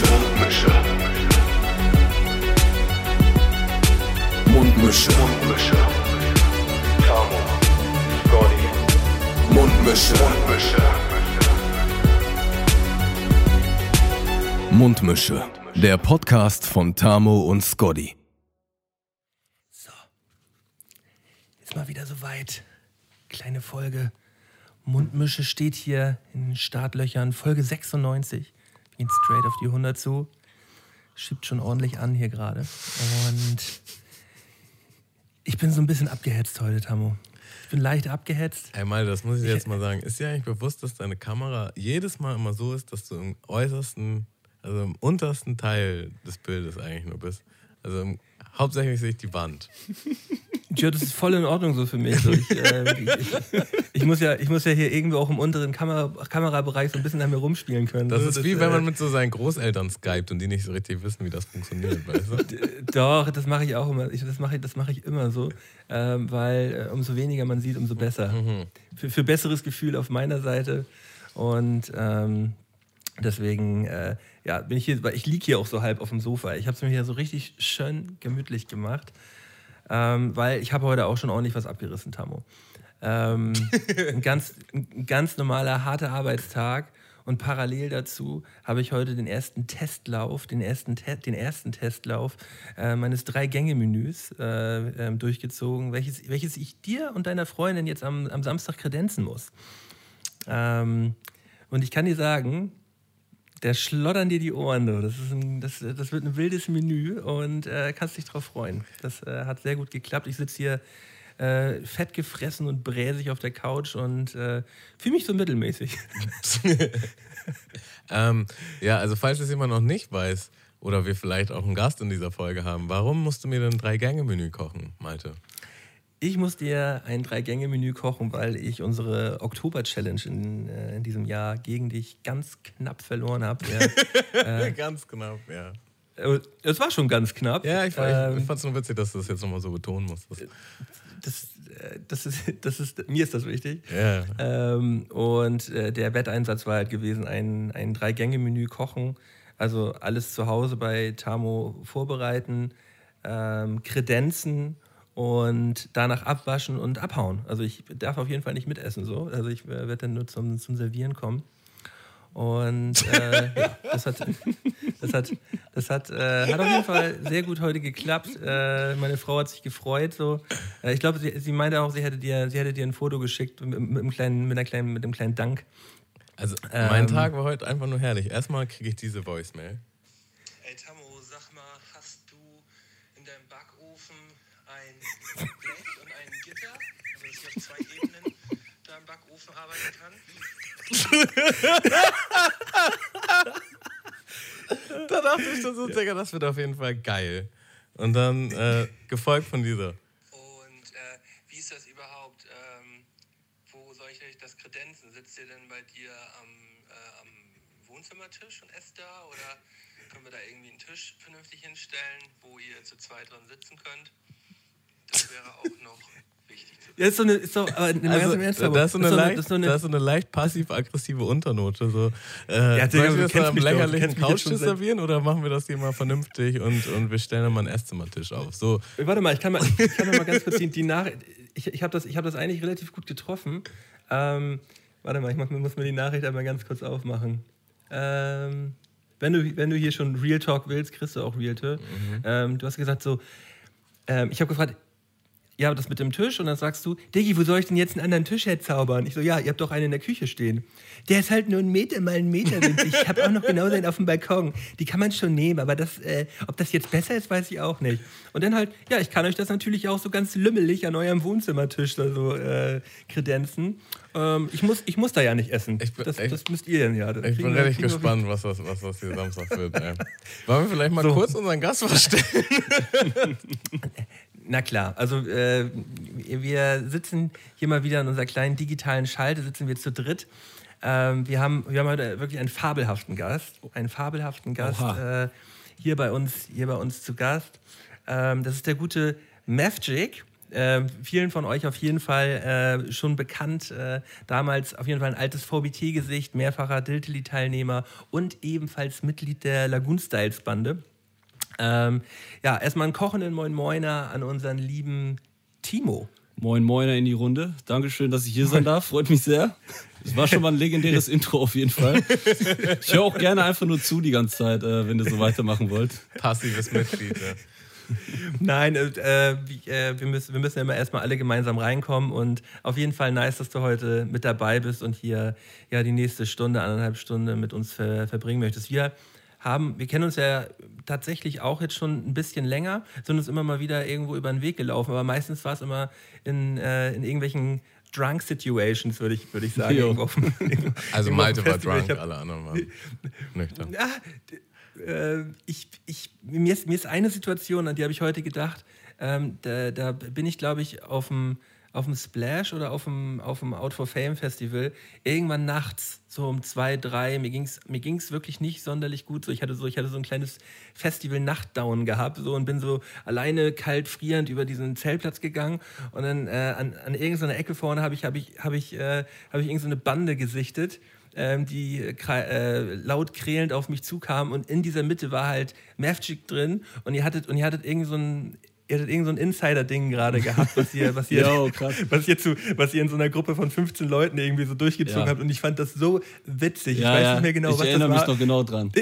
Mundmische. Mundmische. Mundmische. Tamo. Scotty. Mundmische. Mundmische. Mundmische. Der Podcast von Tamo und Scotty. So. Ist mal wieder soweit. Kleine Folge. Mundmische steht hier in den Startlöchern. Folge 96. Gehen straight auf die 100 zu. Schiebt schon ordentlich an hier gerade. Und ich bin so ein bisschen abgehetzt heute, Tammo. Ich bin leicht abgehetzt. Einmal, das muss ich jetzt mal sagen. Ist dir eigentlich bewusst, dass deine Kamera jedes Mal immer so ist, dass du im äußersten, also im untersten Teil des Bildes eigentlich nur bist? Also im, hauptsächlich sehe ich die Wand. Ja, das ist voll in Ordnung so für mich. So, ich, äh, ich, ich, muss ja, ich muss ja hier irgendwo auch im unteren Kamera, Kamerabereich so ein bisschen an mir rumspielen können. Das so, ist wie wenn man mit so seinen Großeltern skypt und die nicht so richtig wissen, wie das funktioniert, weißt du? Doch, das mache ich auch immer. Ich, das mache ich, das mache ich immer so, ähm, weil äh, umso weniger man sieht, umso besser. Mhm. Für, für besseres Gefühl auf meiner Seite. Und ähm, deswegen, äh, ja, bin ich hier, weil ich liege hier auch so halb auf dem Sofa. Ich habe es mir hier so richtig schön gemütlich gemacht. Ähm, weil ich habe heute auch schon ordentlich was abgerissen, Tammo. Ähm, ein, ganz, ein ganz normaler, harter Arbeitstag. Und parallel dazu habe ich heute den ersten Testlauf, den ersten, Te den ersten Testlauf äh, meines Drei-Gänge-Menüs äh, äh, durchgezogen, welches, welches ich dir und deiner Freundin jetzt am, am Samstag kredenzen muss. Ähm, und ich kann dir sagen, der schlottern dir die Ohren. Du. Das, ist ein, das, das wird ein wildes Menü und äh, kannst dich drauf freuen. Das äh, hat sehr gut geklappt. Ich sitze hier äh, fett gefressen und bräsig auf der Couch und äh, fühle mich so mittelmäßig. ähm, ja, also falls es jemand noch nicht weiß oder wir vielleicht auch einen Gast in dieser Folge haben, warum musst du mir denn ein Drei-Gänge-Menü kochen, Malte? Ich muss dir ein Drei-Gänge-Menü kochen, weil ich unsere Oktober-Challenge in, äh, in, diesem Jahr gegen dich ganz knapp verloren habe. Ja, äh, ganz knapp, ja. Es war schon ganz knapp. Ja, ich, ähm, ich fand es nur witzig, dass du das jetzt nochmal so betonen musst. Das, das, ist, das ist, mir ist das wichtig. Ja. Ähm, und äh, der Wetteinsatz war halt gewesen, ein, ein Drei-Gänge-Menü kochen. Also alles zu Hause bei Tamo vorbereiten, ähm, kredenzen und danach abwaschen und abhauen. Also ich darf auf jeden Fall nicht mitessen so. Also ich äh, werde dann nur zum, zum Servieren kommen. Und äh, ja, das hat, das hat, das hat, äh, hat auf jeden Fall sehr gut heute geklappt. Äh, meine Frau hat sich gefreut. So. Äh, ich glaube, sie, sie meinte auch, sie hätte dir, sie hätte dir ein Foto geschickt mit, mit, einem, kleinen, mit, einer kleinen, mit einem kleinen Dank. Also mein ähm, Tag war heute einfach nur herrlich. Erstmal kriege ich diese Voicemail. Ey Tammo, sag mal, hast du in deinem Backofen ein Blech und ein Gitter, also dass ich auf zwei Ebenen da im Backofen arbeiten kann? da dachte ich schon so, Digga, das wird auf jeden Fall geil. Und dann äh, gefolgt von dieser. Und äh, wie ist das überhaupt? Ähm, wo soll ich euch das kredenzen? Sitzt ihr denn bei dir am, äh, am Wohnzimmertisch und esst da? Oder können wir da irgendwie einen Tisch vernünftig hinstellen, wo ihr zu zweit dran sitzen könnt? Das wäre auch noch Ja, ist so eine, ist doch, aber also, also, Ernst, da ist so eine, so leicht, so eine, da ist so eine leicht passiv-aggressive Unternote. So, äh, ja, sollen wir das mal am lächerlichen Couchtisch servieren oder machen wir das hier mal vernünftig und, und wir stellen dann mal einen Esszimmertisch auf? So. Warte mal, ich kann mal, ich kann mal ganz kurz die, die Nachricht. Ich, ich habe das, hab das eigentlich relativ gut getroffen. Ähm, warte mal, ich mach, muss mir die Nachricht einmal ganz kurz aufmachen. Ähm, wenn, du, wenn du hier schon Real Talk willst, kriegst du auch Real Talk. Mhm. Ähm, du hast gesagt so, ähm, ich habe gefragt, ja, das mit dem Tisch und dann sagst du, Diggi, wo soll ich denn jetzt einen anderen Tisch herzaubern? Ich so, ja, ihr habt doch einen in der Küche stehen. Der ist halt nur ein Meter mal ein Meter. Ich habe auch noch genau einen auf dem Balkon. Die kann man schon nehmen, aber das, äh, ob das jetzt besser ist, weiß ich auch nicht. Und dann halt, ja, ich kann euch das natürlich auch so ganz lümmelig an eurem Wohnzimmertisch so äh, kredenzen. Ähm, ich, muss, ich muss da ja nicht essen. Ich bin, das, ich, das müsst ihr denn ja. ich bin richtig gespannt, was das, was das hier Samstag wird. Ey. Wollen wir vielleicht mal so. kurz unseren Gast vorstellen? Na klar, also äh, wir sitzen hier mal wieder in unserer kleinen digitalen Schalte, sitzen wir zu dritt. Ähm, wir, haben, wir haben heute wirklich einen fabelhaften Gast, einen fabelhaften Gast äh, hier, bei uns, hier bei uns zu Gast. Ähm, das ist der gute Mavjik. Äh, vielen von euch auf jeden Fall äh, schon bekannt. Äh, damals auf jeden Fall ein altes VBT-Gesicht, mehrfacher Diltily-Teilnehmer und ebenfalls Mitglied der Lagoon Styles-Bande. Ähm, ja, erstmal einen kochenden Moin Moiner an unseren lieben Timo. Moin Moiner in die Runde. Dankeschön, dass ich hier sein darf. Freut mich sehr. Es war schon mal ein legendäres Intro auf jeden Fall. Ich höre auch gerne einfach nur zu die ganze Zeit, äh, wenn ihr so weitermachen wollt. Passives Mitglied. Ja. Nein, äh, äh, wir, müssen, wir müssen ja immer erstmal alle gemeinsam reinkommen und auf jeden Fall nice, dass du heute mit dabei bist und hier ja die nächste Stunde, anderthalb Stunde mit uns ver verbringen möchtest. Wir haben, wir kennen uns ja tatsächlich auch jetzt schon ein bisschen länger, sind uns immer mal wieder irgendwo über den Weg gelaufen, aber meistens war es immer in, äh, in irgendwelchen Drunk Situations, würde ich, würd ich sagen. Also Malte war drunk, hab- alle anderen waren nüchtern. ja, d- äh, ich, ich, mir, ist, mir ist eine Situation, an die habe ich heute gedacht. Ähm, da, da bin ich, glaube ich, auf dem, auf dem Splash oder auf dem, auf dem Out for Fame Festival. Irgendwann nachts, so um zwei, drei, mir ging es mir ging's wirklich nicht sonderlich gut. So, ich, hatte so, ich hatte so ein kleines Festival-Nachtdown gehabt so, und bin so alleine kalt frierend über diesen Zeltplatz gegangen. Und dann äh, an, an irgendeiner Ecke vorne habe ich, hab ich, hab ich, äh, hab ich irgendeine Bande gesichtet ähm, die äh, laut krählend auf mich zukam und in dieser Mitte war halt Mavchick drin und ihr hattet und ihr hattet irgend so ein ihr hattet irgend so ein Insider-Ding gerade gehabt, was ihr, was, ihr, krass. was, ihr zu, was ihr in so einer Gruppe von 15 Leuten irgendwie so durchgezogen Ja. habt. Und ich fand das so witzig. Ja, ich weiß ja. nicht mehr genau, ich was erinnere das mich war. noch genau dran.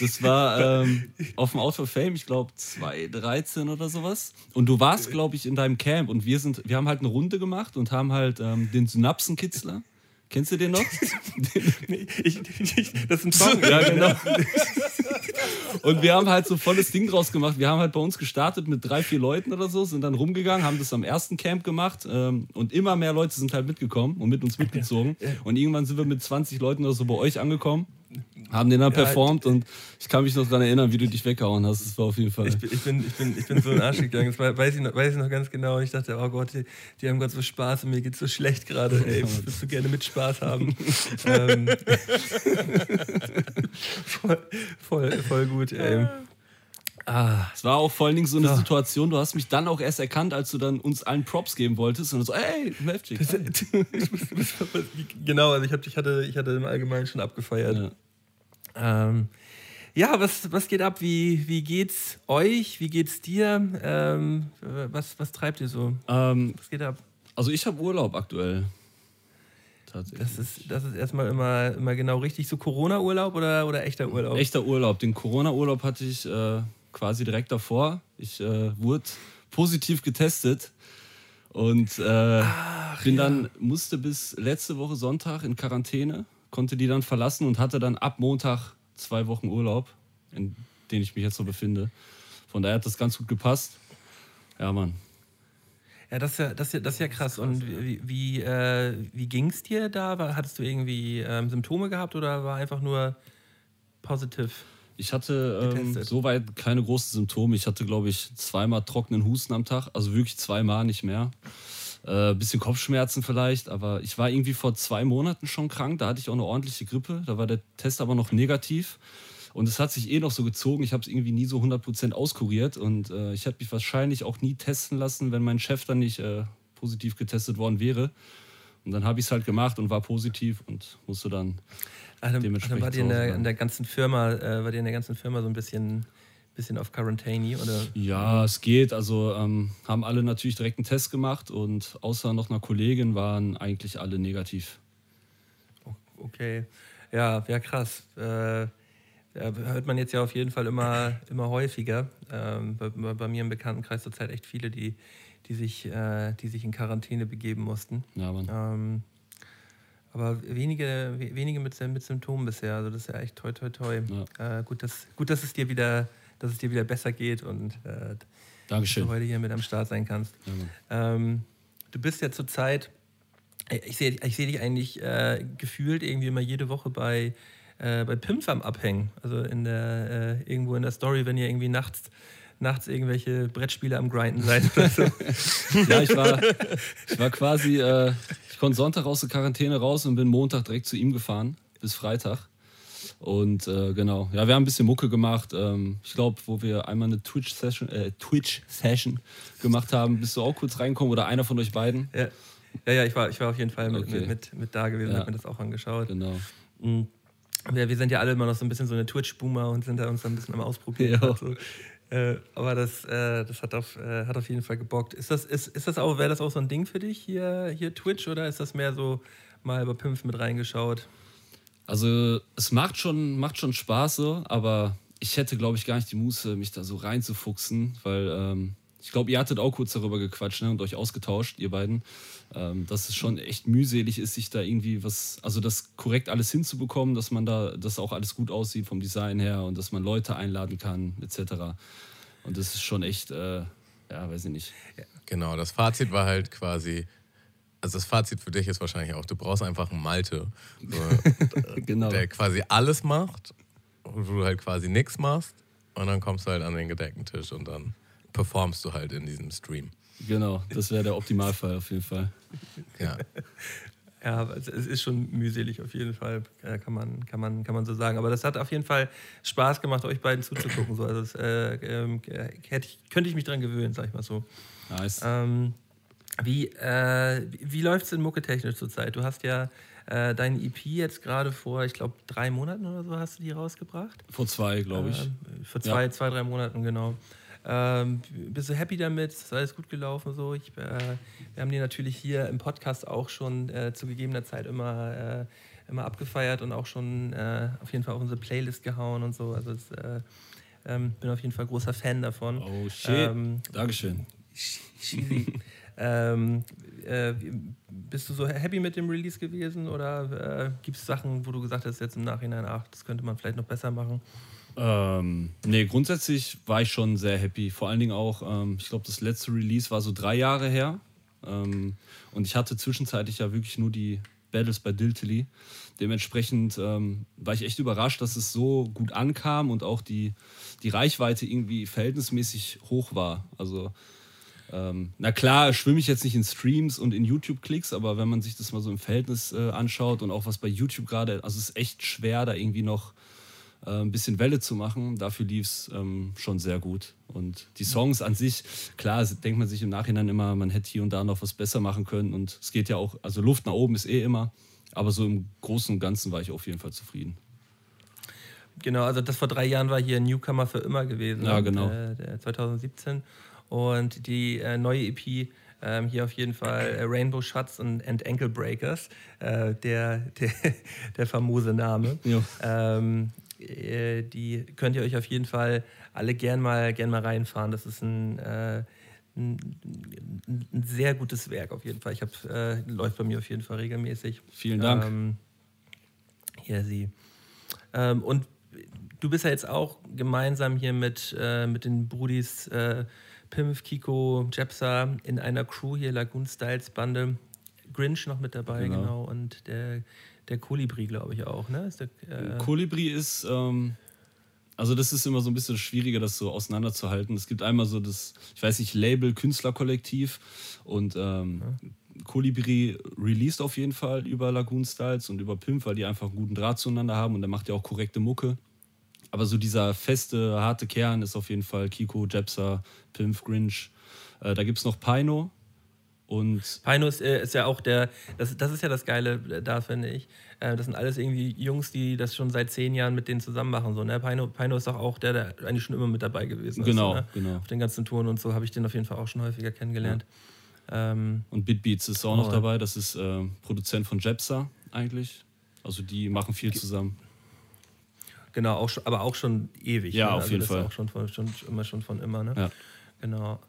Das war ähm, auf dem Out for Fame, ich glaube 2013 oder sowas. Und du warst, glaube ich, in deinem Camp und wir sind, wir haben halt eine Runde gemacht und haben halt ähm, den Synapsenkitzler. Kennst du den noch? Nee, ich, ich, das ist ein Song. ja, genau. Und wir haben halt so volles Ding draus gemacht. Wir haben halt bei uns gestartet mit drei, vier Leuten oder so, sind dann rumgegangen, haben das am ersten Camp gemacht ähm, und immer mehr Leute sind halt mitgekommen und mit uns mitgezogen. Und irgendwann sind wir mit 20 Leuten oder so bei euch angekommen, haben den dann performt und ich kann mich noch daran erinnern, wie du dich weggehauen hast. Das war auf jeden Fall. Ich bin, ich, bin, ich, bin, ich bin so in den Arsch gegangen. Das weiß, ich noch, weiß ich noch ganz genau. Und ich dachte, oh Gott, die, die haben gerade so Spaß und mir geht's so schlecht gerade. Ey, ich würde so gerne mit Spaß haben. ähm, voll, voll, voll gut, ey. Ah, Es war auch vor allen Dingen so eine So. Situation, du hast mich dann auch erst erkannt, als du dann uns allen Props geben wolltest und so, ey, hi. genau, also ich, hab, ich, hatte, ich hatte im Allgemeinen schon abgefeiert. Ja. Ähm, ja, was, was geht ab? Wie, wie geht's euch? Wie geht's dir? Ähm, was, was treibt ihr so? Ähm, Was geht ab? also ich habe Urlaub aktuell. Tatsächlich. Das ist, das ist erstmal immer, immer genau richtig. So Corona-Urlaub oder, oder echter Urlaub? Echter Urlaub. Den Corona-Urlaub hatte ich äh, quasi direkt davor. Ich äh, wurde positiv getestet und äh, bin dann musste bis letzte Woche Sonntag in Quarantäne, konnte die dann verlassen und hatte dann ab Montag zwei Wochen Urlaub, in denen ich mich jetzt so befinde. Von daher hat das ganz gut gepasst. Ja, Mann. Ja, das ist ja, das ist ja, das ist ja krass. Und wie, wie, äh, wie ging es dir da? Hattest du irgendwie ähm, Symptome gehabt oder war einfach nur positiv? Ich hatte ähm, soweit keine großen Symptome. Ich hatte, glaube ich, zweimal trockenen Husten am Tag. Also wirklich zweimal, nicht mehr. Äh, bisschen Kopfschmerzen vielleicht, aber ich war irgendwie vor zwei Monaten schon krank. Da hatte ich auch eine ordentliche Grippe. Da war der Test aber noch negativ. Und es hat sich eh noch so gezogen. Ich habe es irgendwie nie so 100% auskuriert. Und äh, ich hätte mich wahrscheinlich auch nie testen lassen, wenn mein Chef dann nicht äh, positiv getestet worden wäre. Und dann habe ich es halt gemacht und war positiv und musste dann dann, Dementsprechend dann war dir in zu Hause der, bleiben. in der ganzen Firma, äh, war dir in der ganzen Firma so ein bisschen, bisschen auf Quarantäne oder? Ja, es geht. Also ähm, haben alle natürlich direkt einen Test gemacht und außer noch einer Kollegin waren eigentlich alle negativ. Okay. Ja, ja, krass. Äh, ja, hört man jetzt ja auf jeden Fall immer, immer häufiger. Ähm, bei, bei mir im Bekanntenkreis zurzeit echt viele, die, die, sich, äh, die sich in Quarantäne begeben mussten. Ja, Mann. Ähm, aber wenige, we- wenige mit, mit Symptomen bisher. Also das ist ja echt toi toi toi. Äh, gut, dass, gut, dass es dir wieder, dass es dir wieder besser geht und äh, dass du heute hier mit am Start sein kannst. Ähm, du bist ja zurzeit, äh, ich sehe ich seh dich eigentlich äh, gefühlt irgendwie immer jede Woche bei, äh, bei Pimps am Abhängen. Also in der, äh, irgendwo in der Story, wenn ihr irgendwie nachts, nachts irgendwelche Brettspiele am Grinden seid oder so. Ja, ich war, ich war quasi, äh, ich konnte Sonntag aus der Quarantäne raus und bin Montag direkt zu ihm gefahren, bis Freitag. Und äh, genau, ja, wir haben ein bisschen Mucke gemacht. Ähm, ich glaube, wo wir einmal eine Twitch-Session äh, Twitch -Session gemacht haben, bist du auch kurz reinkommen oder einer von euch beiden? Ja, ja, ja ich, war, ich war auf jeden Fall mit, Okay. mit, mit, mit da gewesen, Ja. hab mir das auch angeschaut. Genau. Mhm. Wir, wir sind ja alle immer noch so ein bisschen so eine Twitch-Boomer und sind da uns dann ein bisschen am Ausprobieren. Ja. So. Äh, aber das, äh, das hat, auf, äh, hat auf jeden Fall gebockt. Ist das, ist, ist das auch, wäre das auch so ein Ding für dich hier, hier Twitch oder ist das mehr so mal bei Pimpf mit reingeschaut? Also es macht schon, macht schon Spaß so, aber ich hätte, glaube ich, gar nicht die Muße, mich da so reinzufuchsen, weil ähm, ich glaube, ihr hattet auch kurz darüber gequatscht ne, und euch ausgetauscht, ihr beiden, ähm, dass es schon echt mühselig ist, sich da irgendwie was, also das korrekt alles hinzubekommen, dass man da, dass auch alles gut aussieht vom Design her und dass man Leute einladen kann, etc. Und das ist schon echt, äh, ja, weiß ich nicht. Genau, das Fazit war halt quasi, also das Fazit für dich ist wahrscheinlich auch, du brauchst einfach einen Malte, so, Genau. der quasi alles macht, wo du halt quasi nichts machst und dann kommst du halt an den gedeckten Tisch und dann performst du halt in diesem Stream. Genau, das wäre der Optimalfall auf jeden Fall. Ja, Ja, es ist schon mühselig auf jeden Fall, äh, kann man, kann, man, kann man so sagen. Aber das hat auf jeden Fall Spaß gemacht, euch beiden zuzugucken. So. Also das, äh, ähm, äh, hätte ich, könnte ich mich dran gewöhnen, sag ich mal so. Nice. Ähm, wie äh, wie, läuft es denn mucketechnisch zurzeit? Du hast ja äh, deine EP jetzt gerade vor, ich glaube, drei Monaten oder so hast du die rausgebracht. Vor zwei, glaube ich. Ähm, vor zwei, Ja. zwei, drei Monaten, genau. Ähm, bist du happy damit? Ist alles gut gelaufen? So? Ich, äh, wir haben die natürlich hier im Podcast auch schon äh, zu gegebener Zeit immer, äh, immer abgefeiert und auch schon äh, auf jeden Fall auf unsere Playlist gehauen und so. Also das, äh, ähm, bin auf jeden Fall großer Fan davon. Oh shit. Ähm, Dankeschön. Cheesy. Ähm, äh, bist du so happy mit dem Release gewesen oder äh, gibt es Sachen, wo du gesagt hast, jetzt im Nachhinein, ach, das könnte man vielleicht noch besser machen? Ähm, nee, grundsätzlich war ich schon sehr happy. Vor allen Dingen auch, ähm, ich glaube, das letzte Release war so drei Jahre her. Ähm, und ich hatte zwischenzeitlich ja wirklich nur die Battles bei Diltily. Dementsprechend ähm, war ich echt überrascht, dass es so gut ankam und auch die, die Reichweite irgendwie verhältnismäßig hoch war. Also, ähm, na klar, schwimme ich jetzt nicht in Streams und in YouTube-Klicks, aber wenn man sich das mal so im Verhältnis äh, anschaut und auch was bei YouTube gerade, also es ist echt schwer, da irgendwie noch äh, ein bisschen Welle zu machen. Dafür lief es ähm, schon sehr gut. Und die Songs an sich, klar, denkt man sich im Nachhinein immer, man hätte hier und da noch was besser machen können. Und es geht ja auch, also Luft nach oben ist eh immer. Aber so im Großen und Ganzen war ich auf jeden Fall zufrieden. Genau, also das vor drei Jahren war hier Newcomer für immer gewesen. Ja, Und, genau. Äh, der 2017. Und die äh, neue EP ähm, hier auf jeden Fall äh, Rainbow Shots und and Ankle Breakers, äh, der, der, der famose Name. Ähm, äh, die könnt ihr euch auf jeden Fall alle gern mal, gern mal reinfahren. Das ist ein, äh, ein, ein sehr gutes Werk auf jeden Fall. Ich hab, äh, läuft bei mir auf jeden Fall regelmäßig. Vielen Dank. Ähm, hier sie. Ähm, und du bist ja jetzt auch gemeinsam hier mit, äh, mit den Brudis Pimf, Kiko, Jepsa in einer Crew hier, Lagoon Styles Bande. Grinch noch mit dabei, genau. Genau. Und der, der Kolibri, glaube ich, auch, ne? Ist der, äh, Kolibri ist, ähm, also das ist immer so ein bisschen schwieriger, das so auseinanderzuhalten. Es gibt einmal so das, ich weiß nicht, Label Künstlerkollektiv und ähm, Kolibri released auf jeden Fall über Lagoon Styles und über Pimp, weil die einfach einen guten Draht zueinander haben und der macht ja auch korrekte Mucke. Aber so dieser feste, harte Kern ist auf jeden Fall Kiko, Jepsa, Pimp, Grinch. Äh, da gibt es noch Pino und Pino ist, äh, ist ja auch der, das, das ist ja das Geile äh, da, finde ich. Äh, das sind alles irgendwie Jungs, die das schon seit zehn Jahren mit denen zusammen machen. So, ne? Pino, Pino ist doch auch der, der eigentlich schon immer mit dabei gewesen Genau, ist. Ne? genau. Auf den ganzen Touren und so habe ich den auf jeden Fall auch schon häufiger kennengelernt. Ähm, Und Bitbeats ist auch noch Oh. dabei. Das ist Produzent von Jepsa eigentlich. Also die machen viel zusammen. Genau, auch schon, aber auch schon ewig. Ja, ne? auf jeden das ist Fall. Auch schon, von, schon immer schon von immer. Ne? Ja. Genau.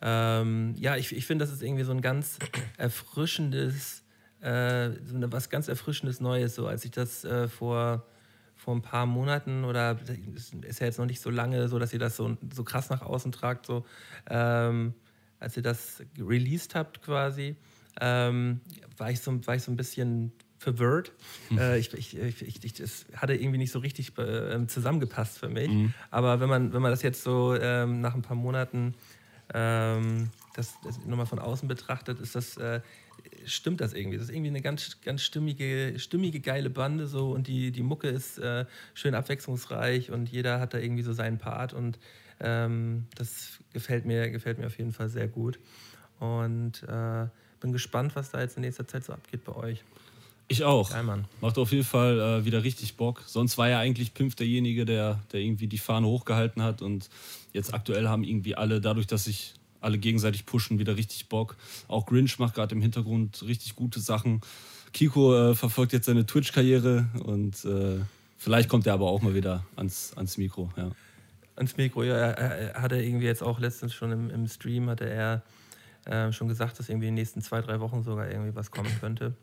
Ähm, ja, ich, ich finde, das ist irgendwie so ein ganz erfrischendes, äh, so eine, was ganz erfrischendes Neues. So als ich das äh, vor, vor ein paar Monaten oder es ist ja jetzt noch nicht so lange so, dass ihr das so, so krass nach außen tragt, so ähm, als ihr das released habt quasi, ähm, war, ich so, war ich so ein bisschen verwirrt. Äh, ich, ich, ich, ich, das hatte irgendwie nicht so richtig äh, zusammengepasst für mich. Aber wenn man, wenn man das jetzt so ähm, nach ein paar Monaten ähm, das, das nochmal von außen betrachtet, ist das, äh, stimmt das irgendwie. Das ist irgendwie eine ganz, ganz stimmige, stimmige, geile Bande so und die, die Mucke ist äh, schön abwechslungsreich und jeder hat da irgendwie so seinen Part und ähm, das gefällt mir, gefällt mir auf jeden Fall sehr gut. Und äh, bin gespannt, was da jetzt in nächster Zeit so abgeht bei euch. Ich auch. Geil, Mann. Macht auf jeden Fall äh, wieder richtig Bock. Sonst war ja eigentlich Pimpf derjenige, der, der irgendwie die Fahne hochgehalten hat. Und jetzt aktuell haben irgendwie alle, dadurch, dass sich alle gegenseitig pushen, wieder richtig Bock. Auch Grinch macht gerade im Hintergrund richtig gute Sachen. Kiko äh, verfolgt jetzt seine Twitch-Karriere und äh, vielleicht kommt er aber auch mal wieder ans, ans Mikro. Ja. Ans Mikro, ja, er, er, hat er irgendwie jetzt auch letztens schon im, im Stream, hatte er äh, schon gesagt, dass irgendwie in den nächsten zwei, drei Wochen sogar irgendwie was kommen könnte.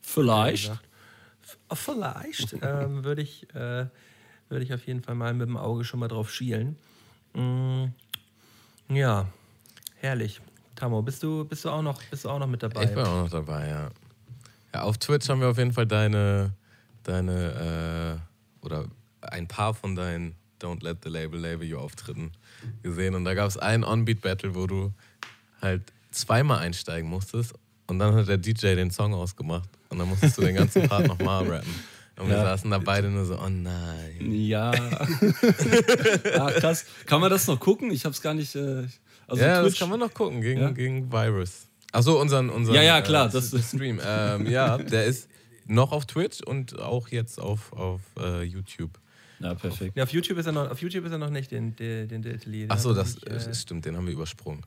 Vielleicht. Vielleicht ähm, würde ich, äh, würd ich auf jeden Fall mal mit dem Auge schon mal drauf schielen. Mm, ja, herrlich. Tamo, bist du, bist, du auch noch, bist du auch noch mit dabei? Ich bin auch noch dabei, ja. ja auf Twitch haben wir auf jeden Fall deine, deine äh, oder ein paar von deinen Don't Let the Label Label You Auftritten gesehen. Und da gab es einen On-Beat-Battle, wo du halt zweimal einsteigen musstest und dann hat der DJ den Song ausgemacht und dann musstest du den ganzen Part nochmal rappen. Und wir ja. saßen da beide nur so, oh nein. Ja. Ach, krass. Kann man das noch gucken? Ich hab's gar nicht. Äh, also ja, Twitch. das kann man noch gucken gegen, ja? gegen Virus. Achso, unseren, unseren ja, ja, klar, äh, das Stream. ähm, ja, der ist noch auf Twitch und auch jetzt auf, auf uh, YouTube. Ja, perfekt. Ja, auf YouTube ist er noch, auf YouTube ist er noch nicht, den, den, den Delta Achso, das nicht, äh, stimmt, den haben wir übersprungen.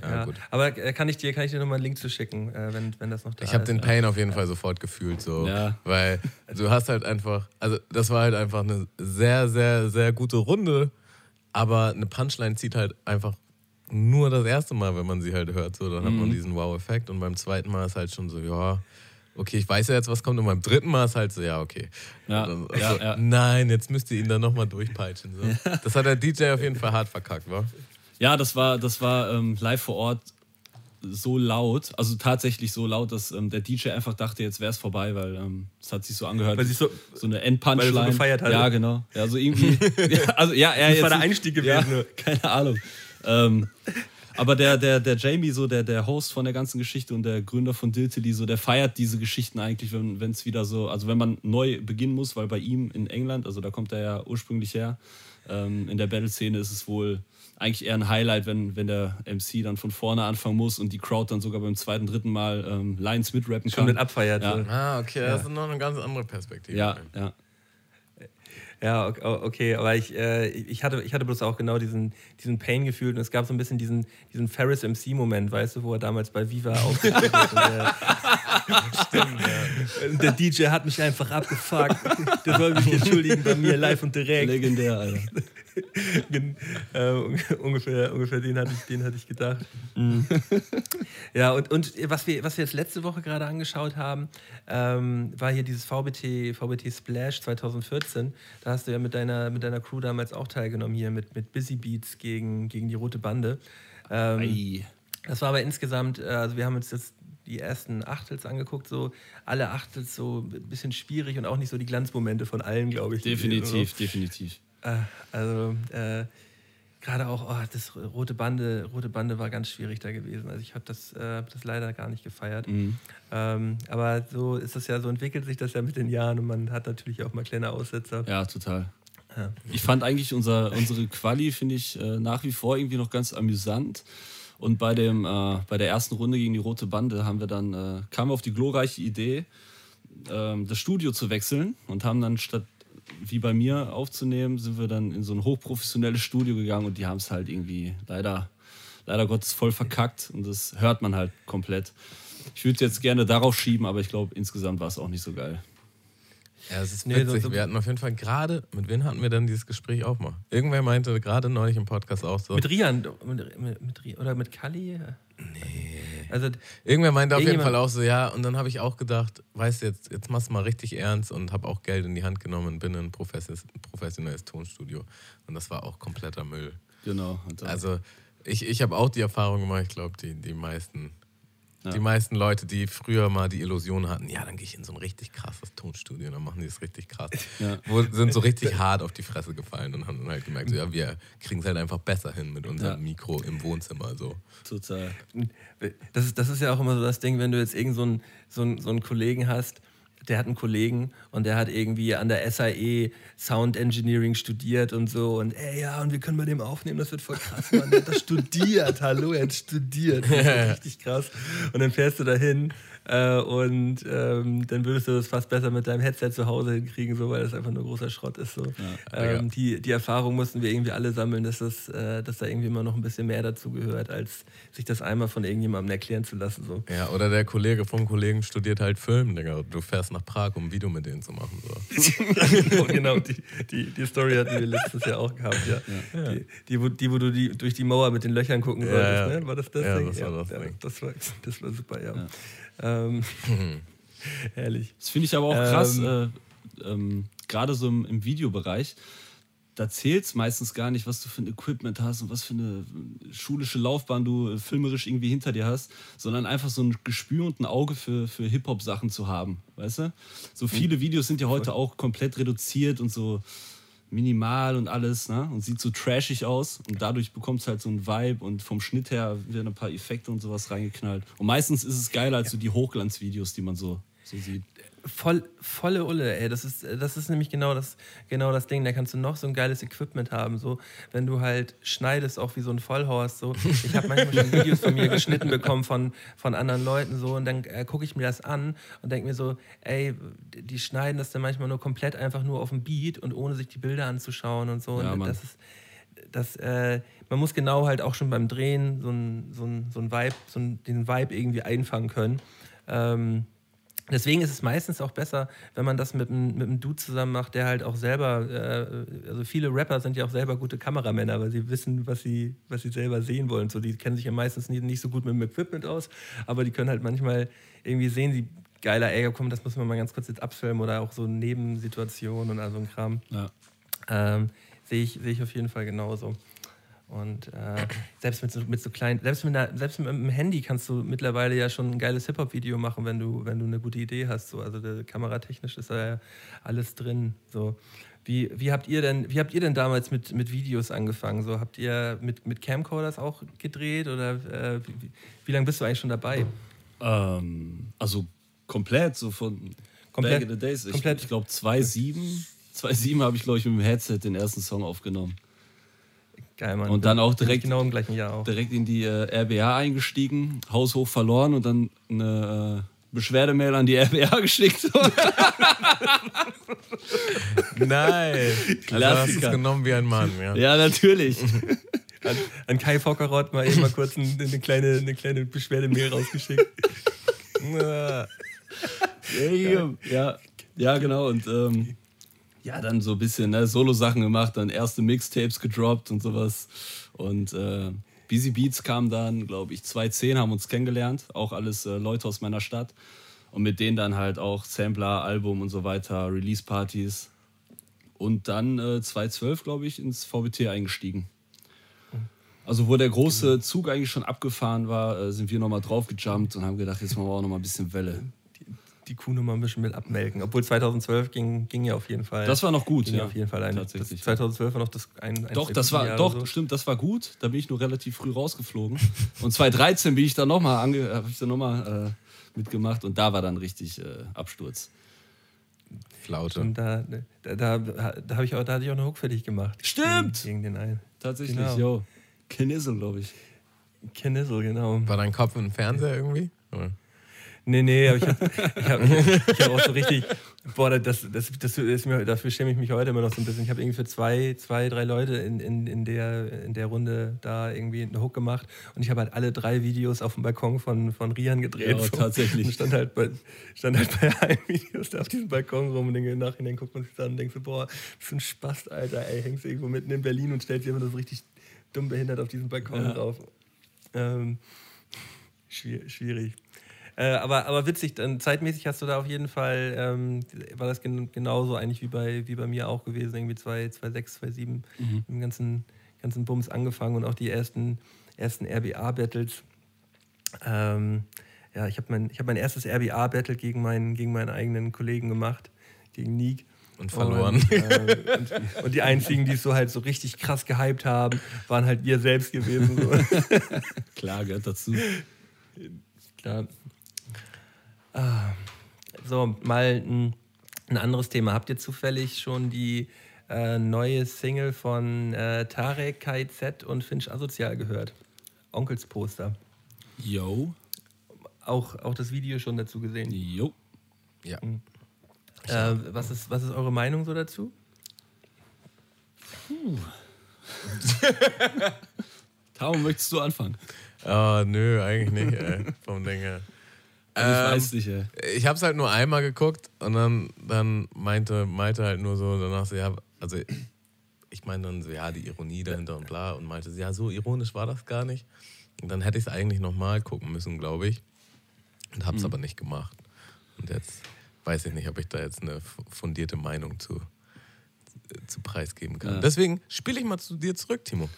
Ja, ja, gut. Aber äh, kann ich dir, kann ich dir nochmal einen Link zu schicken, äh, wenn, wenn das noch da ich ist? Ich habe den Pain auf jeden ja. Fall sofort gefühlt, so. Ja. Weil du hast halt einfach, also das war halt einfach eine sehr, sehr, sehr gute Runde, aber eine Punchline zieht halt einfach nur das erste Mal, wenn man sie halt hört, so, dann mhm. hat man mhm. diesen Wow-Effekt und beim zweiten Mal ist halt schon so, ja, okay, ich weiß ja jetzt, was kommt und beim dritten Mal ist halt so, ja, okay. Ja, also, ja, ja. Nein, jetzt müsst ihr ihn dann nochmal durchpeitschen. So. Das hat der DJ auf jeden Fall hart verkackt, wa? Ja, das war, das war ähm, live vor Ort so laut, also tatsächlich so laut, dass ähm, der DJ einfach dachte, jetzt wäre es vorbei, weil ähm, es hat sich so angehört, weil so, so eine Endpunchline. Weil so gefeiert hat. Ja, genau. Ja, so irgendwie. ja, also ja, er das jetzt war der Einstieg gewesen. Ja, keine Ahnung. ähm, aber der, der, der Jamie, so der, der Host von der ganzen Geschichte und der Gründer von Diltily, so der feiert diese Geschichten eigentlich, wenn es wieder so, also wenn man neu beginnen muss, weil bei ihm in England, also da kommt er ja ursprünglich her, ähm, in der Battle-Szene ist es wohl eigentlich eher ein Highlight, wenn, wenn der MC dann von vorne anfangen muss und die Crowd dann sogar beim zweiten, dritten Mal ähm, Lines mitrappen kann. Schon mit abfeiert. Ja. Ah, okay, ja. das ist noch eine ganz andere Perspektive. Ja, ja. Ja, okay, aber ich, äh, ich, hatte, ich hatte bloß auch genau diesen, diesen Pain gefühlt und es gab so ein bisschen diesen, diesen Ferris MC-Moment, weißt du, wo er damals bei Viva aufgetreten hat. der, Stimmt, ja. Der DJ hat mich einfach abgefuckt. Der soll mich entschuldigen bei mir live und direkt. Legendär, Alter. Äh, ungefähr, ungefähr den hatte ich, den hatte ich gedacht. Mhm. ja, und, und was, wir, was wir jetzt letzte Woche gerade angeschaut haben, ähm, war hier dieses VBT, VBT Splash 2014. Da hast du ja mit deiner, mit deiner Crew damals auch teilgenommen, hier mit, mit Busy Beats gegen, gegen die Rote Bande. Ähm, das war aber insgesamt, äh, also wir haben uns jetzt die ersten Achtels angeguckt, so alle Achtels so ein bisschen schwierig und auch nicht so die Glanzmomente von allen, glaube ich. Definitiv, so. definitiv. Äh, also äh, gerade auch oh, das rote Bande, rote Bande war ganz schwierig da gewesen. Also ich habe das, äh, das leider gar nicht gefeiert. Mhm. Ähm, aber so ist das ja, so entwickelt sich das ja mit den Jahren und man hat natürlich auch mal kleine Aussetzer. Ja, total. Ja. Ich fand eigentlich unser, unsere Quali, finde ich, äh, nach wie vor irgendwie noch ganz amüsant. Und bei, dem, äh, bei der ersten Runde gegen die Rote Bande haben wir dann, äh, kamen auf die glorreiche Idee, ähm, das Studio zu wechseln und haben dann statt wie bei mir aufzunehmen, sind wir dann in so ein hochprofessionelles Studio gegangen und die haben es halt irgendwie leider, leider Gottes voll verkackt und das hört man halt komplett. Ich würde es jetzt gerne darauf schieben, aber ich glaube, insgesamt war es auch nicht so geil. Ja, es ist witzig. Nee, so, wir hatten auf jeden Fall gerade, mit wem hatten wir dann dieses Gespräch auch mal? Irgendwer meinte gerade neulich im Podcast auch so. Mit Rian, mit, mit, mit, oder mit Kali? Nee. Also, Irgendwer meinte auf jeden Fall auch so, ja, und dann habe ich auch gedacht, weißt du, jetzt, jetzt machst du mal richtig ernst und habe auch Geld in die Hand genommen und bin in ein professionelles Tonstudio. Und das war auch kompletter Müll. Genau. Also ich, ich habe auch die Erfahrung gemacht, ich glaube, die, die meisten Ja. Die meisten Leute, die früher mal die Illusion hatten, ja, dann gehe ich in so ein richtig krasses Tonstudio, dann machen die es richtig krass. Ja. Wo, sind so richtig hart auf die Fresse gefallen und haben dann halt gemerkt, so, ja, wir kriegen es halt einfach besser hin mit unserem ja. Mikro im Wohnzimmer. So. Total. Das ist, das ist ja auch immer so das Ding, wenn du jetzt irgend so einen, so einen, so einen Kollegen hast, der hat einen Kollegen und der hat irgendwie an der SAE Sound Engineering studiert und so und ey ja und wir können bei dem aufnehmen, das wird voll krass, Mann. Der hat das studiert, hallo, er hat studiert, das ist richtig krass. Und dann fährst du dahin äh, und ähm, dann würdest du das fast besser mit deinem Headset zu Hause hinkriegen, so, weil das einfach nur großer Schrott ist. So. Ja, ähm, die, die Erfahrung mussten wir irgendwie alle sammeln, dass, das, äh, dass da irgendwie immer noch ein bisschen mehr dazu gehört, als sich das einmal von irgendjemandem erklären zu lassen. So. Ja, oder der Kollege vom Kollegen studiert halt Film, Digga. Du fährst nach Prag, um ein Video mit denen zu machen. So. genau, genau. Die, die, die Story hatten wir letztes Jahr auch gehabt, ja. ja. Die, die, wo, die, wo du die, durch die Mauer mit den Löchern gucken solltest, ne? War das das ja, Ding? Das war das, Ding. Das war, das war super, ja. Ähm, herrlich. Das finde ich aber auch krass, ähm, äh, ähm, gerade so im, im Videobereich. Da zählt es meistens gar nicht, was du für ein Equipment hast und was für eine schulische Laufbahn du äh, filmerisch irgendwie hinter dir hast, sondern einfach so ein Gespür und ein Auge für, für Hip-Hop-Sachen zu haben. Weißt du? So viele Videos sind ja heute auch komplett reduziert und so minimal und alles, ne? Und sieht so trashig aus. Und dadurch bekommt es halt so ein Vibe und vom Schnitt her werden ein paar Effekte und sowas reingeknallt. Und meistens ist es geiler als so die Hochglanzvideos, die man so, so sieht voll, volle Ulle, ey. Das ist, das ist nämlich genau das, genau das Ding. Da kannst du noch so ein geiles Equipment haben. So, wenn du halt schneidest, auch wie so ein Vollhorst. So. Ich habe manchmal schon Videos von mir geschnitten bekommen von, von anderen Leuten so und dann äh, gucke ich mir das an und denke mir so, ey, die schneiden das dann manchmal nur komplett einfach nur auf dem Beat und ohne sich die Bilder anzuschauen und so. Ja, und das ist das, äh, man muss genau halt auch schon beim Drehen so ein, so ein, so ein Vibe, so ein, den Vibe irgendwie einfangen können. Ähm, Deswegen ist es meistens auch besser, wenn man das mit einem, mit einem Dude zusammen macht, der halt auch selber, äh, also viele Rapper sind ja auch selber gute Kameramänner, weil sie wissen, was sie, was sie selber sehen wollen. So, die kennen sich ja meistens nicht, nicht so gut mit dem Equipment aus, aber die können halt manchmal irgendwie sehen, sie geiler, ey, komm, das müssen wir mal ganz kurz jetzt abfilmen oder auch so Nebensituationen und all so ein Kram. Ja. Ähm, Sehe ich, seh ich auf jeden Fall genauso. Und äh, selbst mit so, mit so kleinen, selbst mit, einer, selbst mit einem Handy kannst du mittlerweile ja schon ein geiles Hip-Hop-Video machen, wenn du, wenn du eine gute Idee hast. So. Also der, kameratechnisch ist da ja alles drin. So. Wie, wie, habt ihr denn, wie habt ihr denn damals mit, mit Videos angefangen? So, habt ihr mit, mit Camcorders auch gedreht oder äh, wie, wie lange bist du eigentlich schon dabei? Ähm, also komplett, so von komplett, Back in the Days. Ich, komplett. ich glaube 2007, 2007 habe ich glaube ich mit dem Headset den ersten Song aufgenommen. Geil, Mann. Und dann auch direkt, genau im gleichen Jahr auch. direkt in die äh, RBA eingestiegen, haushoch verloren und dann eine äh, Beschwerdemail an die RBA geschickt. Nein. Also hast du es genommen wie ein Mann. Ja, ja natürlich. an, an, Kai Fockerott mal eben mal kurz eine, eine kleine, eine kleine Beschwerdemail rausgeschickt. ja, ja, genau. Und ähm, ja, dann so ein bisschen ne, Solo-Sachen gemacht, dann erste Mixtapes gedroppt und sowas. Und äh, Busy Beats kam dann, glaube ich, 2010 haben uns kennengelernt, auch alles äh, Leute aus meiner Stadt. Und mit denen dann halt auch Sampler, Album und so weiter, Release-Partys. Und dann äh, 2012, glaube ich, ins VBT eingestiegen. Also wo der große Zug eigentlich schon abgefahren war, äh, sind wir nochmal draufgejumpt und haben gedacht, jetzt machen wir auch nochmal ein bisschen Welle die Kuh noch mal ein bisschen mit abmelken. Obwohl 2012 ging, ging ja auf jeden Fall. Das war noch gut, ja. Auf jeden Fall ein, Tatsächlich. Das 2012 war noch das ein, ein Doch, das war, doch, so. stimmt, das war gut. Da bin ich nur relativ früh rausgeflogen. und 2013 bin ich dann nochmal habe ich dann noch mal, äh, mitgemacht und da war dann richtig äh, Absturz. Flaute. Und da, da, da, da, habe ich auch, da hatte ich auch eine Hook fertig gemacht. Stimmt! Gegen, gegen den einen. Tatsächlich, genau. jo. Kenissel, glaube ich. Kenissel, genau. War dein Kopf im Fernseher irgendwie? Oder? Nee, nee, aber ich habe ich hab, ich hab auch so richtig, boah, das, das, das ist mir, dafür schäme ich mich heute immer noch so ein bisschen. Ich habe irgendwie für zwei, zwei, drei Leute in, in, in, der, in der Runde da irgendwie einen Hook gemacht und ich habe halt alle drei Videos auf dem Balkon von, von Rian gedreht. Ja, tatsächlich. Und stand halt bei, stand halt bei allen Videos da auf diesem Balkon rum und im Nachhinein guckt man sich dann und denkt so, boah, das ist ein Spast, Alter, ey, hängst du irgendwo mitten in Berlin und stellst dir immer so richtig dumm behindert auf diesem Balkon ja. drauf. Ähm, schwierig. Äh, aber, aber witzig, dann zeitmäßig hast du da auf jeden Fall, ähm, war das gen genauso eigentlich wie bei, wie bei mir auch gewesen, irgendwie 2006, 2007, mhm. im ganzen, ganzen Bums angefangen und auch die ersten, ersten RBA-Battles. Ähm, ja, ich habe mein, hab mein erstes RBA-Battle gegen meinen, gegen meinen eigenen Kollegen gemacht, gegen Nick. Und verloren. Und, äh, und, und, die einzigen, die es so halt so richtig krass gehypt haben, waren halt wir selbst gewesen. So. Klar, gehört dazu. Klar. Ah, so, mal ein, ein, anderes Thema. Habt ihr zufällig schon die äh, neue Single von äh, Tarek, KZ und Finch Asozial gehört? Onkels Poster. Yo. Auch, auch das Video schon dazu gesehen? Jo. Ja. Mhm. Äh, was, ist, was ist eure Meinung so dazu? Puh. Tamo, möchtest du anfangen? Oh, nö, eigentlich nicht, ey, vom Ding her. Also ich ähm, weiß nicht, ey. Ich hab's halt nur einmal geguckt und dann, dann meinte Malte halt nur so danach so, ja, also ich meine dann so, ja, die Ironie dahinter und bla und meinte, ja, so ironisch war das gar nicht. Und dann hätte ich es eigentlich nochmal gucken müssen, glaube ich. Und hab's mhm. aber nicht gemacht. Und jetzt weiß ich nicht, ob ich da jetzt eine fundierte Meinung zu, zu preisgeben kann. Ja. Deswegen spiele ich mal zu dir zurück, Timo.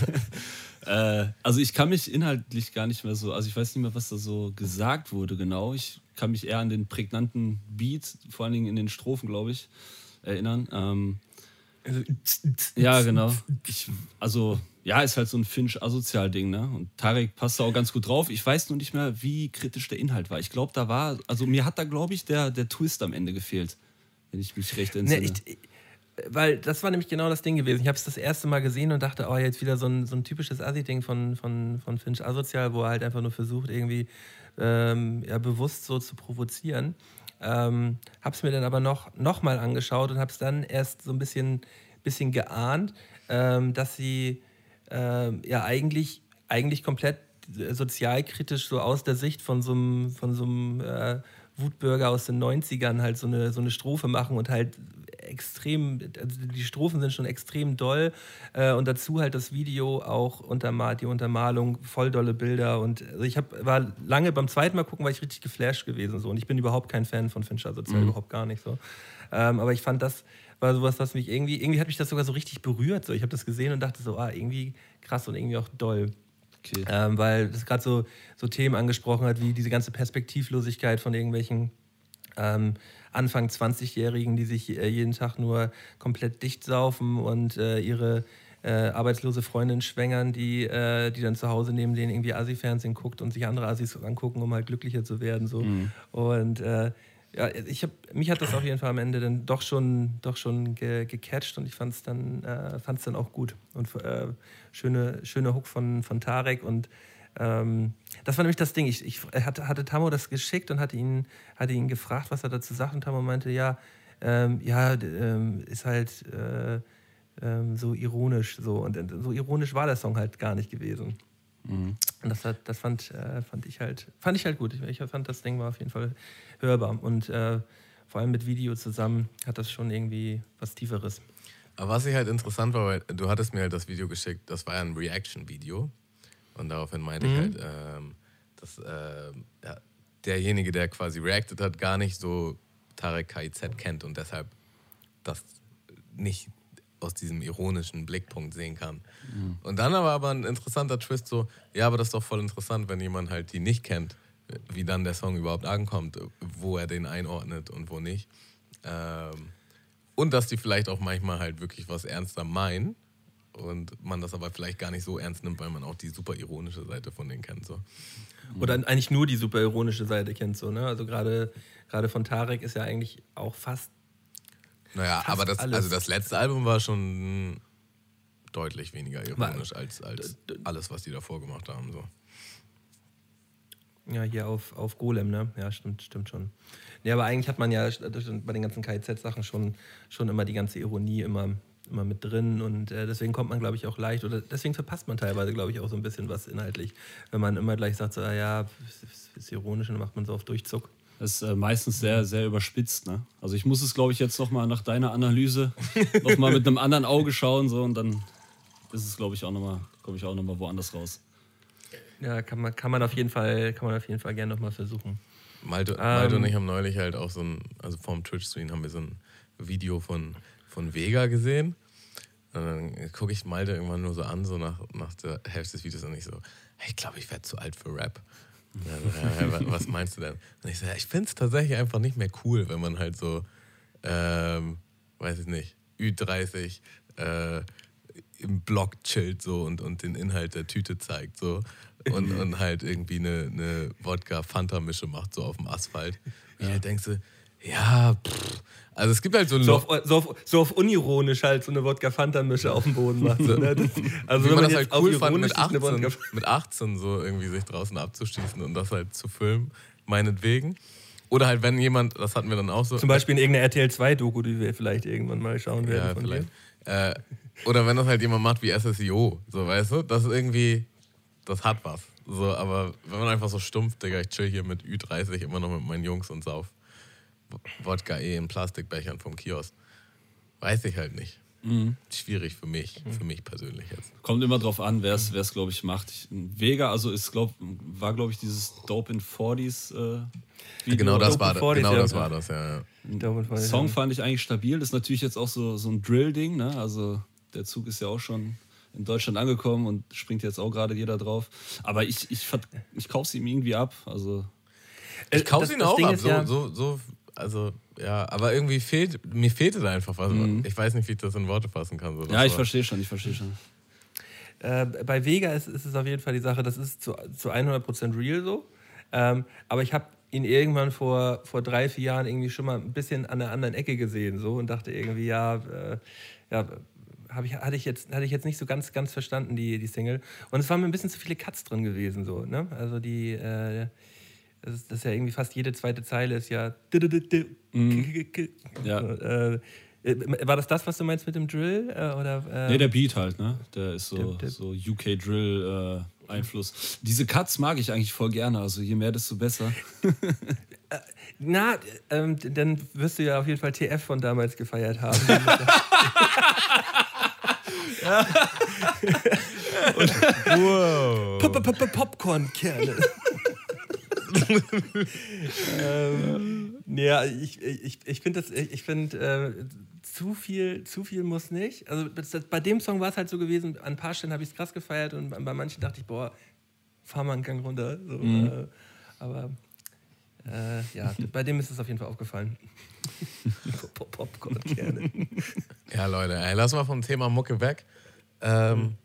äh, also ich kann mich inhaltlich gar nicht mehr so, also ich weiß nicht mehr, was da so gesagt wurde genau. Ich kann mich eher an den prägnanten Beat, vor allen Dingen in den Strophen, glaube ich, erinnern. Ähm, also, ja, genau. Ich, also ja, ist halt so ein Finch-Asozial-Ding, ne? Und Tarek passt da auch ganz gut drauf. Ich weiß nur nicht mehr, wie kritisch der Inhalt war. Ich glaube, da war, also mir hat da, glaube ich, der, der Twist am Ende gefehlt, wenn ich mich recht entsinne. Nee, ich, weil das war nämlich genau das Ding gewesen. Ich habe es das erste Mal gesehen und dachte, oh, jetzt wieder so ein, so ein typisches Assi-Ding von, von, von Finch Asozial, wo er halt einfach nur versucht, irgendwie ähm, ja, bewusst so zu provozieren. Ähm, habe es mir dann aber noch, noch mal angeschaut und habe es dann erst so ein bisschen, bisschen geahnt, ähm, dass sie äh, ja eigentlich, eigentlich komplett sozialkritisch so aus der Sicht von so einem, von so einem äh, Wutbürger aus den 90ern halt so eine, so eine Strophe machen und halt extrem, also die Strophen sind schon extrem doll äh, und dazu halt das Video auch untermal, die Untermalung, voll dolle Bilder und also ich hab, war lange beim zweiten Mal gucken, war ich richtig geflasht gewesen so und ich bin überhaupt kein Fan von Fincher Sozial, mhm. überhaupt gar nicht so. Ähm, aber ich fand das war sowas, was mich irgendwie, irgendwie hat mich das sogar so richtig berührt. So. Ich habe das gesehen und dachte so, ah, irgendwie krass und irgendwie auch doll. Okay. Ähm, weil das gerade so, so Themen angesprochen hat, wie diese ganze Perspektivlosigkeit von irgendwelchen ähm, Anfang 20-Jährigen, die sich äh, jeden Tag nur komplett dicht saufen und äh, ihre äh, arbeitslose Freundin schwängern, die, äh, die dann zu Hause neben denen irgendwie Asi-Fernsehen guckt und sich andere Asis angucken, um halt glücklicher zu werden. So. Mhm. Und äh, ja, ich hab, mich hat das auf jeden Fall am Ende dann doch schon, doch schon ge, gecatcht und ich fand es dann, äh, dann auch gut. Und äh, schöne, schöne Hook von, von Tarek und ähm, das war nämlich das Ding. Ich, ich hatte, hatte Tamo das geschickt und hatte ihn, hatte ihn gefragt, was er dazu sagt. Und Tamo meinte, ja, ähm, ja, ähm, ist halt äh, ähm, so ironisch so. Und äh, so ironisch war der Song halt gar nicht gewesen. Mhm. Und das, hat, das fand, äh, fand, ich halt, fand ich halt gut. Ich, ich, fand, das Ding war auf jeden Fall hörbar. Und äh, vor allem mit Video zusammen hat das schon irgendwie was Tieferes. Aber was ich halt interessant war, weil du hattest mir halt das Video geschickt, das war ja ein Reaction-Video. Und daraufhin meinte mhm. ich halt, ähm, dass äh, ja, derjenige, der quasi reacted hat, gar nicht so Tarek KIZ kennt und deshalb das nicht aus diesem ironischen Blickpunkt sehen kann. Mhm. Und dann aber, aber ein interessanter Twist so, ja, aber das ist doch voll interessant, wenn jemand halt die nicht kennt, wie dann der Song überhaupt ankommt, wo er den einordnet und wo nicht. Ähm, und dass die vielleicht auch manchmal halt wirklich was ernster meinen und man das aber vielleicht gar nicht so ernst nimmt, weil man auch die super ironische Seite von denen kennt. So. Oder eigentlich nur die super ironische Seite kennt. So, ne? Also gerade von Tarek ist ja eigentlich auch fast naja, aber das, also das letzte Album war schon deutlich weniger ironisch als, als alles, was die davor gemacht haben. So. Ja, hier auf, auf Golem, ne? Ja, stimmt, stimmt schon. Nee, aber eigentlich hat man ja bei den ganzen KIZ-Sachen schon, schon immer die ganze Ironie immer, immer mit drin und äh, deswegen kommt man, glaube ich, auch leicht oder deswegen verpasst man teilweise, glaube ich, auch so ein bisschen was inhaltlich. Wenn man immer gleich sagt, so, ah, ja, ist, ist ironisch und dann macht man so auf Durchzug. Das ist äh, meistens sehr, sehr überspitzt. Ne? Also ich muss es, glaube ich, jetzt nochmal nach deiner Analyse nochmal mit einem anderen Auge schauen so, und dann ist es, glaube ich, auch nochmal, komme ich auch nochmal woanders raus. Ja, kann man, kann man auf jeden Fall, kann man auf jeden Fall gerne nochmal versuchen. Malte, Malte ähm, und ich haben neulich halt auch so ein, also vorm Twitch-Stream haben wir so ein Video von, von Vega gesehen. Und dann gucke ich Malte irgendwann nur so an, so nach, nach der Hälfte des Videos und ich so, hey, ich glaube, ich werde zu alt für Rap. Ja, was meinst du denn? Und ich so, ja, ich finde es tatsächlich einfach nicht mehr cool, wenn man halt so, ähm, weiß ich nicht, Ü30 äh, im Blog chillt so und, und den Inhalt der Tüte zeigt so und, und halt irgendwie eine, eine Wodka-Fanta-Mische macht so auf dem Asphalt. Ja. Ich halt denkst du, ja, pff. Also es gibt halt so ein so auf, so, auf, so auf unironisch halt so eine Wodka-Fanta-Mische auf dem Boden macht. So, ne? das, also Wie man, man das halt cool fand, mit 18, mit 18 so irgendwie sich draußen abzuschießen und das halt zu filmen, meinetwegen. Oder halt, wenn jemand, das hatten wir dann auch so. Zum Beispiel in irgendeiner RTL 2-Doku, die wir vielleicht irgendwann mal schauen werden. Ja, vielleicht. Äh, oder wenn das halt jemand macht wie SSIO, so weißt du, das ist irgendwie, das hat was. So, aber wenn man einfach so stumpf, Digga, ich chill hier mit Ü30 immer noch mit meinen Jungs und sauf Wodka eh in Plastikbechern vom Kiosk. Weiß ich halt nicht. Mhm. Schwierig für mich, mhm. für mich persönlich jetzt. Kommt immer drauf an, wer es, glaube ich, macht. Ich, Vega, also ist, glaub, war, glaube ich, dieses Dope in 40s äh, Video. Genau das, war, 40s, genau das war das, ja. ja. Song fand ich eigentlich stabil. Das ist natürlich jetzt auch so, so ein Drill-Ding, ne? Also der Zug ist ja auch schon in Deutschland angekommen und springt jetzt auch gerade jeder drauf. Aber ich, ich, ich kaufe sie ihm irgendwie ab. Also ich kaufe ihn auch Ding ab. So, ja so, so also ja, aber irgendwie fehlt, mir fehlte da einfach was. Mhm. Ich weiß nicht, wie ich das in Worte fassen kann. So, ja, ich verstehe schon, ich verstehe schon. Äh, bei Vega ist, ist, es auf jeden Fall die Sache, das ist zu, zu 100% real so. Ähm, aber ich habe ihn irgendwann vor, vor drei, vier Jahren irgendwie schon mal ein bisschen an der anderen Ecke gesehen so und dachte irgendwie, ja, äh, ja ich, hatte, ich jetzt, hatte ich jetzt nicht so ganz, ganz verstanden, die, die Single. Und es waren mir ein bisschen zu viele Cuts drin gewesen. So, ne? Also die, äh, das ist, das ist ja irgendwie fast jede zweite Zeile ist ja. Mhm. ja. Äh, war das das, was du meinst mit dem Drill? Äh, oder, äh? Nee, der Beat halt, ne? Der ist so, so UK-Drill-Einfluss. Äh, Diese Cuts mag ich eigentlich voll gerne, also je mehr, desto besser. Äh, na, ähm, dann wirst du ja auf jeden Fall TF von damals gefeiert haben. Und, wow. Popcorn-Kerne ähm, ja, ich, ich, ich finde das, ich finde, äh, zu viel, zu viel muss nicht. Also das, das, bei dem Song war es halt so gewesen, an ein paar Stellen habe ich es krass gefeiert und bei manchen dachte ich, boah, fahr mal einen Gang runter. So, mhm. äh, aber äh, ja, bei dem ist es auf jeden Fall aufgefallen. Popcorn gerne. Ja, Leute, ey, lass mal vom Thema Mucke weg. Ähm, mhm.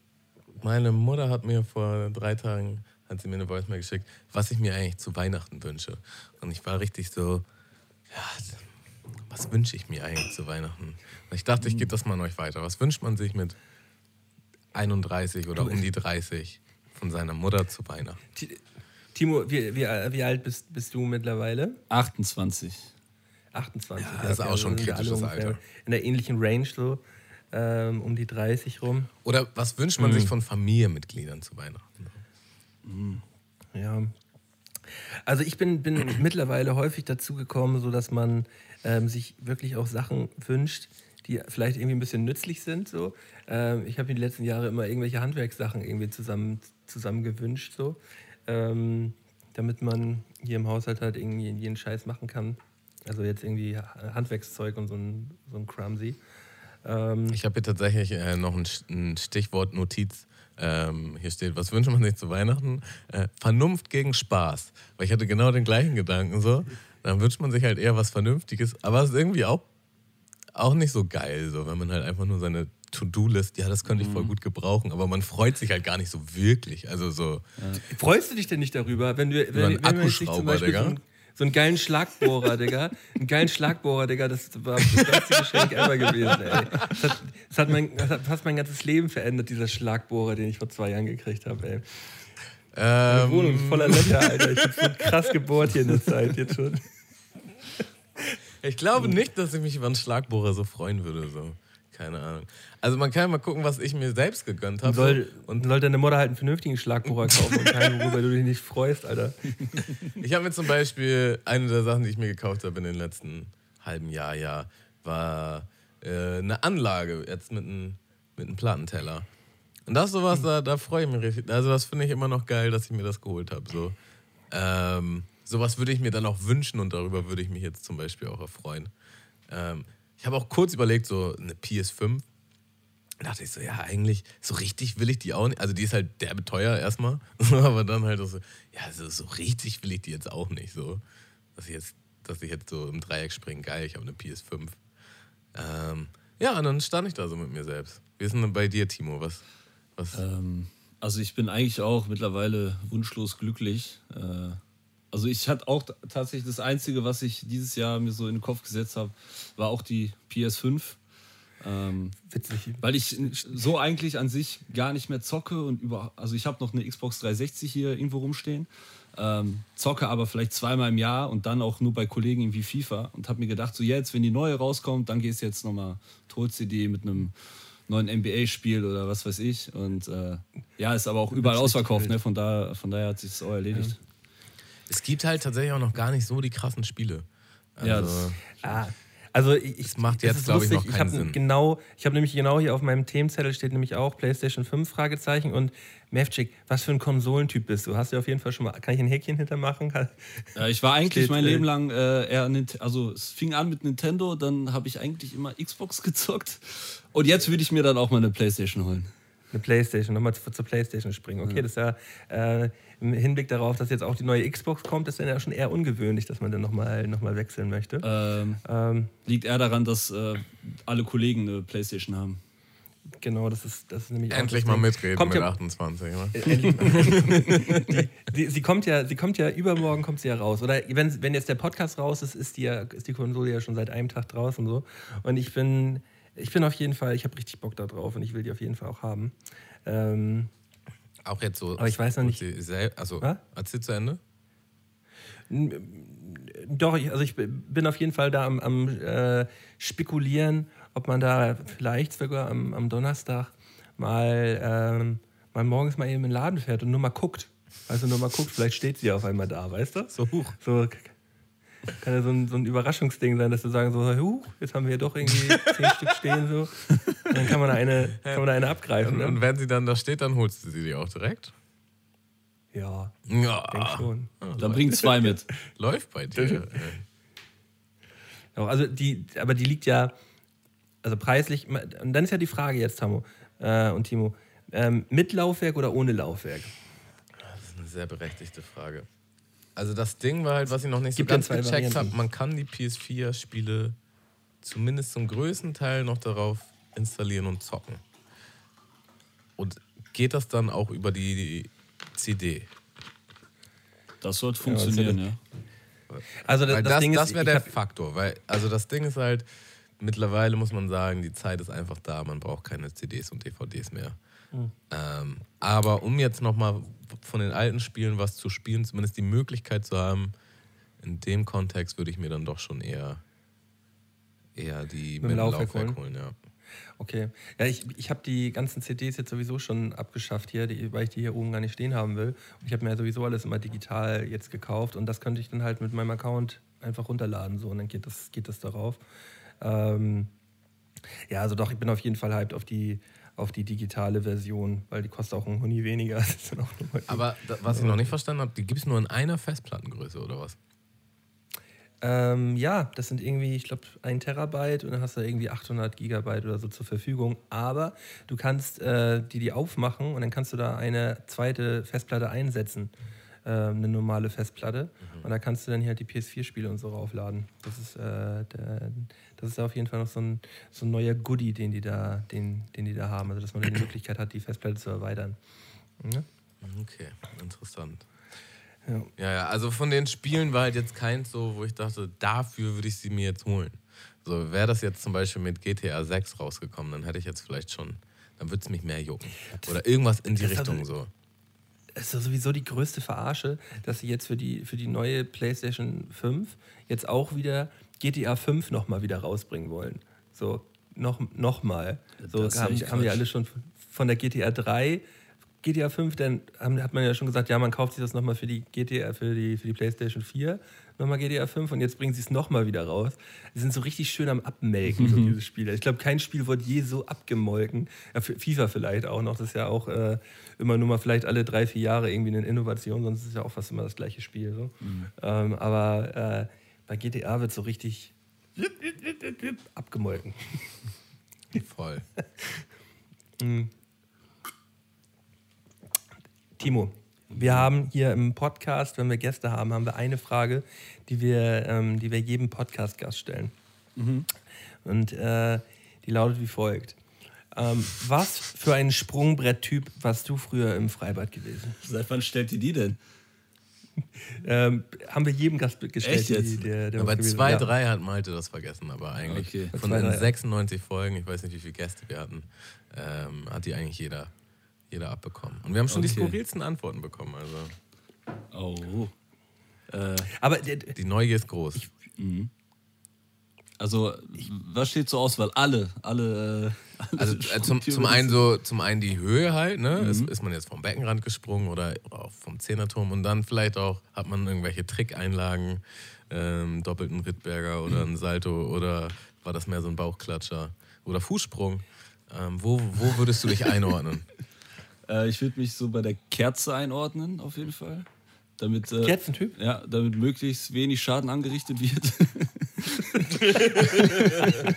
Meine Mutter hat mir vor drei Tagen hat sie mir eine Voice Mail geschickt, was ich mir eigentlich zu Weihnachten wünsche. Und ich war richtig so, ja, was wünsche ich mir eigentlich zu Weihnachten? Und ich dachte, ich gebe das mal an euch weiter. Was wünscht man sich mit 31 oder um die 30 von seiner Mutter zu Weihnachten? Timo, wie, wie, wie alt bist, bist du mittlerweile? 28. 28. Ja, das ist auch schon ein kritisches Alter. In der ähnlichen Range so, ähm, um die 30 rum. Oder was wünscht man mhm. sich von Familienmitgliedern zu Weihnachten? Ja. Also ich bin, bin mittlerweile häufig dazu gekommen, so dass man ähm, sich wirklich auch Sachen wünscht, die vielleicht irgendwie ein bisschen nützlich sind. So. Ähm, ich habe in den letzten Jahren immer irgendwelche Handwerkssachen irgendwie zusammen, zusammen gewünscht, so. Ähm, damit man hier im Haushalt halt irgendwie jeden Scheiß machen kann. Also jetzt irgendwie Handwerkszeug und so ein, so ein Crumsy. Ähm, ich habe hier tatsächlich äh, noch ein, ein Stichwort Notiz ähm, hier steht, was wünscht man sich zu Weihnachten? Äh, Vernunft gegen Spaß. Weil ich hatte genau den gleichen Gedanken so. Dann wünscht man sich halt eher was Vernünftiges. Aber es ist irgendwie auch, auch nicht so geil, so, wenn man halt einfach nur seine To-Do-List, ja, das könnte ich voll mhm. gut gebrauchen, aber man freut sich halt gar nicht so wirklich. Also so. Ja. Freust du dich denn nicht darüber, wenn du wenn, wenn Akkuschrauber, Digga? So so einen geilen Schlagbohrer, Digga. Einen geilen Schlagbohrer, Digga. Das war das beste Geschenk ever gewesen, ey. Das hat, das hat, mein, das hat fast mein ganzes Leben verändert, dieser Schlagbohrer, den ich vor zwei Jahren gekriegt habe, ey. Meine ähm. Wohnung voller Löcher, Alter. Ich bin so krass gebohrt hier in der Zeit jetzt schon. Ich glaube nicht, dass ich mich über einen Schlagbohrer so freuen würde. So. Keine Ahnung. Also man kann ja mal gucken, was ich mir selbst gegönnt habe. Soll, und soll deine Mutter halt einen vernünftigen Schlagbohrer kaufen und keinen, worüber du dich nicht freust, Alter. Ich habe mir zum Beispiel, eine der Sachen, die ich mir gekauft habe in den letzten halben Jahr, ja, war äh, eine Anlage jetzt mit einem mit Plattenteller. Und das ist sowas, da, da freue ich mich richtig. Also das finde ich immer noch geil, dass ich mir das geholt habe. So. Ähm, sowas würde ich mir dann auch wünschen und darüber würde ich mich jetzt zum Beispiel auch erfreuen. Ähm, ich habe auch kurz überlegt, so eine PS5 dachte ich so, ja, eigentlich, so richtig will ich die auch nicht. Also die ist halt der teuer erstmal, aber dann halt so, ja, so, so richtig will ich die jetzt auch nicht. So, dass ich jetzt, dass ich jetzt so im Dreieck springe, geil, ich habe eine PS5. Ähm, ja, und dann stand ich da so mit mir selbst. Wie ist denn bei dir, Timo? Was? was? Ähm, also ich bin eigentlich auch mittlerweile wunschlos glücklich. Äh, also ich hatte auch tatsächlich das Einzige, was ich dieses Jahr mir so in den Kopf gesetzt habe, war auch die PS5. Ähm, Witzig. Weil ich so eigentlich an sich gar nicht mehr zocke und über, also ich habe noch eine Xbox 360 hier irgendwo rumstehen, ähm, zocke aber vielleicht zweimal im Jahr und dann auch nur bei Kollegen irgendwie FIFA und habe mir gedacht, so jetzt, wenn die neue rauskommt, dann gehst du jetzt nochmal Toll-CD mit einem neuen NBA-Spiel oder was weiß ich. Und äh, ja, ist aber auch überall ausverkauft, ne? von, da, von daher hat sich das auch erledigt. Ja. Es gibt halt tatsächlich auch noch gar nicht so die krassen Spiele. Also, ja, das, ah, also ich, das macht jetzt, glaube ich, noch keinen ich Sinn. Genau, ich habe nämlich genau hier auf meinem Themenzettel steht nämlich auch PlayStation 5 Fragezeichen und Mevcik, was für ein Konsolentyp bist du? Hast du auf jeden Fall schon mal, kann ich ein Häkchen hintermachen? Ja, ich war eigentlich steht, mein Leben lang äh, eher, also es fing an mit Nintendo, dann habe ich eigentlich immer Xbox gezockt und jetzt würde ich mir dann auch mal eine Playstation holen. Eine Playstation, nochmal zur, zur Playstation springen. Okay, ja. das ist ja äh, im Hinblick darauf, dass jetzt auch die neue Xbox kommt, ist dann ja schon eher ungewöhnlich, dass man dann nochmal noch mal wechseln möchte. Ähm, ähm, liegt eher daran, dass äh, alle Kollegen eine Playstation haben. Genau, das ist, das ist nämlich Endlich mal mitreden kommt mit ja, 28. Ne? die, die, sie, kommt ja, sie kommt ja übermorgen kommt sie ja raus. Oder wenn, wenn jetzt der Podcast raus ist, ist die, ja, ist die Konsole ja schon seit einem Tag draußen so. Und ich bin, ich bin auf jeden Fall, ich habe richtig Bock da drauf und ich will die auf jeden Fall auch haben. Ähm, auch jetzt so. Aber ich weiß noch nicht. Also, ha? erzähl zu Ende. Doch, ich, also ich bin auf jeden Fall da am, am äh, Spekulieren, ob man da vielleicht sogar am, am Donnerstag mal, ähm, mal morgens mal eben in den Laden fährt und nur mal guckt. Also nur mal guckt, vielleicht steht sie auf einmal da, weißt du? So hoch. So kann ja so ein, so ein Überraschungsding sein, dass du sagen so, huh, jetzt haben wir hier doch irgendwie zehn Stück stehen so. Und dann kann man da eine, kann man da eine abgreifen. Und, ne? und wenn sie dann da steht, dann holst du sie dir auch direkt? Ja, ja. ich denke schon. dann bring zwei mit. Läuft bei dir. also die, aber die liegt ja, also preislich, und dann ist ja die Frage jetzt, Tamo äh, und Timo, ähm, mit Laufwerk oder ohne Laufwerk? Das ist eine sehr berechtigte Frage. Also das Ding war halt, was ich noch nicht Gibt so ganz gecheckt habe, man kann die PS4-Spiele zumindest zum größten Teil noch darauf installieren und zocken. Und geht das dann auch über die CD? Das sollte funktionieren, ja. Also das, das, das, das wäre der Faktor, weil also das Ding ist halt mittlerweile muss man sagen, die Zeit ist einfach da, man braucht keine CDs und DVDs mehr. Mhm. Ähm, aber um jetzt nochmal von den alten Spielen was zu spielen, zumindest die Möglichkeit zu haben, in dem Kontext würde ich mir dann doch schon eher, eher die mit, mit Laufwerk, Laufwerk holen. holen. ja. Okay. Ja, ich, ich habe die ganzen CDs jetzt sowieso schon abgeschafft hier, die, weil ich die hier oben gar nicht stehen haben will. Und ich habe mir ja sowieso alles immer digital jetzt gekauft und das könnte ich dann halt mit meinem Account einfach runterladen so und dann geht das, geht das darauf. Ähm, ja, also doch, ich bin auf jeden Fall hyped auf die, auf die digitale Version, weil die kostet auch ein Huni weniger. Aber da, was ich noch nicht verstanden habe, die gibt es nur in einer Festplattengröße oder was? Ähm, ja, das sind irgendwie, ich glaube, ein Terabyte und dann hast du irgendwie 800 Gigabyte oder so zur Verfügung. Aber du kannst äh, die die aufmachen und dann kannst du da eine zweite Festplatte einsetzen. Äh, eine normale Festplatte. Mhm. Und da kannst du dann hier halt die PS4-Spiele und so raufladen. Das ist, äh, der, das ist auf jeden Fall noch so ein, so ein neuer Goodie, den die, da, den, den die da haben. Also, dass man die Möglichkeit hat, die Festplatte zu erweitern. Ja? Okay, interessant. Ja. ja, ja, also von den Spielen war halt jetzt keins so, wo ich dachte, dafür würde ich sie mir jetzt holen. So, wäre das jetzt zum Beispiel mit GTA 6 rausgekommen, dann hätte ich jetzt vielleicht schon, dann würde es mich mehr jucken. Oder irgendwas in die Richtung so ist ja sowieso die größte Verarsche, dass sie jetzt für die, für die neue PlayStation 5 jetzt auch wieder GTA 5 nochmal wieder rausbringen wollen. So, noch, noch mal. So haben, haben die alle schon von der GTA 3 GTA 5, dann hat man ja schon gesagt, ja, man kauft sich das nochmal für die GTA, für die, für die PlayStation 4, nochmal GTA 5 und jetzt bringen sie es nochmal wieder raus. Die sind so richtig schön am Abmelken, so diese Spiele. Ich glaube, kein Spiel wurde je so abgemolken. Ja, FIFA vielleicht auch noch, das ist ja auch äh, immer nur mal vielleicht alle drei, vier Jahre irgendwie eine Innovation, sonst ist es ja auch fast immer das gleiche Spiel. So. Mhm. Ähm, aber äh, bei GTA wird so richtig abgemolken. Voll. Mhm. Timo, wir haben hier im Podcast, wenn wir Gäste haben, haben wir eine Frage, die wir, ähm, die wir jedem Podcast-Gast stellen. Mhm. Und äh, die lautet wie folgt. Ähm, was für ein Sprungbrett-Typ warst du früher im Freibad gewesen? Seit wann stellt ihr die denn? ähm, haben wir jedem Gast gestellt. Echt jetzt? Die, der, der bei zwei, ja. drei hat Malte das vergessen, aber eigentlich okay. von zwei, den drei, 96 Folgen, ich weiß nicht, wie viele Gäste wir hatten, ähm, hat die eigentlich jeder, jeder abbekommen. Und wir haben schon okay. die skurrilsten Antworten bekommen. Also. Oh. Äh, aber die Neugier ist groß. Ich, mhm. Also, was steht zur Auswahl? Alle, alle. Äh, alle also äh, zum, zum einen so, zum einen die Höhe halt, ne? Mhm. Ist, ist, man jetzt vom Beckenrand gesprungen oder auch vom Zehnerturm und dann vielleicht auch hat man irgendwelche Trickeinlagen, ähm, doppelten Rittberger oder mhm. ein Salto oder war das mehr so ein Bauchklatscher oder Fußsprung? Ähm, wo, wo würdest du dich einordnen? äh, ich würde mich so bei der Kerze einordnen, auf jeden Fall. Damit, äh, Kerzentyp? Ja, damit möglichst wenig Schaden angerichtet wird.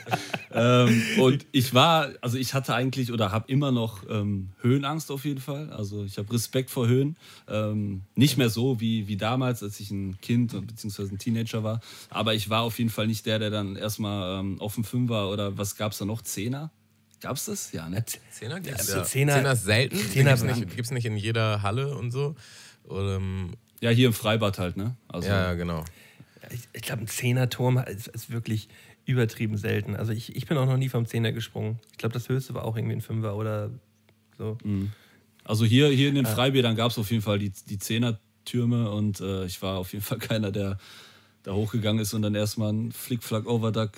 ähm, und ich war, also ich hatte eigentlich oder habe immer noch ähm, Höhenangst auf jeden Fall. Also ich habe Respekt vor Höhen. Ähm, nicht mehr so wie, wie damals, als ich ein Kind bzw. ein Teenager war. Aber ich war auf jeden Fall nicht der, der dann erstmal ähm, auf dem Fünfer oder was gab es da noch? Zehner? Gab es das? Ja, ne? Zehner gibt es ja. Zehner, Zehner ist selten. Zehner gibt es nicht, nicht in jeder Halle und so. Oder, ähm, ja, hier im Freibad halt, ne? Also, ja, genau. Ich, ich glaube, ein Zehner-Turm ist, ist, wirklich übertrieben selten. Also ich, ich bin auch noch nie vom Zehner gesprungen. Ich glaube, das höchste war auch irgendwie ein Fünfer oder so. Mhm. Also hier, hier in den ja. Freibädern gab es auf jeden Fall die, die Zehner-Türme und äh, ich war auf jeden Fall keiner, der da hochgegangen ist und dann erstmal ein Flickflack Overduck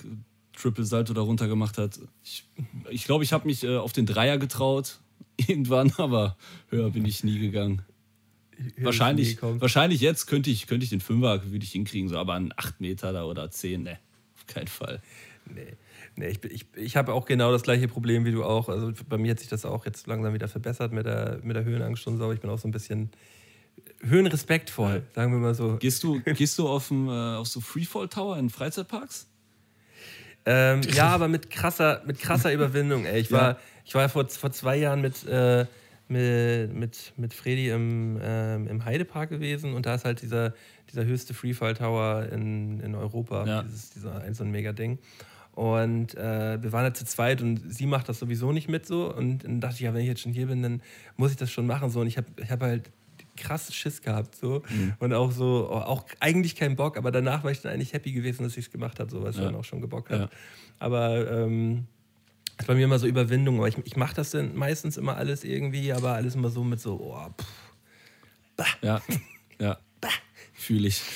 Triple Salto darunter gemacht hat. Ich glaube, ich, glaub, ich habe mich äh, auf den Dreier getraut irgendwann, aber höher bin ich nie gegangen wahrscheinlich, wahrscheinlich jetzt könnte ich, könnte ich den Fünfer würde ich hinkriegen, so, aber ein 8 Meter da oder 10, ne, auf keinen Fall. Nee. Nee, ich, ich, ich habe auch genau das gleiche Problem wie du auch. Also bei mir hat sich das auch jetzt langsam wieder verbessert mit der, mit der Höhenangst und so. Ich bin auch so ein bisschen höhenrespektvoll, ja. sagen wir mal so. Gehst du, gehst du auf, dem, äh, auf so Freefall Tower in Freizeitparks? Ähm, ja, aber mit krasser, mit krasser Überwindung. Ey. Ich ja. war, ich war vor, vor zwei Jahren mit, äh, mit, mit, mit Freddy im, ähm, im Heidepark gewesen und da ist halt dieser, dieser höchste Freefall Tower in, in Europa, ja. dieses, dieser ein so ein mega Ding. Und äh, wir waren da zu zweit und sie macht das sowieso nicht mit so. Und dann dachte ich, ja, wenn ich jetzt schon hier bin, dann muss ich das schon machen. So. Und ich habe ich hab halt krass Schiss gehabt so mhm. und auch so auch eigentlich keinen Bock aber danach war ich dann eigentlich happy gewesen dass ich es gemacht habe so was ja. dann auch schon gebockt hat ja. aber ähm, ist bei mir immer so Überwindung, aber ich, ich mache das dann meistens immer alles irgendwie, aber alles immer so mit so, oh, pff, bah. Ja, ja, fühle ich.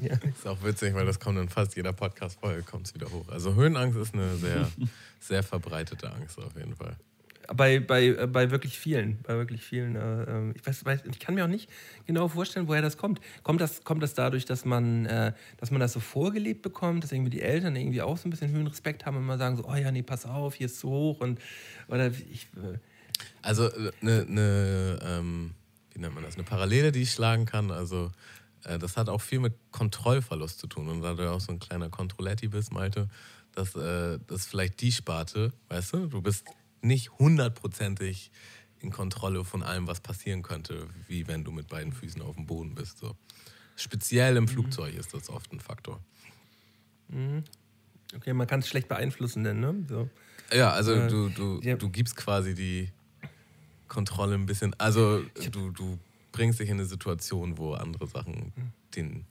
Ja. Ist auch witzig, weil das kommt in fast jeder Podcast-Folge kommt wieder hoch. Also Höhenangst ist eine sehr, sehr verbreitete Angst auf jeden Fall bei, bei, äh, bei wirklich vielen. Bei wirklich vielen. Äh, ähm, ich, weiß, ich kann mir auch nicht genau vorstellen, woher das kommt. Kommt das, kommt das dadurch, dass man, äh, dass man das so vorgelebt bekommt, dass irgendwie die Eltern irgendwie auch so ein bisschen Höhenrespekt haben und mal sagen so, oh ja, nee, pass auf, hier ist zu hoch und oder ich. Äh also eine, ne, ähm, wie nennt man das, eine Parallele, die ich schlagen kann, also äh, das hat auch viel mit Kontrollverlust zu tun. Und da du auch so ein kleiner Kontrolletti bist, Malte, dass äh, das vielleicht die Sparte, weißt du, du bist nicht hundertprozentig in Kontrolle von allem, was passieren könnte, wie wenn du mit beiden Füßen auf dem Boden bist. So. Speziell im mhm. Flugzeug ist das oft ein Faktor. Mhm. Okay, man kann es schlecht beeinflussen, denn, ne? So. Ja, also äh, du, du, ja. du gibst quasi die Kontrolle ein bisschen. Also du, du bringst dich in eine Situation, wo andere Sachen mhm. den,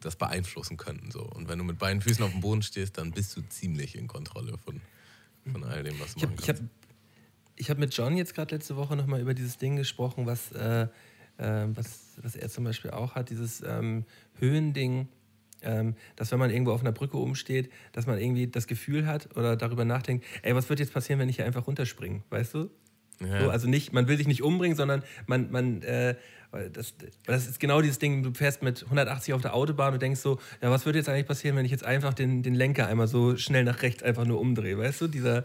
das beeinflussen könnten. So. Und wenn du mit beiden Füßen auf dem Boden stehst, dann bist du ziemlich in Kontrolle von, von all dem, was du ich hab, machen kannst. Ich habe mit John jetzt gerade letzte Woche nochmal über dieses Ding gesprochen, was, äh, äh, was, was er zum Beispiel auch hat, dieses ähm, Höhending. Ähm, dass wenn man irgendwo auf einer Brücke oben steht, dass man irgendwie das Gefühl hat oder darüber nachdenkt, ey, was wird jetzt passieren, wenn ich hier einfach runterspringe, weißt du? Ja. So, also nicht, man will sich nicht umbringen, sondern man, man äh, das, das ist genau dieses Ding, du fährst mit 180 auf der Autobahn und denkst so, ja, was würde jetzt eigentlich passieren, wenn ich jetzt einfach den, den Lenker einmal so schnell nach rechts einfach nur umdrehe, weißt du? Dieser,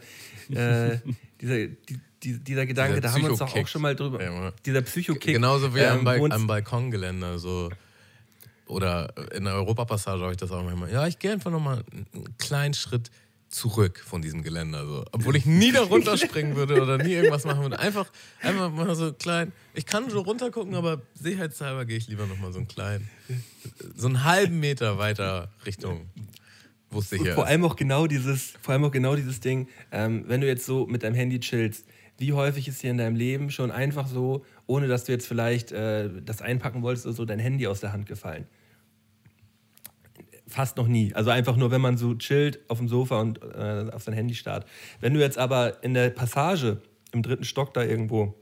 äh, dieser, die, die, dieser Gedanke, dieser da haben wir uns doch auch schon mal drüber. Ja, dieser Psycho-Kick. Genauso wie ähm, am, Balk am Balkongeländer. So. Oder in der Europapassage habe ich das auch manchmal. Ja, ich gehe einfach nochmal einen kleinen Schritt zurück von diesem Geländer. So. Obwohl ich nie da runterspringen würde oder nie irgendwas machen würde. Einfach, einfach mal so klein. Ich kann so runtergucken, aber sicherheitshalber gehe ich lieber nochmal so einen kleinen, so einen halben Meter weiter Richtung wusste ich ja. Vor allem auch genau dieses, vor allem auch genau dieses Ding, ähm, wenn du jetzt so mit deinem Handy chillst, wie häufig ist dir in deinem Leben schon einfach so, ohne dass du jetzt vielleicht äh, das einpacken wolltest oder so, dein Handy aus der Hand gefallen? Fast noch nie. Also einfach nur, wenn man so chillt auf dem Sofa und äh, auf sein Handy starrt. Wenn du jetzt aber in der Passage im dritten Stock da irgendwo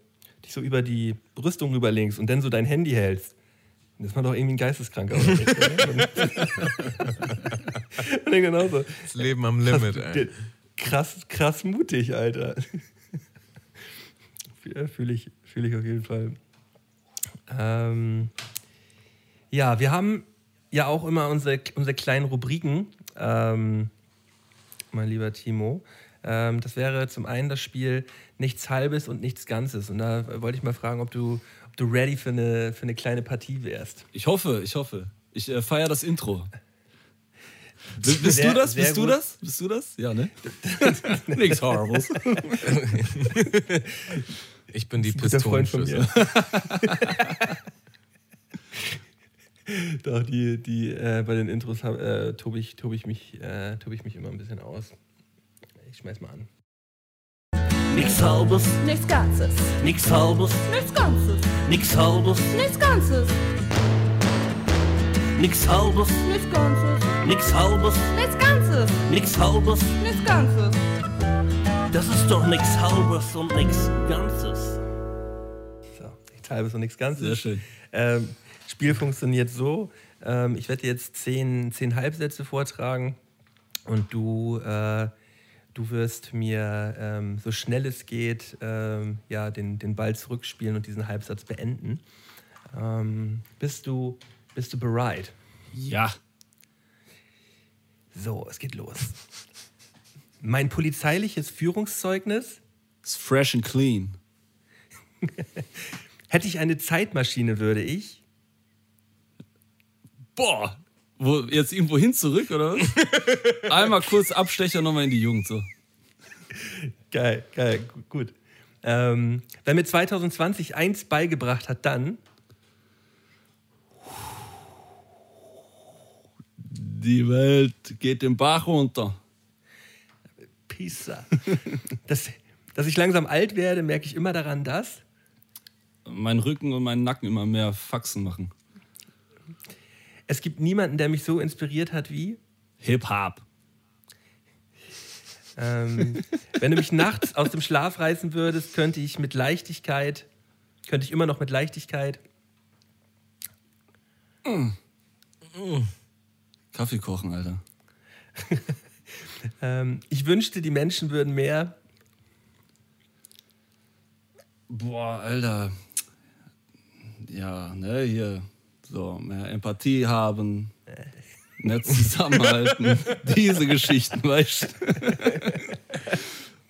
dich so über die Brüstung rüberlegst und dann so dein Handy hältst, das ist man doch irgendwie ein Geisteskranker. und dann genauso. Das Leben am Limit, krass, ey. Krass, krass mutig, Alter. Fühle ich, fühl ich auf jeden Fall. Ähm, ja, wir haben ja auch immer unsere, unsere kleinen Rubriken, ähm, mein lieber Timo. Ähm, das wäre zum einen das Spiel Nichts Halbes und Nichts Ganzes. Und da wollte ich mal fragen, ob du, ob du ready für eine, für eine kleine Partie wärst. Ich hoffe, ich hoffe. Ich äh, feiere das Intro. Bist sehr, du das? Bist du das? Bist du das? Ja, ne? Nichts Horribles. Ich bin die Pistolenschüssel. Doch, die, die äh, bei den Intros äh, tobe ich, tob ich, mich, äh, tob ich mich immer ein bisschen aus. Ich schmeiß mal an. Nix halbes, nichts Ganzes. Nix halbes, nichts Ganzes. Nix halbes, nichts Ganzes. Nix halbes, nichts Ganzes. Nix halbes, nichts Ganzes. Nix halbes, nichts Ganzes. Das ist doch nix halbes und nix Ganzes. So, nichts halbes und nichts Ganzes. Sehr schön. Ähm, Spiel funktioniert so. Ähm, ich werde jetzt zehn, zehn Halbsätze vortragen und du, äh, du wirst mir ähm, so schnell es geht ähm, ja, den, den Ball zurückspielen und diesen Halbsatz beenden. Ähm, bist, du, bist du bereit? Ja. So, es geht los. Mein polizeiliches Führungszeugnis ist fresh and clean. Hätte ich eine Zeitmaschine, würde ich boah, wo, jetzt irgendwo hin zurück, oder was? Einmal kurz Abstecher nochmal in die Jugend, so. Geil, geil, gut. Ähm, wer mir 2020 eins beigebracht hat, dann. Die Welt geht den Bach runter. Pisa. dass, dass ich langsam alt werde, merke ich immer daran, dass. Mein Rücken und mein Nacken immer mehr Faxen machen. Es gibt niemanden, der mich so inspiriert hat wie Hip-Hop. Ähm, wenn du mich nachts aus dem Schlaf reißen würdest, könnte ich mit Leichtigkeit, könnte ich immer noch mit Leichtigkeit. Mm. Mm. Kaffee kochen, Alter. ähm, ich wünschte, die Menschen würden mehr. Boah, Alter. Ja, ne, hier so, mehr Empathie haben, nicht zusammenhalten. Diese Geschichten, weißt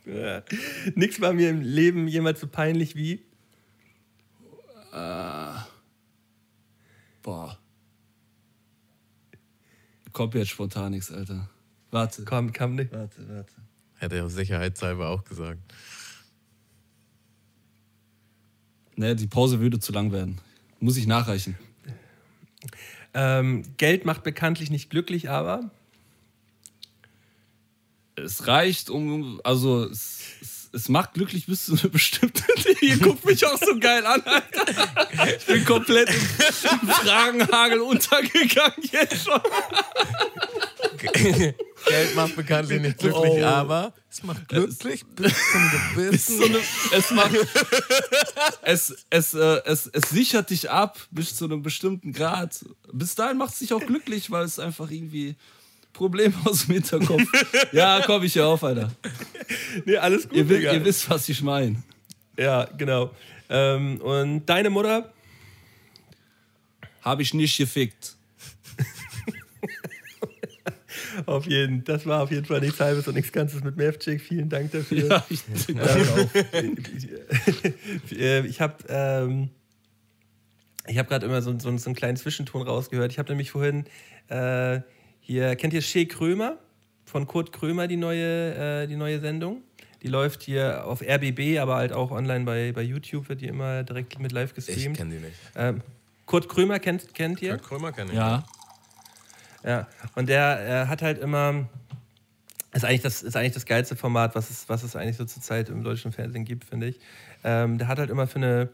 du? ja. Nichts war mir im Leben jemals so peinlich wie. Äh, boah. Kommt jetzt spontan nichts, Alter. Warte. Komm, komm nicht. Warte, warte. Hätte er sicherheitshalber auch gesagt. Ne, die Pause würde zu lang werden. Muss ich nachreichen. Ähm, Geld macht bekanntlich nicht glücklich, aber. Es reicht, um. Also, es, es, es macht glücklich bis zu einer bestimmten. Ihr guckt mich auch so geil an, Alter. Ich bin komplett im, Fragenhagel untergegangen jetzt schon. Geld macht bekanntlich nicht glücklich, oh. aber es macht glücklich es, bis zum gewissen. Bis es macht. es, es, äh, es, es sichert dich ab bis zu einem bestimmten Grad. Bis dahin macht es dich auch glücklich, weil es einfach irgendwie Probleme aus dem Hinterkopf. ja, komm ich hier auf, Alter. Nee, alles gut. Ihr, ihr wisst, was ich meine. Ja, genau. Ähm, und deine Mutter? Habe ich nicht gefickt. Auf jeden, das war auf jeden Fall nichts Halbes und nichts Ganzes mit Mavchick. Vielen Dank dafür. Ja, ich ähm, ich habe ähm, hab gerade immer so, so, so, einen kleinen Zwischenton rausgehört. Ich habe nämlich vorhin äh, hier, kennt ihr Shea Krömer von Kurt Krömer, die neue, äh, die neue Sendung. Die läuft hier auf RBB, aber halt auch online bei, bei YouTube, wird die immer direkt mit live gestreamt. Ich kenne die nicht. Ähm, Kurt Krömer kennt, kennt ihr? Kurt Krömer kenne ich. Ja. Ja, und der äh, hat halt immer, ist eigentlich, das, ist eigentlich das geilste Format, was es, was es eigentlich so zurzeit im deutschen Fernsehen gibt, finde ich. Ähm, der hat halt immer für eine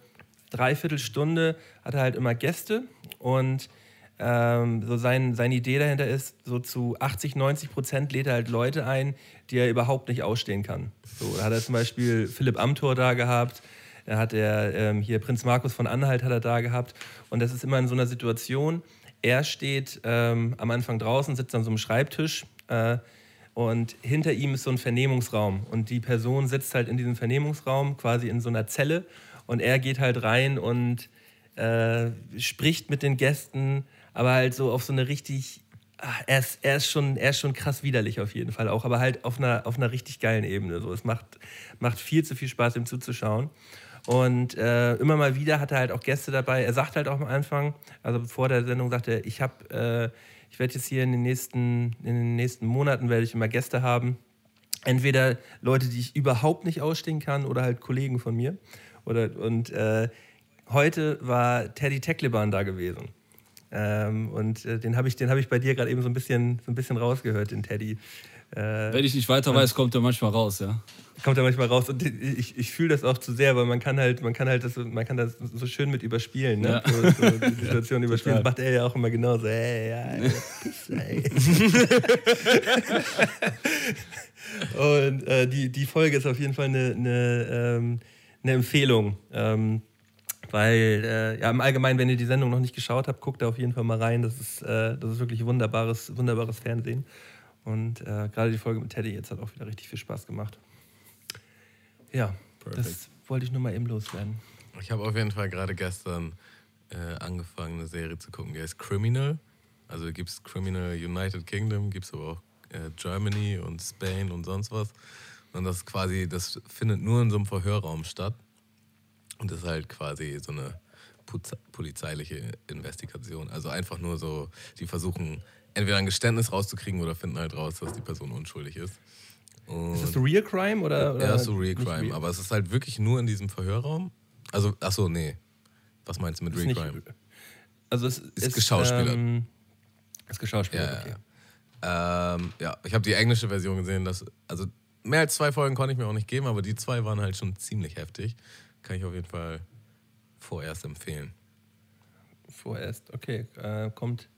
Dreiviertelstunde, hat er halt immer Gäste und ähm, so sein, seine Idee dahinter ist, so zu 80, 90 Prozent lädt er halt Leute ein, die er überhaupt nicht ausstehen kann. So, da hat er zum Beispiel Philipp Amthor da gehabt, da hat er ähm, hier Prinz Markus von Anhalt hat er da gehabt und das ist immer in so einer Situation, er steht ähm, am Anfang draußen, sitzt an so einem Schreibtisch äh, und hinter ihm ist so ein Vernehmungsraum. Und die Person sitzt halt in diesem Vernehmungsraum, quasi in so einer Zelle. Und er geht halt rein und äh, spricht mit den Gästen, aber halt so auf so eine richtig. Ach, er, ist, er, ist schon, er ist schon krass widerlich auf jeden Fall auch, aber halt auf einer, auf einer richtig geilen Ebene. So. Es macht, macht viel zu viel Spaß, ihm zuzuschauen. Und äh, immer mal wieder hat er halt auch Gäste dabei. Er sagt halt auch am Anfang, also vor der Sendung sagt er, ich habe, äh, ich werde jetzt hier in den nächsten, in den nächsten Monaten werde ich immer Gäste haben. Entweder Leute, die ich überhaupt nicht ausstehen kann, oder halt Kollegen von mir. Oder, und äh, heute war Teddy Teckleban da gewesen. Ähm, und äh, den habe ich, hab ich bei dir gerade eben so ein bisschen, so ein bisschen rausgehört, den Teddy. Äh, Wenn ich nicht weiter weiß, kommt er manchmal raus, ja. Kommt er manchmal raus und ich, ich fühle das auch zu sehr, weil man kann halt, man kann halt das, man kann das so schön mit überspielen, ne? Ja. So, so die Situation überspielen. Das macht er ja auch immer genauso. Ey, ja, ey. und äh, die, die Folge ist auf jeden Fall eine, eine, ähm, eine Empfehlung. Ähm, weil äh, ja, im Allgemeinen, wenn ihr die Sendung noch nicht geschaut habt, guckt da auf jeden Fall mal rein. Das ist, äh, das ist wirklich wunderbares, wunderbares Fernsehen. Und äh, gerade die Folge mit Teddy jetzt hat auch wieder richtig viel Spaß gemacht. Ja, Perfect. das wollte ich nur mal eben loswerden. Ich habe auf jeden Fall gerade gestern äh, angefangen, eine Serie zu gucken, die heißt Criminal. Also gibt es Criminal United Kingdom, gibt es aber auch äh, Germany und Spain und sonst was. Und das quasi, das findet nur in so einem Verhörraum statt. Und das ist halt quasi so eine polizeiliche Investigation. Also einfach nur so, die versuchen entweder ein Geständnis rauszukriegen oder finden halt raus, dass die Person unschuldig ist. Und ist das Real Crime oder? oder ja, so Real Crime. Real? Aber es ist halt wirklich nur in diesem Verhörraum. Also, achso, nee. Was meinst du mit Real nicht, Crime? Also es ist, ist geschauspielert. Ähm, ist geschauspielert, ja, okay. Ja, ähm, ja ich habe die englische Version gesehen. Dass, also mehr als zwei Folgen konnte ich mir auch nicht geben, aber die zwei waren halt schon ziemlich heftig. Kann ich auf jeden Fall vorerst empfehlen. Vorerst, okay. Äh, kommt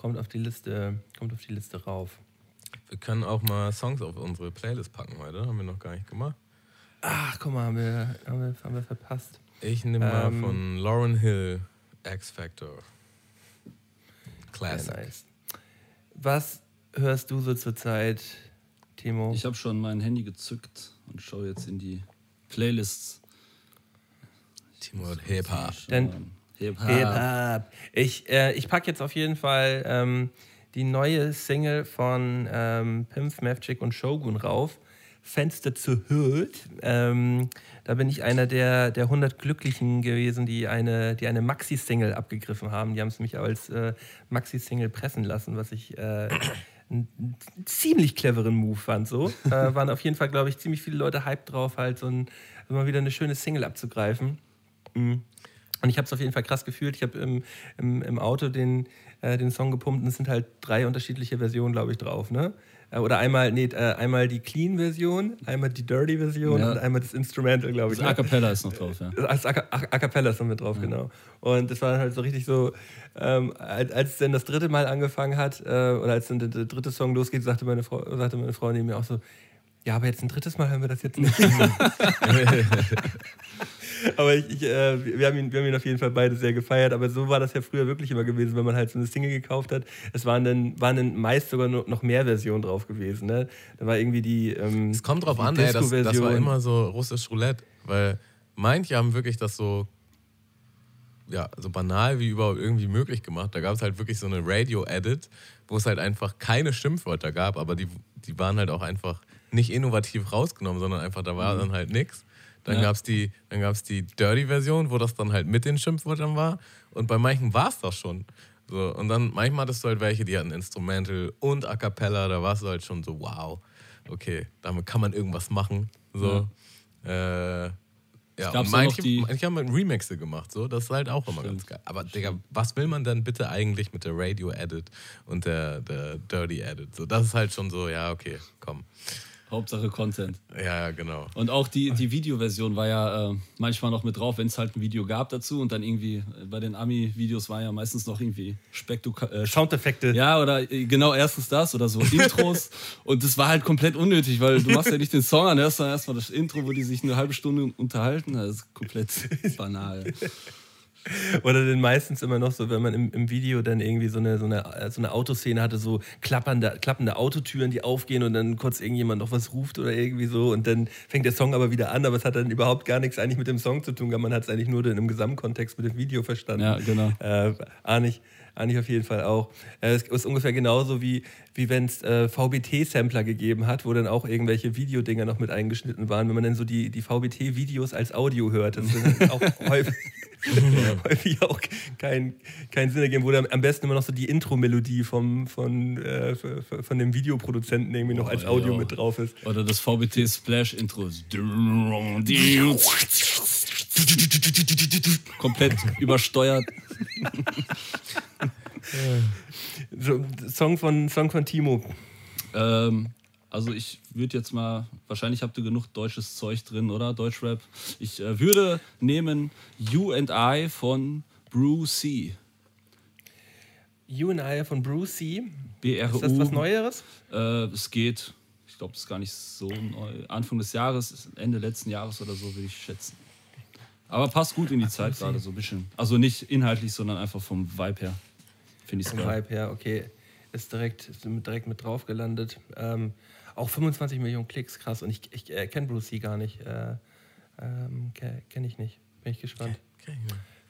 kommt auf die Liste, kommt auf die Liste rauf. Wir können auch mal Songs auf unsere Playlist packen heute. Haben wir noch gar nicht gemacht. Ach, guck mal, haben wir, haben wir, haben wir verpasst. Ich nehme ähm, mal von Lauren Hill, X Factor. Classic. Nice. Was hörst du so zurzeit, Timo? Ich habe schon mein Handy gezückt und schaue jetzt in die Playlists. Timo hat Hip-Hop. Hip-Hop. Hip-Hop. Ich, äh, ich packe jetzt auf jeden Fall ähm, die neue Single von ähm, Pimp, Mavchick und Shogun rauf. Fenster zu Hüt. Ähm, da bin ich einer der, der 100 Glücklichen gewesen, die eine, die eine Maxi-Single abgegriffen haben. Die haben es mich als äh, Maxi-Single pressen lassen, was ich äh, einen ziemlich cleveren Move fand. So. äh, waren auf jeden Fall, glaube ich, ziemlich viele Leute hyped drauf, halt so ein, immer wieder eine schöne Single abzugreifen. Mhm. Und ich habe es auf jeden Fall krass gefühlt. Ich habe im, im, im, Auto den, äh, den Song gepumpt und es sind halt drei unterschiedliche Versionen, glaube ich, drauf. Ne? Äh, oder einmal, nee, äh, einmal die Clean-Version, einmal die Dirty-Version ja. und einmal das Instrumental, glaube ich. Das ne? A Cappella ist noch drauf, ja. Das A, A, Cappella ist noch mit drauf, ja. genau. Und das war halt so richtig so, ähm, als, als es dann das dritte Mal angefangen hat, äh, oder als dann der, der, dritte Song losgeht, sagte meine Frau, sagte meine Frau neben mir auch so, ja, aber jetzt ein drittes Mal hören wir das jetzt nicht. aber ich, ich, äh, wir, haben ihn, wir haben ihn auf jeden Fall beide sehr gefeiert. Aber so war das ja früher wirklich immer gewesen, wenn man halt so eine Single gekauft hat. Es waren dann, waren dann meist sogar noch mehr Versionen drauf gewesen. Ne? Da war irgendwie die. Ähm, es kommt drauf an, ey, das, das war immer so russisch Roulette. Weil manche haben wirklich das so ja, so banal wie überhaupt irgendwie möglich gemacht. Da gab es halt wirklich so eine Radio-Edit, wo es halt einfach keine Schimpfwörter gab, aber die, die waren halt auch einfach nicht innovativ rausgenommen, sondern einfach, da war mhm. dann halt nichts. Dann ja. gab es die, die Dirty-Version, wo das dann halt mit den Schimpfwörtern war. Und bei manchen war es das schon. So, und dann manchmal hattest du halt welche, die hatten Instrumental und A Cappella, da warst du halt schon so, wow, okay, damit kann man irgendwas machen. So. Ja. Äh, ja, und manche, manche haben halt Remixe gemacht, so, das ist halt auch immer Stimmt. ganz geil. Aber Digga, was will man denn bitte eigentlich mit der Radio-Edit und der, der Dirty-Edit? So, das ist halt schon so, ja, okay, komm. Hauptsache Content. Ja, genau. Und auch die, die Videoversion war ja äh, manchmal noch mit drauf, wenn es halt ein Video gab dazu. Und dann irgendwie äh, bei den Ami-Videos war ja meistens noch irgendwie Spektuk äh, Soundeffekte. Ja, oder äh, genau erstens das oder so Intros. und das war halt komplett unnötig, weil du machst ja nicht den Song an, hörst dann erstmal das Intro, wo die sich eine halbe Stunde unterhalten. Das ist komplett banal. Oder dann meistens immer noch so, wenn man im, im Video dann irgendwie so eine, so eine, so eine Autoszene hatte, so klappernde, klappende Autotüren, die aufgehen und dann kurz irgendjemand noch was ruft oder irgendwie so und dann fängt der Song aber wieder an, aber es hat dann überhaupt gar nichts eigentlich mit dem Song zu tun, man hat es eigentlich nur in einem Gesamtkontext mit dem Video verstanden. Ja, genau. Äh, ahne ich, ahne ich auf jeden Fall auch. Äh, es ist ungefähr genauso wie, wie wenn es äh, VBT-Sampler gegeben hat, wo dann auch irgendwelche Videodinger noch mit eingeschnitten waren, wenn man dann so die, die VBT-Videos als Audio hört. Das ist auch häufig häufig auch keinen kein Sinn ergeben, wo dann am besten immer noch so die Intro-Melodie vom, von, äh, von dem Videoproduzenten irgendwie noch oh, als Audio ja. mit drauf ist. Oder das VBT Splash-Intro. Komplett übersteuert. so, Song, von, Song von Timo. Ähm, also ich würde jetzt mal, wahrscheinlich habt ihr genug deutsches Zeug drin, oder? Deutschrap. Ich äh, würde nehmen You and I von Bruce C. You and I von Bruce C. BRU. Ist das was Neueres? Äh, es geht, ich glaube, es ist gar nicht so neu. Anfang des Jahres, Ende letzten Jahres oder so, würde ich schätzen. Aber passt gut in die Zeit gerade so ein bisschen. Also nicht inhaltlich, sondern einfach vom Vibe her. Finde ich es geil. Vom Vibe her, okay. Ist direkt, ist direkt mit drauf gelandet. Ähm, auch 25 Millionen Klicks, krass. Und ich, ich äh, kenne Bruce Lee gar nicht. Äh, ähm, kenne ich nicht. Bin ich gespannt. Okay.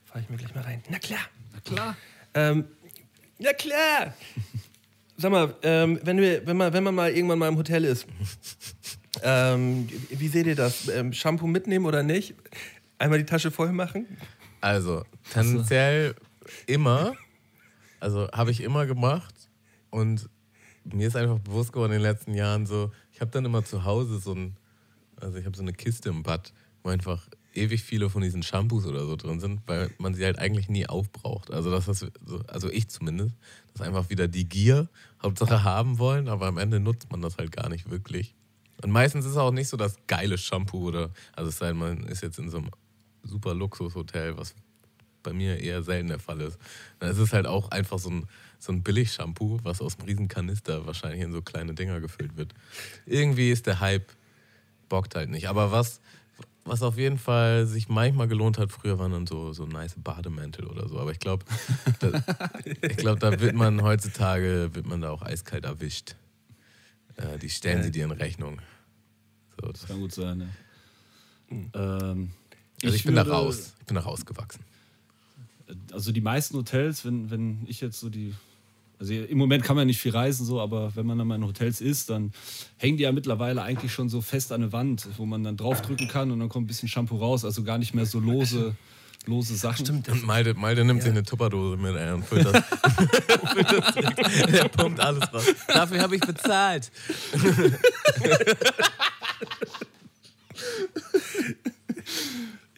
Fahre ich mir gleich mal rein. Na klar. Na klar. Ähm, na klar. Sag mal, ähm, wenn, wir, wenn, man, wenn man mal irgendwann mal im Hotel ist, ähm, wie seht ihr das? Ähm, Shampoo mitnehmen oder nicht? Einmal die Tasche voll machen? Also, tendenziell immer. Also, habe ich immer gemacht. Und mir ist einfach bewusst geworden in den letzten Jahren so, ich habe dann immer zu Hause so ein, also ich habe so eine Kiste im Bad, wo einfach ewig viele von diesen Shampoos oder so drin sind, weil man sie halt eigentlich nie aufbraucht. Also das ist so, also ich zumindest, das ist einfach wieder die Gier, Hauptsache haben wollen, aber am Ende nutzt man das halt gar nicht wirklich. Und meistens ist es auch nicht so das geile Shampoo oder, also es sei denn, man ist jetzt in so einem super Luxushotel, was bei mir eher selten der Fall ist. Dann ist es halt auch einfach so ein so ein Billig-Shampoo, was aus einem riesen Kanister wahrscheinlich in so kleine Dinger gefüllt wird. Irgendwie ist der Hype, bockt halt nicht. Aber was, was auf jeden Fall sich manchmal gelohnt hat, früher waren dann so, so nice Bademäntel oder so. Aber ich glaube, da, ich glaub, da wird man heutzutage, wird man da auch eiskalt erwischt. Äh, die stellen ja. sie dir in Rechnung. So, das, das kann gut sein, ne? Mhm. Ähm, also ich, ich bin da raus. Ich bin da rausgewachsen. Also die meisten Hotels, wenn, wenn ich jetzt so die also im Moment kann man nicht viel reisen, so, aber wenn man dann mal in Hotels ist, dann hängen die ja mittlerweile eigentlich schon so fest an der Wand, wo man dann draufdrücken kann und dann kommt ein bisschen Shampoo raus. Also gar nicht mehr so lose, lose Sachen. Stimmt. Und Malte, Malte nimmt ja. sich eine Tupperdose mit ey, und füllt das. füllt das Der pumpt alles raus. Dafür habe ich bezahlt.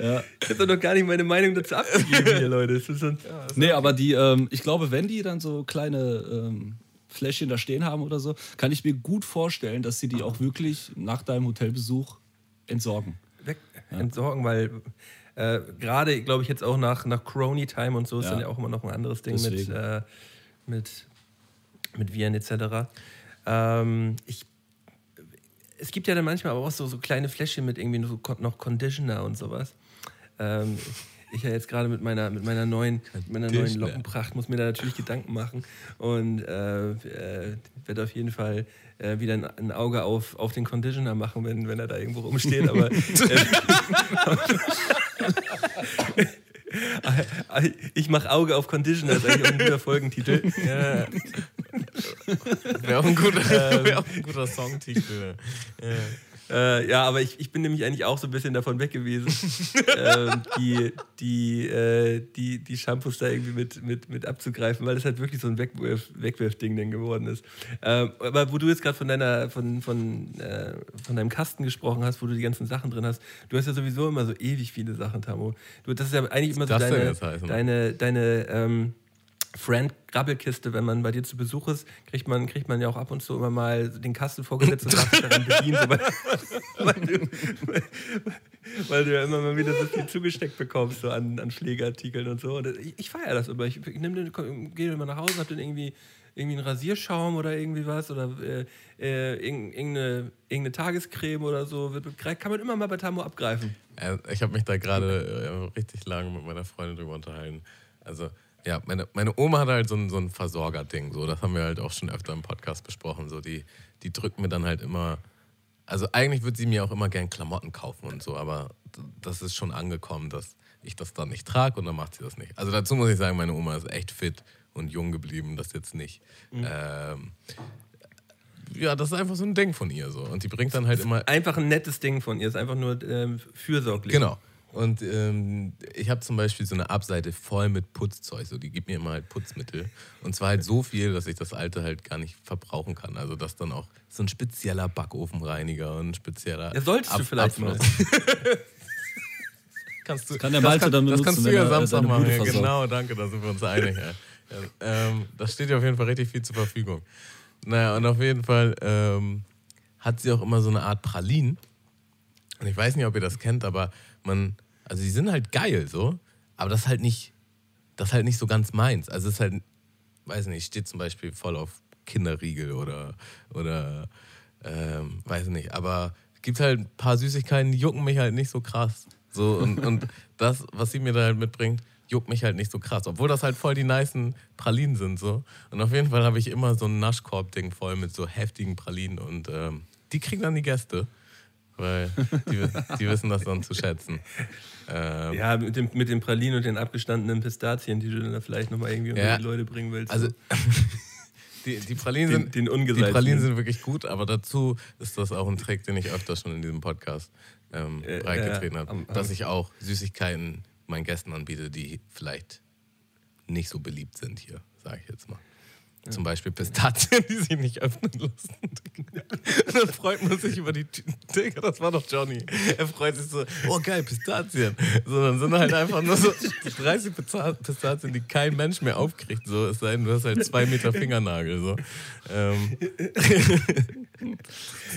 Ja. Ich habe noch gar nicht meine Meinung dazu abgegeben hier, Leute. Das ist schon, ja, das nee, aber die, ähm, ich glaube, wenn die dann so kleine ähm, Fläschchen da stehen haben oder so, kann ich mir gut vorstellen, dass sie die auch wirklich nach deinem Hotelbesuch entsorgen. Weg, ja. Entsorgen, weil äh, gerade, glaube ich, jetzt auch nach, nach Crony Time und so ist ja. dann ja auch immer noch ein anderes Ding mit, äh, mit, mit Viren etc. Ähm, ich es gibt ja dann manchmal aber auch so, so kleine Fläschchen mit irgendwie noch Conditioner und sowas. Ähm, ich ja jetzt gerade mit meiner, mit meiner neuen, mit meiner neuen Lockenpracht muss mir da natürlich Gedanken machen und äh, äh, werde auf jeden Fall äh, wieder ein, ein, Auge auf, auf den Conditioner machen, wenn, wenn er da irgendwo rumsteht. Aber äh, ich mache Auge auf Conditioner, das ist eigentlich auch ein guter Folgentitel. Ja. Wäre auch ein guter, wär auch ein guter Songtitel. Ja. Äh, ja, aber ich, ich bin nämlich eigentlich auch so ein bisschen davon weg gewesen, ähm, die, die, äh, die, die Shampoos da irgendwie mit, mit, mit abzugreifen, weil das halt wirklich so ein Wegwurf, Wegwerfding dann geworden ist. Ähm, aber wo du jetzt gerade von deiner, von, von, äh, von deinem Kasten gesprochen hast, wo du die ganzen Sachen drin hast, du hast ja sowieso immer so ewig viele Sachen, Tamo. Du, das ist ja eigentlich immer so das denn deine, heißen? deine, deine ähm, Friend-Grabbelkiste, wenn man bei dir zu Besuch ist, kriegt man, kriegt man ja auch ab und zu immer mal den Kasten vorgesetzt und darf sich daran bedienen, so, weil, weil, du, weil du ja immer mal wieder so viel zugesteckt bekommst so an, an Pflegeartikeln und so. Und ich, ich feiere das immer. Ich, ich den, gehe immer nach Hause, hab dann irgendwie irgendwie einen Rasierschaum oder irgendwie was oder äh, äh, irg- irgendeine, irgendeine Tagescreme oder so, kann man immer mal bei Tamo abgreifen. Äh, Ich habe mich da gerade äh, richtig lange mit meiner Freundin drüber unterhalten. Also, ja, meine, meine Oma hat halt so ein, so ein Versorgerding. So, das haben wir halt auch schon öfter im Podcast besprochen. So, die, die drückt mir dann halt immer. Also, eigentlich würde sie mir auch immer gern Klamotten kaufen und so, aber das ist schon angekommen, dass ich das dann nicht trage und dann macht sie das nicht. Also, dazu muss ich sagen, meine Oma ist echt fit und jung geblieben, das jetzt nicht. Ähm, ja, das ist einfach so ein Ding von ihr so. Und die bringt dann halt immer Einfach ein nettes Ding von ihr, ist einfach nur ähm, fürsorglich. Genau. Und ähm, ich habe zum Beispiel so eine Abseite voll mit Putzzeug. So, die gibt mir immer halt Putzmittel. Und zwar halt so viel, dass ich das alte halt gar nicht verbrauchen kann. Also das dann auch so ein spezieller Backofenreiniger und ein spezieller. Ja, solltest du vielleicht mal. kannst du, kann der Malte dann Das benutzen, kannst du ja Samstag machen. Ja, genau, danke, da sind wir uns einig. Ja. Ja, ähm, das steht dir auf jeden Fall richtig viel zur Verfügung. Naja, und auf jeden Fall ähm, hat sie auch immer so eine Art Pralinen. Und ich weiß nicht, ob ihr das kennt, aber man, also die sind halt geil so, aber das ist halt nicht, das ist halt nicht so ganz meins. Also es ist halt, weiß nicht, steht zum Beispiel voll auf Kinderriegel oder, oder ähm, weiß nicht, aber es gibt halt ein paar Süßigkeiten, die jucken mich halt nicht so krass. So, und, und das, was sie mir da halt mitbringt, juckt mich halt nicht so krass. Obwohl das halt voll die nicen Pralinen sind. So. Und auf jeden Fall habe ich immer so ein Naschkorb-Ding voll mit so heftigen Pralinen und ähm, die kriegen dann die Gäste. Weil die, die wissen das dann zu schätzen. Ähm, Ja, mit dem, mit den Pralinen und den abgestandenen Pistazien, die du dann da vielleicht nochmal irgendwie unter Ja. die Leute bringen willst. Also, die, die Pralinen sind. den die. Pralinen sind wirklich gut, aber dazu ist das auch ein Trick, den ich öfter schon in diesem Podcast ähm, Äh, breitgetreten äh, habe. Dass ich auch Süßigkeiten meinen Gästen anbiete, die vielleicht nicht so beliebt sind hier, sage ich jetzt mal. Zum Beispiel Pistazien, die sich nicht öffnen lassen. Und dann freut man sich über die Tü- Digga, das war doch Johnny. Er freut sich so, oh geil, Pistazien. So, dann sind halt einfach nur so 30 Pista- Pistazien, die kein Mensch mehr aufkriegt. So, es sei denn, du hast halt zwei Meter Fingernagel. So. Ähm,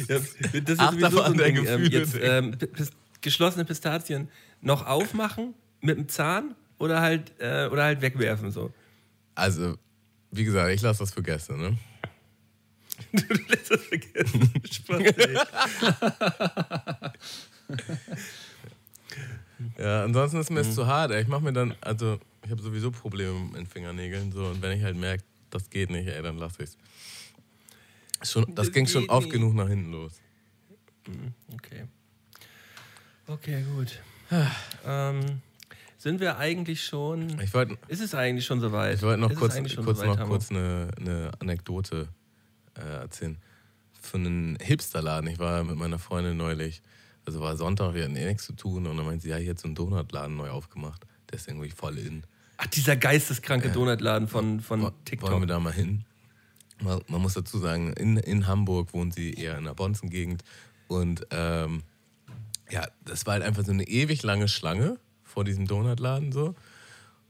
ja, das ist Achterbahn so ein der. Ähm, Gefühle, jetzt Digga. ähm, geschlossene Pistazien noch aufmachen mit dem Zahn oder halt, äh, oder halt wegwerfen. So. also, wie gesagt, ich lasse das für Gäste. Ne? Du lässt das vergessen. Spaß, ey. Ja, ansonsten ist mir Mhm. es zu hart. Ey. Ich mache mir dann, also ich habe sowieso Probleme mit den Fingernägeln so und wenn ich halt merke, das geht nicht, ey, dann lasse ich es. Schon, das Das ging schon oft nicht. genug nach hinten los. Okay. Okay, gut. ähm, sind wir eigentlich schon. Ich wollte Ist es eigentlich schon soweit? ich wollt noch Ist kurz, kurz, soweit, noch kurz eine, eine Anekdote äh, erzählen. Für einen Hipsterladen. Ich war mit meiner Freundin neulich, also war Sonntag, wir hatten eh nichts zu tun und dann meinte sie, ja, hier hat so ein Donutladen neu aufgemacht. Der ist irgendwie voll in. Ach, dieser geisteskranke Donutladen von, von TikTok. Wollen wir da mal hin? Man, man muss dazu sagen, in, in Hamburg wohnt sie eher in der Bonzen-Gegend. Und ähm, ja, das war halt einfach so eine ewig lange Schlange vor diesem Donutladen so.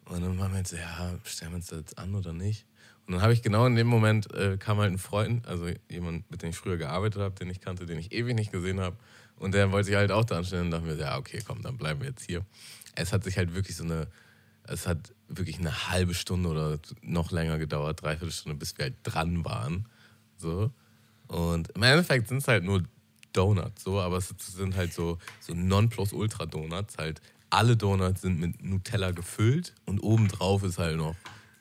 Und dann waren wir jetzt ja, stellen wir uns das jetzt an oder nicht? Und dann habe ich genau in dem Moment, äh, kam halt ein Freund, also jemand, mit dem ich früher gearbeitet habe, den ich kannte, den ich ewig nicht gesehen habe. Und der wollte sich halt auch da anstellen und dachten wir, ja, okay, komm, dann bleiben wir jetzt hier. Es hat sich halt wirklich so eine, es hat wirklich eine halbe Stunde oder noch länger gedauert, dreiviertel Stunde, bis wir halt dran waren. So. Und im Endeffekt sind es halt nur Donuts, so, aber es sind halt so, so Nonplusultra-Donuts. Halt alle Donuts sind mit Nutella gefüllt und obendrauf ist halt noch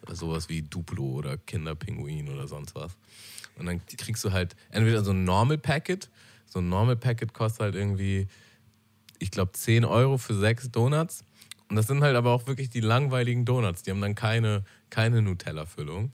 sowas wie Duplo oder Kinderpinguin oder sonst was. Und dann kriegst du halt entweder so ein Normal Packet. So ein Normal Packet kostet halt irgendwie, ich glaube, 10 Euro für sechs Donuts. Und das sind halt aber auch wirklich die langweiligen Donuts. Die haben dann keine, keine Nutella-Füllung.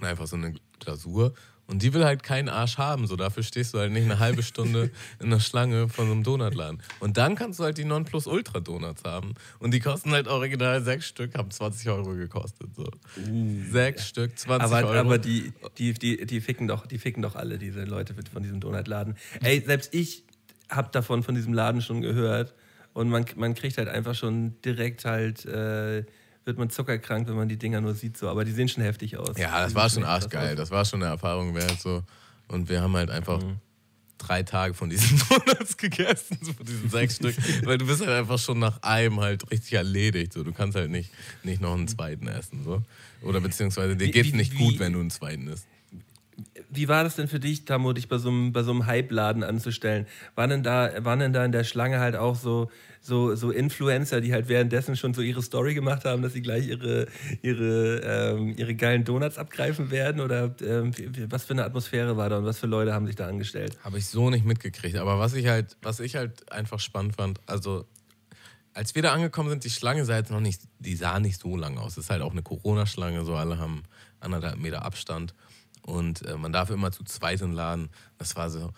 Einfach so eine Glasur. Und die will halt keinen Arsch haben. So, dafür stehst du halt nicht eine halbe Stunde in der Schlange von so einem Donutladen. Und dann kannst du halt die Nonplus-Ultra-Donuts haben. Und die kosten halt original sechs Stück, haben 20 Euro gekostet. So. Uh. Sechs Stück, 20 aber, Euro. Aber die, die, die, die, ficken doch, die ficken doch alle, diese Leute von diesem Donutladen. Ey, selbst ich hab davon, von diesem Laden schon gehört. Und man, man kriegt halt einfach schon direkt halt. Äh, wird man zuckerkrank, wenn man die Dinger nur sieht. So. Aber die sehen schon heftig aus. Ja, das war schon arschgeil. Das war schon eine Erfahrung wert. So. Und wir haben halt einfach mhm. drei Tage von diesen Donuts gegessen, von diesen sechs Stück. Weil du bist halt einfach schon nach einem halt richtig erledigt. So. Du kannst halt nicht, nicht noch einen zweiten essen. So. Oder beziehungsweise dir geht es nicht wie, gut, wenn du einen zweiten isst. Wie war das denn für dich, Tamo, dich bei so einem, bei so einem Hype-Laden anzustellen? Waren denn, da, waren denn da in der Schlange halt auch so so, so Influencer, die halt währenddessen schon so ihre Story gemacht haben, dass sie gleich ihre, ihre, ähm, ihre geilen Donuts abgreifen werden? Oder ähm, was für eine Atmosphäre war da und was für Leute haben sich da angestellt? Habe ich so nicht mitgekriegt. Aber was ich halt, was ich halt einfach spannend fand, also als wir da angekommen sind, die Schlange sah jetzt noch nicht, die sah nicht so lang aus. Es ist halt auch eine Corona-Schlange, so alle haben anderthalb Meter Abstand. Und äh, man darf immer zu zweit in Laden. Das war so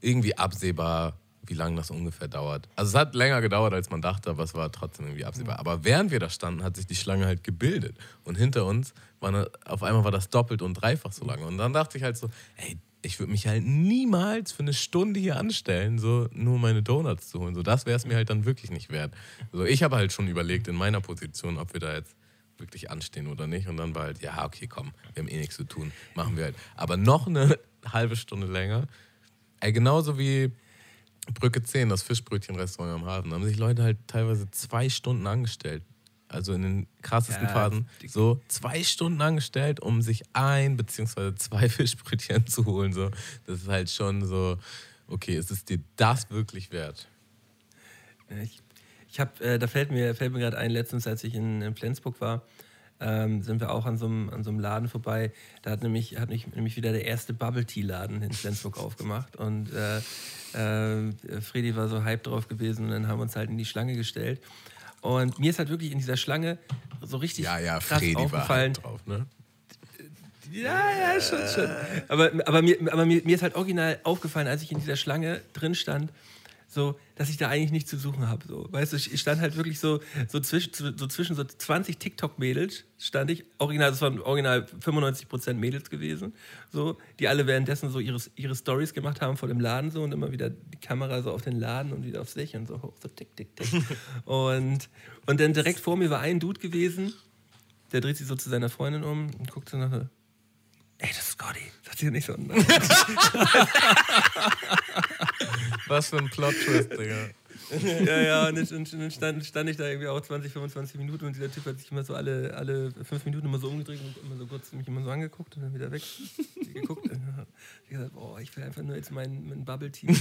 irgendwie absehbar, wie lange das ungefähr dauert. Also es hat länger gedauert, als man dachte, aber es war trotzdem irgendwie absehbar. Aber während wir da standen, hat sich die Schlange halt gebildet. Und hinter uns war eine, auf einmal war das doppelt und dreifach so lange. Und dann dachte ich halt so, ey, ich würde mich halt niemals für eine Stunde hier anstellen, so nur meine Donuts zu holen. So, das wäre es mir halt dann wirklich nicht wert. Also ich habe halt schon überlegt in meiner Position, ob wir da jetzt wirklich anstehen oder nicht. Und dann war halt, ja, okay, komm, wir haben eh nichts zu tun, machen wir halt. Aber noch eine halbe Stunde länger. Ey, genauso wie Brücke 10, das Fischbrötchenrestaurant am Hafen, da haben sich Leute halt teilweise zwei Stunden angestellt. Also in den krassesten ja, Phasen. So zwei Stunden angestellt, um sich ein bzw. zwei Fischbrötchen zu holen. So. Das ist halt schon so, okay, ist es dir das wirklich wert? Ich, ich habe, äh, da fällt mir, fällt mir gerade ein, letztens, als ich in, in Flensburg war, ähm, sind wir auch an so, einem, Laden vorbei. Da hat nämlich, hat mich, nämlich wieder der erste Bubble Tea Laden in Flensburg aufgemacht. Und äh, äh, Freddy war so hype drauf gewesen und dann haben wir uns halt in die Schlange gestellt. Und mir ist halt wirklich in dieser Schlange so richtig ja, ja, krass Freddy aufgefallen. War drauf, ne? Ja, ja, schon, schon. Aber, aber, mir, aber mir, mir ist halt original aufgefallen, als ich in dieser Schlange drin stand, so, dass ich da eigentlich nichts zu suchen habe. So. Weißt du, ich stand halt wirklich so, so, zwischen, so zwischen so 20 TikTok-Mädels, stand ich, original, das waren original 95% Mädels gewesen, so, die alle währenddessen so ihre, ihre Stories gemacht haben vor dem Laden so und immer wieder die Kamera so auf den Laden und wieder auf sich und so hoch, so tick, tick, tick. und, und dann direkt vor mir war ein Dude gewesen, der dreht sich so zu seiner Freundin um und guckt so nach, ey, das ist Scotty. Sagt sie nicht so. Was für ein Plot-Twist, Digga. ja, ja, und dann stand, stand, ich da irgendwie auch 20, 25 Minuten und dieser Typ hat sich immer so alle, alle fünf Minuten immer so umgedreht und immer so kurz mich immer so angeguckt und dann wieder weg geguckt. Und dann ich gesagt, boah, ich will einfach nur jetzt meinen mein Bubble-Tea.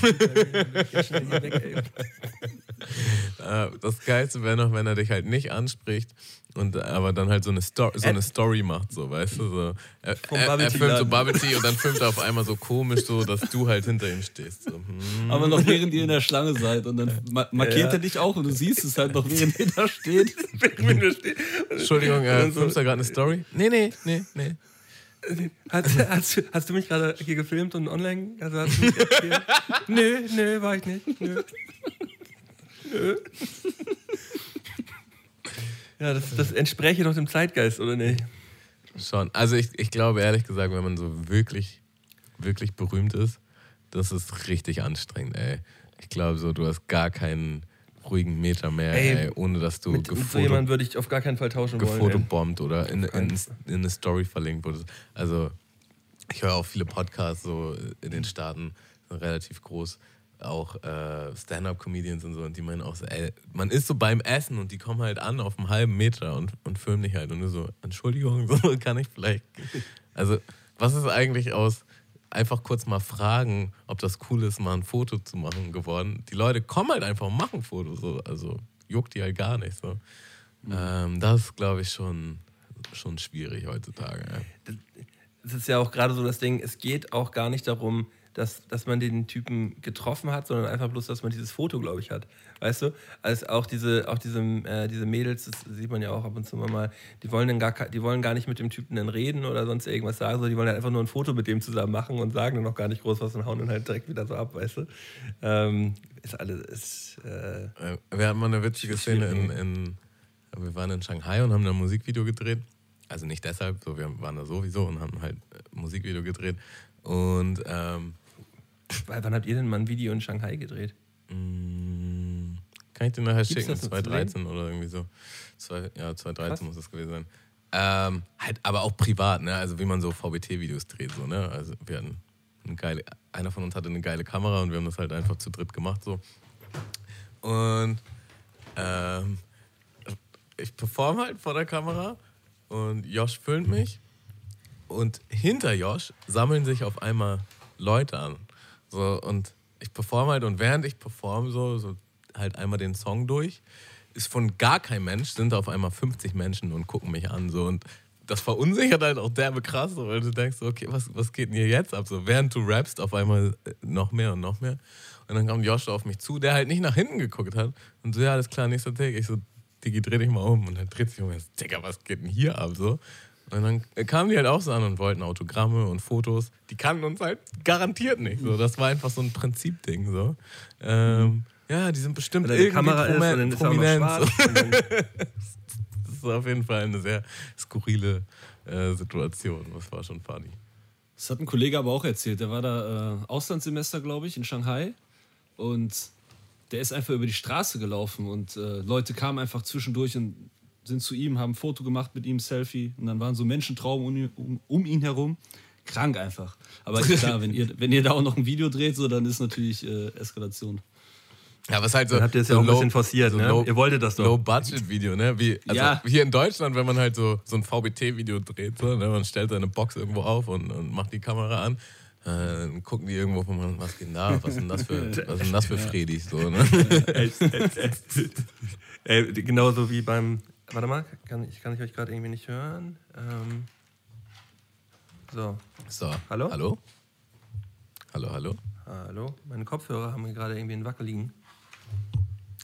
das Geilste wäre noch, wenn er dich halt nicht anspricht und aber dann halt so eine, Sto so eine Story macht, so, weißt du? So. Er, er, er filmt so Bubble und dann filmt er auf einmal so komisch, so, dass du halt hinter ihm stehst. So. Hm. Aber noch während ihr in der Schlange seid und dann markiert ja. er dich auch und du siehst es halt noch, während er da steht. Entschuldigung, äh, filmst du gerade eine Story? Nee, nee, nee, nee. Hast, hast, hast, du mich gerade hier gefilmt und online? Also hast du mich nö, nö, war ich nicht. Nö. nö. Ja, das, das entspräche doch dem Zeitgeist, oder nicht? Schon. Also ich, ich glaube ehrlich gesagt, wenn man so wirklich, wirklich berühmt ist, das ist richtig anstrengend, ey. Ich glaube so, du hast gar keinen ruhigen Meter mehr, ey, ey ohne dass du mit, mit so jemandem würde ich auf gar keinen Fall tauschen gefotobombt wollen. oder in, in, in, eine Story verlinkt wurdest. Also ich höre auch viele Podcasts so in den Staaten, relativ groß auch äh, Stand-up-Comedians und so, und die meinen auch so, ey, man ist so beim Essen und die kommen halt an auf einem halben Meter und, und filmen dich halt und du so, Entschuldigung, so kann ich vielleicht. Also, was ist eigentlich aus einfach kurz mal fragen, ob das cool ist, mal ein Foto zu machen geworden? Die Leute kommen halt einfach und machen Fotos, so, also juckt die halt gar nicht so. Mhm. Ähm, das ist, glaube ich, schon, schon schwierig heutzutage. Ja. Das ist ja auch gerade so das Ding, es geht auch gar nicht darum, dass, dass man den Typen getroffen hat, sondern einfach bloß, dass man dieses Foto, glaube ich, hat. Weißt du? Also auch diese, auch diese, äh, diese Mädels, das sieht man ja auch ab und zu mal, die wollen, dann gar, die wollen gar nicht mit dem Typen dann reden oder sonst irgendwas sagen, sondern die wollen halt einfach nur ein Foto mit dem zusammen machen und sagen dann noch gar nicht groß was und hauen dann halt direkt wieder so ab, weißt du? Ähm, ist alles. Ist, äh, wir hatten mal eine witzige Szene in, in. Wir waren in Shanghai und haben ein Musikvideo gedreht. Also nicht deshalb, so wir waren da sowieso und haben halt ein Musikvideo gedreht. Und ähm, Wann habt ihr denn mal ein Video in Shanghai gedreht? Mm, kann ich dir nachher Gibt's schicken? 2013 oder irgendwie so. Zwei, ja, 2013 Krass. muss das gewesen sein. Ähm, halt, aber auch privat, ne? Also wie man so VBT-Videos dreht, so, ne? Also wir hatten eine geile, einer von uns hatte eine geile Kamera und wir haben das halt einfach zu dritt gemacht, so. Und ähm, ich performe halt vor der Kamera und Josh filmt mich und hinter Josh sammeln sich auf einmal Leute an. So, und ich performe halt und während ich performe, so, so halt einmal den Song durch, ist von gar kein Mensch, sind auf einmal 50 Menschen und gucken mich an. So, und das verunsichert halt auch derbe krass, weil du denkst, okay, was, was geht denn hier jetzt ab? So, während du rappst, auf einmal äh, noch mehr und noch mehr. Und dann kam Josh auf mich zu, der halt nicht nach hinten geguckt hat. Und so, ja, alles klar, nächster Take. Ich so, Digi, dreh dich mal um. Und dann dreht sich um und Digga, was geht denn hier ab? So. Und dann kamen die halt auch so an und wollten Autogramme und Fotos. Die kannten uns halt garantiert nicht. So. Das war einfach so ein Prinzipding. So. Ähm, ja, die sind bestimmt irgendwie Kamera ist und dann ist prominent. Auch das ist auf jeden Fall eine sehr skurrile äh, Situation. Das war schon funny. Das hat ein Kollege aber auch erzählt. Der war da äh, Auslandssemester, glaube ich, in Shanghai. Und der ist einfach über die Straße gelaufen und äh, Leute kamen einfach zwischendurch und sind zu ihm, haben ein Foto gemacht mit ihm, Selfie und dann waren so Menschentraum um, um, um ihn herum. Krank einfach. Aber klar, wenn ihr, wenn ihr da auch noch ein Video dreht, so, dann ist natürlich äh, Eskalation. Ja, was halt so. Dann habt ihr es so ja auch ein bisschen forciert, so ne? Low, ihr wolltet das doch. Low-Budget-Video, ne? Wie, also ja. hier in Deutschland, wenn man halt so, so ein VBT-Video dreht, so, ne? man stellt seine Box irgendwo auf und, und macht die Kamera an. Äh, dann gucken die irgendwo, was geht da? Was sind das für, was sind das für Fredis? So, ne? Ey, genauso wie beim Warte mal, kann, ich kann ich euch gerade irgendwie nicht hören. Ähm, so. So. Hallo? Hallo? Hallo, hallo? Hallo? Meine Kopfhörer haben gerade irgendwie einen Wackeligen.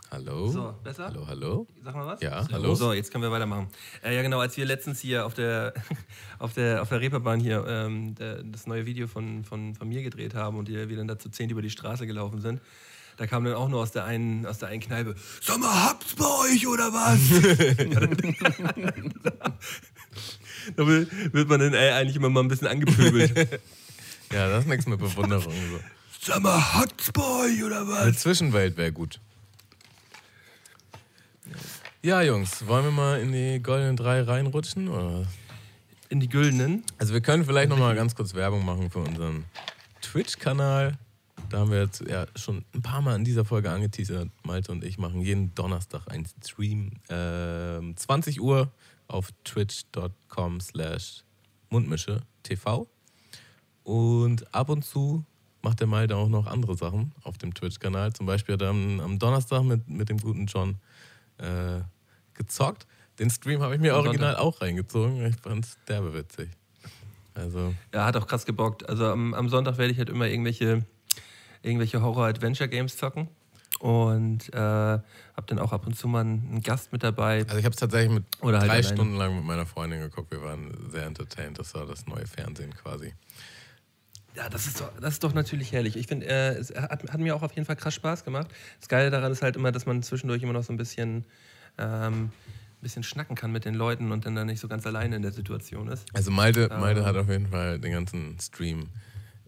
Hallo? So, besser? Hallo, hallo? Sag mal was? Ja, hallo. So, jetzt können wir weitermachen. Äh, ja, genau, als wir letztens hier auf der, auf der, auf der Reeperbahn hier ähm, der, das neue Video von, von, von mir gedreht haben und wir dann dazu zehn über die Straße gelaufen sind, da kam dann auch nur aus der einen, aus der einen Kneipe, sag mal, habt's bei euch oder was? da wird man dann ey, eigentlich immer mal ein bisschen angepöbelt. ja, das ist nichts mit Bewunderung. So. Sag mal, hat's bei euch oder was? Eine Zwischenwelt wäre gut. Ja, Jungs, wollen wir mal in die goldenen drei reinrutschen? Oder? In die güldenen? Also wir können vielleicht noch mal ganz kurz Werbung machen für unseren Twitch-Kanal. Da haben wir jetzt ja schon ein paar Mal in dieser Folge angeteasert. Malte und ich machen jeden Donnerstag einen Stream. Äh, 20 Uhr auf twitch.com slash Mundmische TV. Und ab und zu macht der Malte auch noch andere Sachen auf dem Twitch-Kanal. Zum Beispiel hat er am, am, Donnerstag mit, mit dem guten John äh, gezockt. Den Stream habe ich mir original auch reingezogen. Ich fand es derbe witzig. Also. Ja, hat auch krass gebockt. Also am, am Sonntag werde ich halt immer irgendwelche irgendwelche Horror-Adventure-Games zocken. Und äh, habe dann auch ab und zu mal einen Gast mit dabei. Also ich habe es tatsächlich mit Oder halt drei alleine. Stunden lang mit meiner Freundin geguckt. Wir waren sehr entertained. Das war das neue Fernsehen quasi. Ja, das ist doch, das ist doch natürlich herrlich. Ich finde, äh, es hat, hat, mir auch auf jeden Fall krass Spaß gemacht. Das Geile daran ist halt immer, dass man zwischendurch immer noch so ein bisschen, ähm, bisschen schnacken kann mit den Leuten und dann, dann nicht so ganz alleine in der Situation ist. Also Malte, Malte ähm, hat auf jeden Fall den ganzen Stream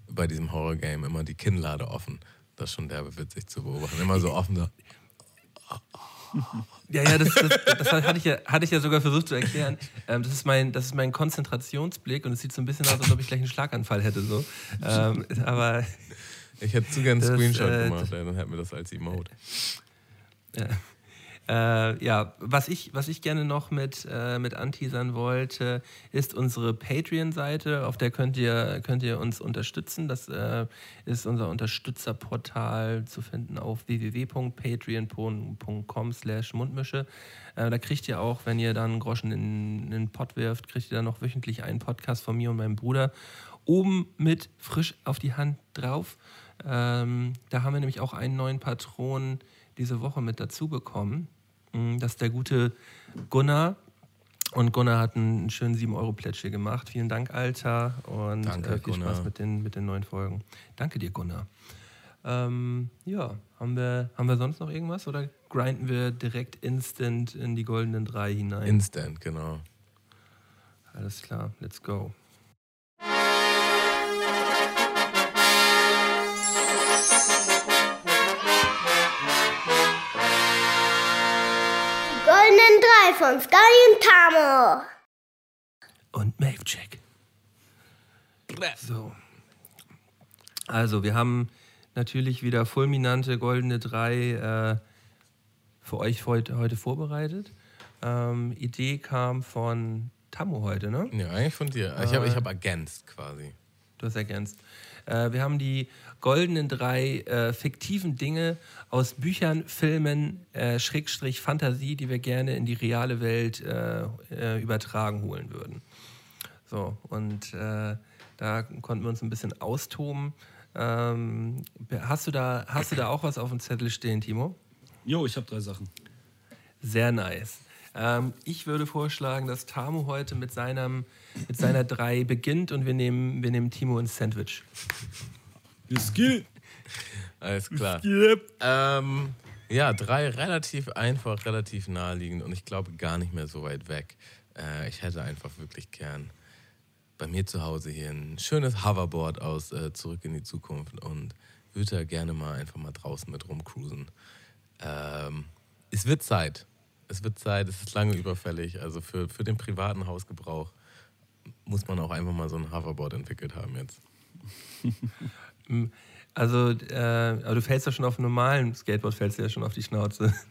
bei diesem Horror-Game immer die Kinnlade offen. Das ist schon derbe witzig zu beobachten. Immer so offen da. Ja, ja, das, das, das, hatte, ich ja, hatte ich ja sogar versucht zu erklären. Ähm, das, ist mein, das ist mein Konzentrationsblick und es sieht so ein bisschen aus, als ob ich gleich einen Schlaganfall hätte. So. Ähm, aber. Ich hätte zu gerne einen Screenshot äh, gemacht, dann hätten wir das als Emote. Ja. Äh, ja, was ich, was ich gerne noch mit, äh, mit anteasern wollte, ist unsere Patreon-Seite, auf der könnt ihr, könnt ihr uns unterstützen. Das äh, ist unser Unterstützerportal zu finden auf www.patreon.com slash Mundmische. Äh, da kriegt ihr auch, wenn ihr dann einen Groschen in, in den Pott wirft, kriegt ihr dann noch wöchentlich einen Podcast von mir und meinem Bruder. oben mit frisch auf die Hand drauf. Ähm, da haben wir nämlich auch einen neuen Patron diese Woche mit dazu bekommen. Mm, Das ist der gute Gunnar. Und Gunnar hat einen schönen 7-Euro-Pledge hier gemacht. Vielen Dank, Alter. Und Danke, äh, viel Spaß Gunnar. mit den, mit den neuen Folgen. Danke dir, Gunnar. Ähm, ja, haben wir, haben wir sonst noch irgendwas oder grinden wir direkt instant in die goldenen drei hinein? Instant, genau. Alles klar, let's go. Drei von Sky und Tamo. Und Mave-Check. So. Also, wir haben natürlich wieder fulminante goldene drei äh, für euch heute, heute vorbereitet. Ähm, Idee kam von Tammo heute, ne? Ja, eigentlich von dir. Ich habe ich hab ergänzt quasi. Du hast ergänzt. Äh, wir haben die goldenen drei äh, fiktiven Dinge aus Büchern, Filmen, äh, Schrägstrich Fantasie, die wir gerne in die reale Welt äh, äh, übertragen holen würden. So, und äh, da konnten wir uns ein bisschen austoben. Ähm, hast, du da, hast du da auch was auf dem Zettel stehen, Timo? Jo, ich habe drei Sachen. Sehr nice. Ähm, ich würde vorschlagen, dass Tamu heute mit, seinem, mit seiner drei beginnt und wir nehmen, wir nehmen Timo ins Sandwich. Whisky. Alles klar. Ähm, ja, drei relativ einfach, relativ naheliegend und ich glaube gar nicht mehr so weit weg. Äh, ich hätte einfach wirklich gern bei mir zu Hause hier ein schönes Hoverboard aus äh, Zurück in die Zukunft und würde da gerne mal einfach mal draußen mit rumcruisen. Ähm, es wird Zeit. Es wird Zeit, es ist lange überfällig. Also für, für den privaten Hausgebrauch muss man auch einfach mal so ein Hoverboard entwickelt haben jetzt. Also, äh, aber du fällst ja schon auf einem normalen Skateboard, fällst du ja schon auf die Schnauze.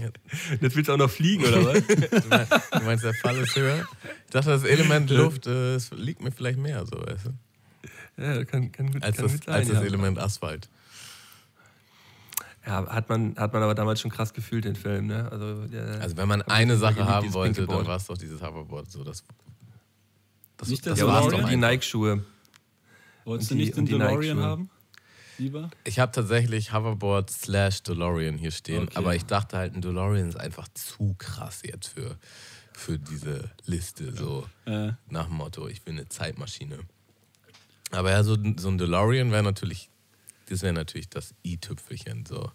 Ja. Jetzt willst du auch noch fliegen, oder was? Du meinst, der Fall ist höher? Ich dachte, das Element Luft äh, liegt mir vielleicht mehr so, weißt du? ja, kann, kann gut, als, kann das, sein. als das ja. Element Asphalt. Ja, hat man, hat man aber damals schon krass gefühlt, den Film, ne? Also, der, Also wenn man eine Sache geliebt, haben wollte, dann war es doch dieses Hoverboard. So, das, das, Nicht das ja, hast DeLorean? doch die. Nike-Schuhe. Wolltest du nicht den DeLorean haben? Lieber? Ich habe tatsächlich Hoverboard slash DeLorean hier stehen, Okay. aber ich dachte halt, ein DeLorean ist einfach zu krass jetzt für, für diese Liste. So Äh, nach dem Motto, ich will eine Zeitmaschine. Aber ja, so, so ein DeLorean wäre natürlich, das wäre natürlich das i-Tüpfelchen. So.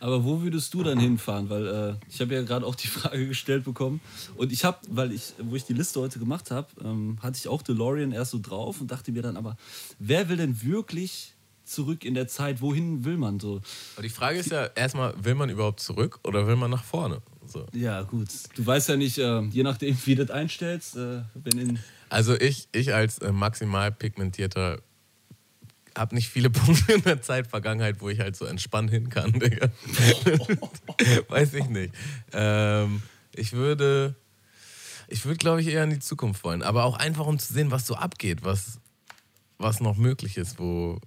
aber wo würdest du dann hinfahren? Weil äh, ich habe ja gerade auch die Frage gestellt bekommen. Und ich habe, weil ich, wo ich die Liste heute gemacht habe, ähm, hatte ich auch DeLorean erst so drauf und dachte mir dann aber, wer will denn wirklich zurück in der Zeit? Wohin will man so? Aber die Frage ist ja erstmal, will man überhaupt zurück oder will man nach vorne? So. Ja, gut. Du weißt ja nicht, äh, je nachdem, wie du das einstellst, äh. Also ich, ich als äh, maximal pigmentierter habe nicht viele Punkte in der Zeit Vergangenheit, wo ich halt so entspannt hin kann, Digga. Weiß ich nicht. Ähm, ich würde, ich würde, glaube ich, eher in die Zukunft wollen. Aber auch einfach, um zu sehen, was so abgeht, was, was noch möglich ist, wo.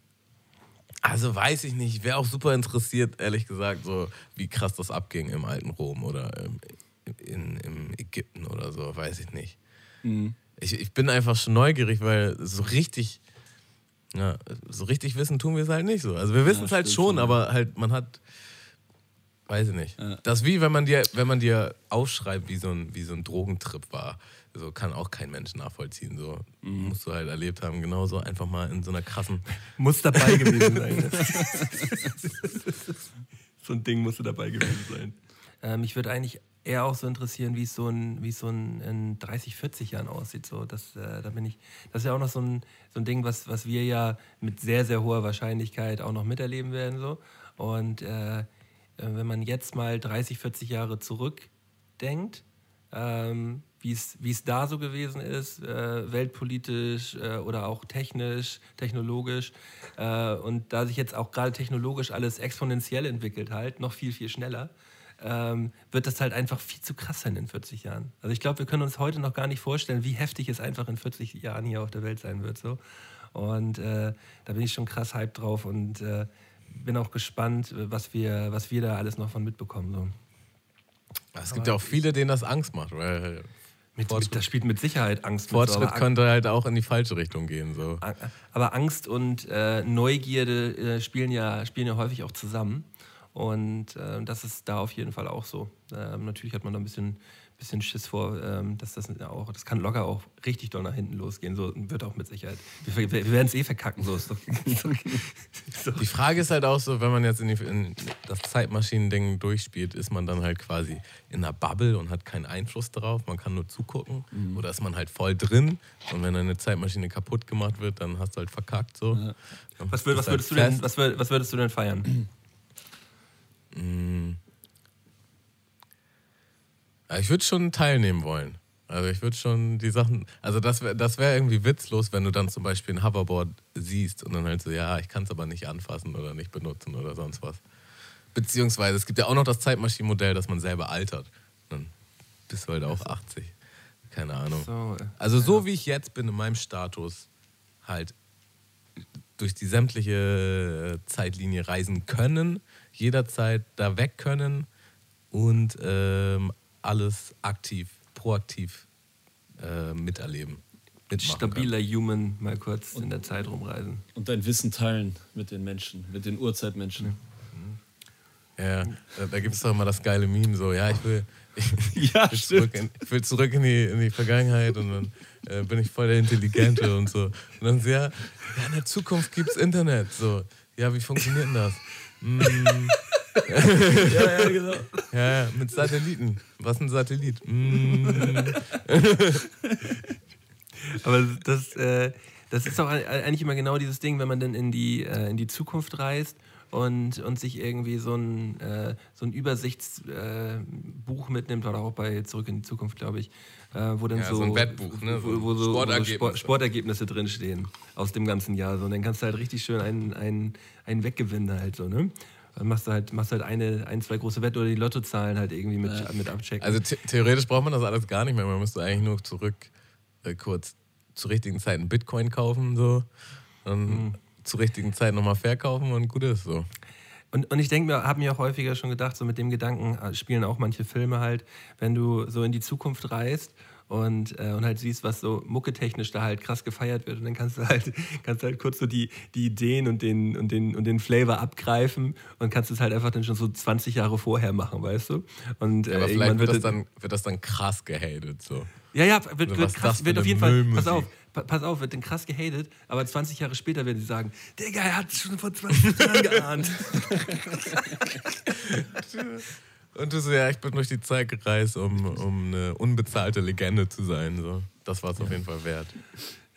Also weiß ich nicht. Ich wäre auch super interessiert, ehrlich gesagt, so wie krass das abging im alten Rom oder ähm, in, im Ägypten oder so, weiß ich nicht. Ich, ich bin einfach schon neugierig, weil so richtig, ja, so richtig wissen tun wir es halt nicht so. Also wir wissen es halt schon, schon, ja. aber halt man hat, weiß ich nicht. Ja. Das wie wenn man dir, wenn man dir aufschreibt, wie so ein, wie so ein Drogentrip war. So kann auch kein Mensch nachvollziehen. So Mhm. musst du halt erlebt haben, genauso einfach mal in so einer krassen. Muss dabei gewesen sein. so ein Ding musste dabei gewesen sein. Ähm, mich würde eigentlich eher auch so interessieren, wie es so, wie es so ein, in 30, 40 Jahren aussieht. So, das, äh, da bin ich, das ist ja auch noch so ein, so ein Ding, was, was wir ja mit sehr, sehr hoher Wahrscheinlichkeit auch noch miterleben werden. So. Und äh, äh, wenn man jetzt mal 30, 40 Jahre zurückdenkt, ähm, wie es wie es da so gewesen ist, äh, weltpolitisch äh, oder auch technisch, technologisch. Äh, und da sich jetzt auch gerade technologisch alles exponentiell entwickelt halt, noch viel, viel schneller, ähm, wird das halt einfach viel zu krass sein in 40 Jahren. Also ich glaube, wir können uns heute noch gar nicht vorstellen, wie heftig es einfach in 40 Jahren hier auf der Welt sein wird. So. Und äh, da bin ich schon krass hyped drauf und äh, bin auch gespannt, was wir, was wir da alles noch von mitbekommen. So. Es gibt ja auch viele, denen das Angst macht, weil Mit, mit, das spielt mit Sicherheit Angst. Fortschritt mit so, könnte halt auch in die falsche Richtung gehen. So. Aber Angst und äh, Neugierde äh, spielen, ja, spielen ja häufig auch zusammen. Und äh, das ist da auf jeden Fall auch so. Ähm, natürlich hat man da ein bisschen bisschen Schiss vor, ähm, dass das auch, das kann locker auch richtig doll nach hinten losgehen. So wird auch mit Sicherheit. Wir, wir werden es eh verkacken. So ist doch, so. Die Frage ist halt auch so, wenn man jetzt in, die, in das Zeitmaschinen-Ding durchspielt, ist man dann halt quasi in einer Bubble und hat keinen Einfluss darauf. Man kann nur zugucken. Mhm. Oder ist man halt voll drin und wenn eine Zeitmaschine kaputt gemacht wird, dann hast du halt verkackt. So. Ja. Was, würd, was, würdest halt du denn, was, was würdest du denn feiern? Mhm. Ich würde schon teilnehmen wollen. Also ich würde schon die Sachen, also das wäre das wär irgendwie witzlos, wenn du dann zum Beispiel ein Hoverboard siehst und dann halt so, ja, ich kann es aber nicht anfassen oder nicht benutzen oder sonst was. Beziehungsweise es gibt ja auch noch das Zeitmaschinenmodell, dass man selber altert. Dann bist du halt auch 80. Keine Ahnung. So, also so wie ich jetzt bin in meinem Status, halt durch die sämtliche Zeitlinie reisen können, jederzeit da weg können und ähm, alles aktiv, proaktiv äh, miterleben. Stabiler können. Human mal kurz und, in der Zeit rumreisen. Und dein Wissen teilen mit den Menschen, mit den Urzeitmenschen. Ja, da, da gibt es doch immer das geile Meme, so, ja, ich will, ich, ja, will, zurück, in, ich will zurück in die, in die Vergangenheit und dann äh, bin ich voll der Intelligente und so. Und dann so, ja, ja in der Zukunft gibt es Internet. So, ja, wie funktioniert denn das? Mm, ja, ja, genau. Ja, ja, mit Satelliten. Was ein Satellit? Mm. Aber das, äh, das ist doch eigentlich immer genau dieses Ding, wenn man dann in die, äh, in die Zukunft reist und, und sich irgendwie so ein, äh, so ein Übersichtsbuch mitnimmt, oder auch bei Zurück in die Zukunft, glaube ich, wo dann ja, so, so, ein Wettbuch, ne? wo, wo so, Sportergebnisse. Sport, Sportergebnisse drinstehen aus dem ganzen Jahr. So. Und dann kannst du halt richtig schön einen, einen, einen weggewinnen halt so, ne? Dann machst du halt, machst halt eine, ein, zwei große Wette oder die Lottozahlen halt irgendwie mit, ja. mit abchecken. Also theoretisch braucht man das alles gar nicht mehr. Man müsste eigentlich nur zurück äh, kurz zur richtigen Zeit einen Bitcoin kaufen, so. Und mhm. zur richtigen Zeit nochmal verkaufen und gut ist so. Und, und ich denke mir, habe mir auch häufiger schon gedacht, so mit dem Gedanken äh, spielen auch manche Filme halt, wenn du so in die Zukunft reist und, äh, und halt siehst, was so mucketechnisch da halt krass gefeiert wird. Und dann kannst du halt, kannst halt kurz so die, die Ideen und den, und, den, und den Flavor abgreifen und kannst es halt einfach dann schon so 20 Jahre vorher machen, weißt du? Und, äh, aber vielleicht wird, das dann, wird das dann krass gehatet. So. Ja, ja, wird, wird, krass, wird auf jeden Fall. Pass auf, pass auf, wird dann krass gehatet, aber 20 Jahre später werden sie sagen, Digga, er hat es schon vor 20 Jahren geahnt. Und du so, ja, ich bin durch die Zeit gereist, um, um eine unbezahlte Legende zu sein. So. Das war es auf jeden Fall wert.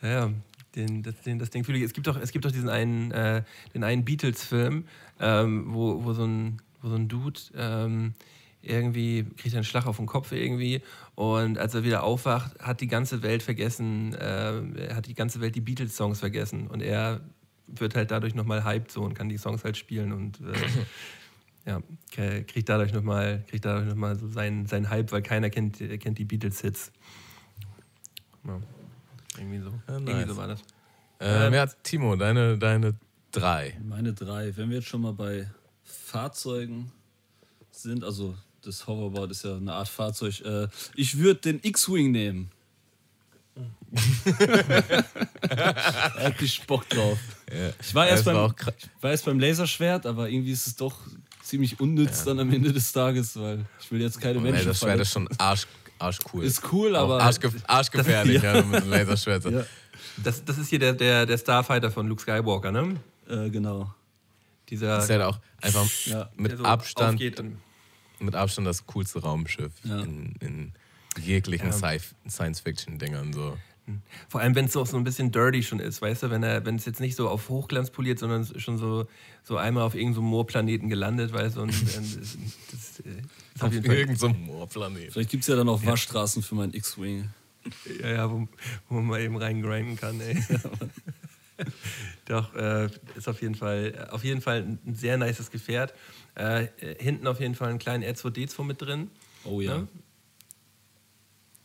Ja, ja. Den, das, den, das Ding fühle ich. Es gibt doch, es gibt doch diesen einen, äh, den einen Beatles-Film, ähm, wo, wo, so ein, wo so ein Dude ähm, irgendwie kriegt einen Schlag auf den Kopf irgendwie und als er wieder aufwacht, hat die ganze Welt vergessen, äh, hat die ganze Welt die Beatles-Songs vergessen und er wird halt dadurch nochmal hyped so und kann die Songs halt spielen und äh, ja, kriegt dadurch nochmal noch so seinen, seinen Hype, weil keiner kennt, kennt die Beatles-Hits. Ja, irgendwie, so. Ja, nice. irgendwie so war das. Ähm, ja, Timo, deine, deine drei. Meine drei. Wenn wir jetzt schon mal bei Fahrzeugen sind, also das Hoverboard ist ja eine Art Fahrzeug, äh, ich würde den X-Wing nehmen. er hat richtig Bock drauf. Ja. Ich, war erst beim, war ich war erst beim Laserschwert, aber irgendwie ist es doch ziemlich unnütz ja. dann am Ende des Tages, weil ich will jetzt keine oh, Menschen. Das Schwert ist schon arsch, arsch cool. Ist cool, aber. Arschge arschgefährlich, ja. ja, mit einem Laserschwert. Ja. Das, das ist hier der, der, der Starfighter von Luke Skywalker, ne? Äh, genau. Dieser. Das ist ja auch einfach mit so Abstand. Mit Abstand das coolste Raumschiff in, in jeglichen Science-Fiction-Dingern so. Vor allem, wenn es auch so ein bisschen dirty schon ist, weißt du, wenn er, wenn es jetzt nicht so auf Hochglanz poliert, sondern schon so, so einmal auf irgendeinem so Moorplaneten gelandet, weißt du, und das, das, das, das auf irgendeinem Moorplaneten. Vielleicht gibt es ja dann auch Waschstraßen für meinen X-Wing. Ja, ja, wo, wo man mal eben reingrinden kann, ey. Doch, äh, ist auf jeden Fall, auf jeden Fall ein sehr nices Gefährt. Äh, hinten auf jeden Fall einen kleinen R2D2 mit drin. Oh ja. Ne?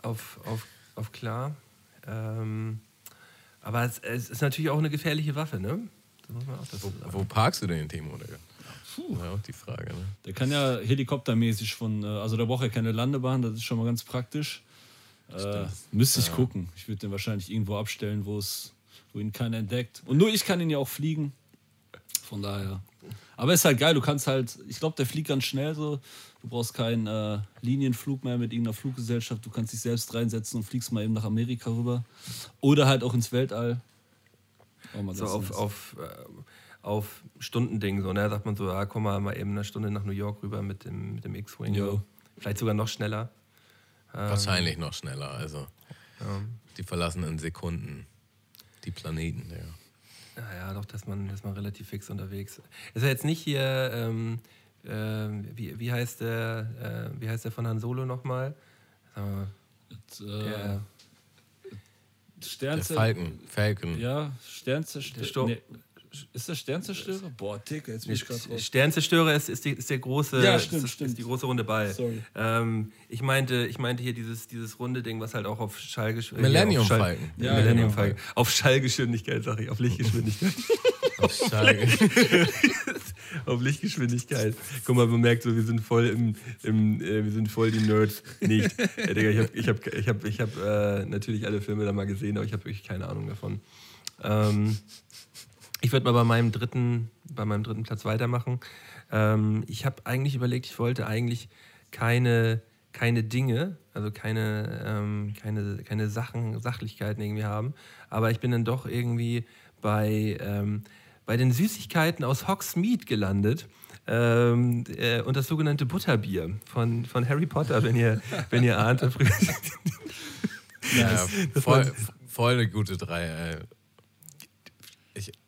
Auf, auf, auf klar. Ähm, aber es, es, ist natürlich auch eine gefährliche Waffe, ne? wo, wo, parkst du denn den Timo, Digga? Puh. Ja, auch die Frage, ne? Der kann ja helikoptermäßig von, äh, also der braucht ja keine Landebahn, das ist schon mal ganz praktisch. Äh, müsste ich ja. gucken. Ich würde den wahrscheinlich irgendwo abstellen, wo es, wo ihn keiner entdeckt. Und nur ich kann ihn ja auch fliegen. Von daher. Aber ist halt geil, du kannst halt, ich glaube, der fliegt ganz schnell so. Du brauchst keinen äh, Linienflug mehr mit irgendeiner Fluggesellschaft. Du kannst dich selbst reinsetzen und fliegst mal eben nach Amerika rüber. Oder halt auch ins Weltall. Auch so auf, auf, äh, auf Stundending. So, ne? Da sagt man so, ja, komm mal, mal eben eine Stunde nach New York rüber mit dem, mit dem X-Wing. So. Vielleicht sogar noch schneller. Ähm, Wahrscheinlich noch schneller. Also, ja. die verlassen in Sekunden die Planeten. Ja. Ja, ja, doch, dass man, dass man relativ fix unterwegs ist. Ist ja jetzt nicht hier, ähm, äh, wie, wie, heißt der, äh, wie heißt der von Han Solo nochmal? Äh, der, Sternze der Falken. Falken. Ja, Sternzerstörer. Nee, ist das Sternzerstörer? Boah, Dick, jetzt bin ich gerade raus. Sternzerstörer ist, ist, die, ist der große, ja, stimmt, ist, stimmt. ist die große runde Ball. Sorry. Ähm, ich, meinte, ich meinte hier dieses, dieses runde Ding, was halt auch auf Schallgeschwindigkeit. Millennium Falken. Ja, Millennium genau. Falken. Auf Schallgeschwindigkeit, sag ich, auf Lichtgeschwindigkeit. auf Schallgeschwindigkeit. auf Lichtgeschwindigkeit. Guck mal, man merkt so, wir sind voll im, im äh, wir sind voll die Nerds. Nicht. Äh, Digga, ich habe ich hab, ich hab, ich hab, äh, natürlich alle Filme da mal gesehen, aber ich habe wirklich keine Ahnung davon. Ähm, ich würde mal bei meinem dritten, bei meinem dritten Platz weitermachen. Ähm, ich habe eigentlich überlegt, ich wollte eigentlich keine, keine Dinge, also keine, ähm, keine, keine Sachen, Sachlichkeiten irgendwie haben. Aber ich bin dann doch irgendwie bei, ähm, bei den Süßigkeiten aus Hogsmeade gelandet. Ähm, äh, und das sogenannte Butterbier von, von Harry Potter, wenn ihr, wenn ihr ahnt. ja, das, das voll, voll eine gute Drei. Ey.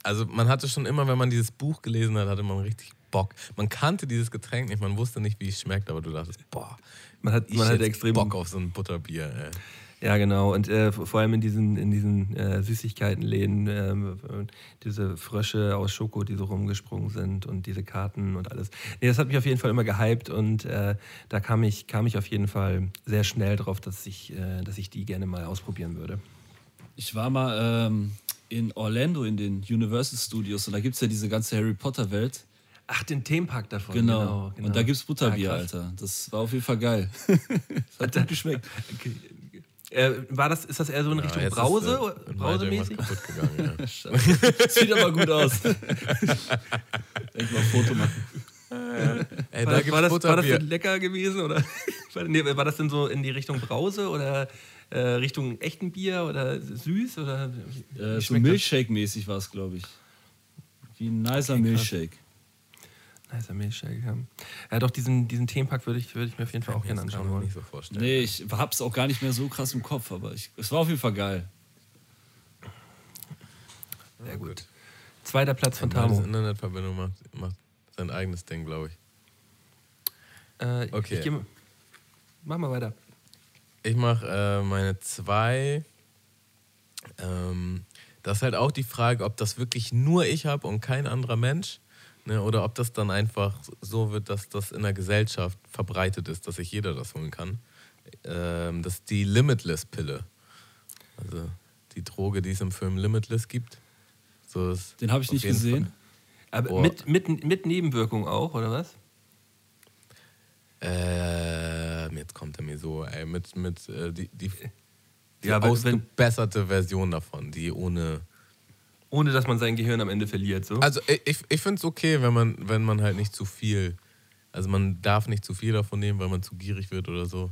Also man hatte schon immer, wenn man dieses Buch gelesen hat, hatte man richtig Bock. Man kannte dieses Getränk nicht, man wusste nicht, wie es schmeckt, aber du dachtest, boah, man hat, man hat extrem Bock auf so ein Butterbier. Ey. Ja, genau. Und äh, vor allem in diesen, in diesen äh, Süßigkeitenläden, äh, diese Frösche aus Schoko, die so rumgesprungen sind und diese Karten und alles. Nee, das hat mich auf jeden Fall immer gehypt und äh, da kam ich, kam ich auf jeden Fall sehr schnell drauf, dass ich, äh, dass ich die gerne mal ausprobieren würde. Ich war mal ähm, in Orlando in den Universal Studios und da gibt es ja diese ganze Harry Potter-Welt. Ach, den Themenpark davon. Genau. genau, genau. Und da gibt es Butterbier, ah, Alter. Das war auf jeden Fall geil. das hat gut geschmeckt. Okay. Äh, war das, ist das eher so in Richtung ja, Brause? Ist, äh, Brausemäßig? kaputt gegangen, ja. Sieht aber gut aus. ich mal ein Foto machen. Ey, war, da war, das, war das denn lecker gewesen? Oder? nee, war das denn so in die Richtung Brause oder äh, Richtung echten Bier oder süß? Oder äh, so Milchshake-mäßig war es, glaube ich. Wie ein nicer okay, Milchshake. Nicer Milchshake, ja. Ja, doch, diesen, diesen Themenpark würde ich, würd ich mir auf jeden Fall auch gerne anschauen wollen. So vorstellen. nee, ich hab's auch gar nicht mehr so krass im Kopf, aber ich, es war auf jeden Fall geil. Sehr gut. Zweiter Platz von Tamo. Internetverbindung macht, macht sein eigenes Ding, glaube ich. Äh, okay. Ich, ich mach mal weiter. Ich mache äh, meine zwei. Ähm, das ist halt auch die Frage, ob das wirklich nur ich habe und kein anderer Mensch. Ne, oder ob das dann einfach so wird, dass das in der Gesellschaft verbreitet ist, dass sich jeder das holen kann. Ähm, das ist die Limitless-Pille. Also die Droge, die es im Film Limitless gibt. So Den habe ich nicht gesehen. Aber mit, mit, mit Nebenwirkungen auch, oder was? Äh, kommt er mir so, ey, mit, mit äh, die, die, die ja, ausgebesserte wenn, Version davon, die ohne ohne dass man sein Gehirn am Ende verliert. So. Also ich, ich finde es okay, wenn man, wenn man halt nicht zu viel, also man darf nicht zu viel davon nehmen, weil man zu gierig wird oder so.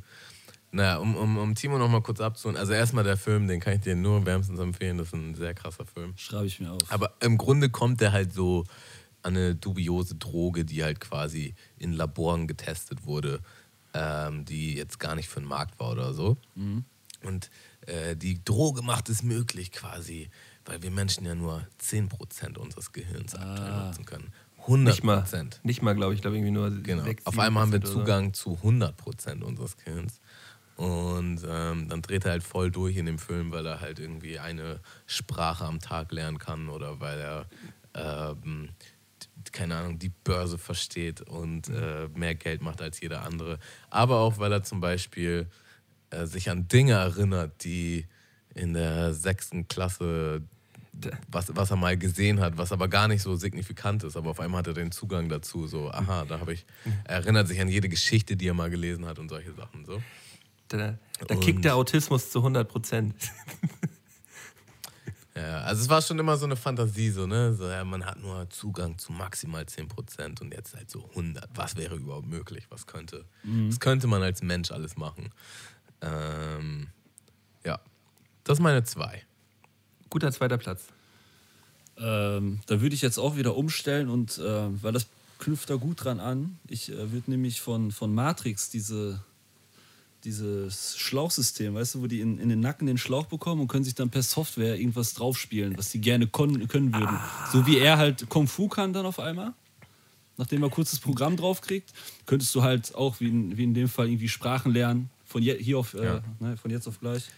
Naja, um, um, um Timo noch mal kurz abzuholen. Also erstmal der Film, den kann ich dir nur wärmstens empfehlen. Das ist ein sehr krasser Film. Schreibe ich mir auf. Aber im Grunde kommt der halt so an eine dubiose Droge, die halt quasi in Laboren getestet wurde, ähm, die jetzt gar nicht für den Markt war oder so. Mhm. Und äh, die Droge macht es möglich quasi weil wir Menschen ja nur 10% unseres Gehirns ah. nutzen können. 100 Nicht mal, nicht mal glaube ich, glaube irgendwie nur genau. 6, Auf einmal haben wir Zugang oder? zu 100% unseres Gehirns. Und ähm, dann dreht er halt voll durch in dem Film, weil er halt irgendwie eine Sprache am Tag lernen kann oder weil er, ähm, keine Ahnung, die Börse versteht und äh, mehr Geld macht als jeder andere. Aber auch, weil er zum Beispiel äh, sich an Dinge erinnert, die in der sechsten Klasse was, was er mal gesehen hat, was aber gar nicht so signifikant ist. Aber auf einmal hat er den Zugang dazu. So, aha, da habe ich. Er erinnert sich an jede Geschichte, die er mal gelesen hat und solche Sachen. So. Da, da kickt der Autismus zu 100 Prozent. Ja, also es war schon immer so eine Fantasie, so, ne? So, ja, man hat nur Zugang zu maximal 10% und jetzt halt so 100. Was wäre überhaupt möglich? Was könnte, mhm. was könnte man als Mensch alles machen? Ähm, ja, das ist meine zwei. Guter zweiter Platz. Ähm, da würde ich jetzt auch wieder umstellen und äh, weil das knüpft da gut dran an. Ich äh, würde nämlich von, von Matrix diese dieses Schlauchsystem, weißt du, wo die in, in den Nacken den Schlauch bekommen und können sich dann per Software irgendwas draufspielen, was sie gerne können würden. Ah. So wie er halt Kung Fu kann dann auf einmal. Nachdem er kurz das Programm draufkriegt, könntest du halt auch, wie in, wie in dem Fall, irgendwie Sprachen lernen. Von, je, hier auf, äh, ne, von jetzt auf gleich.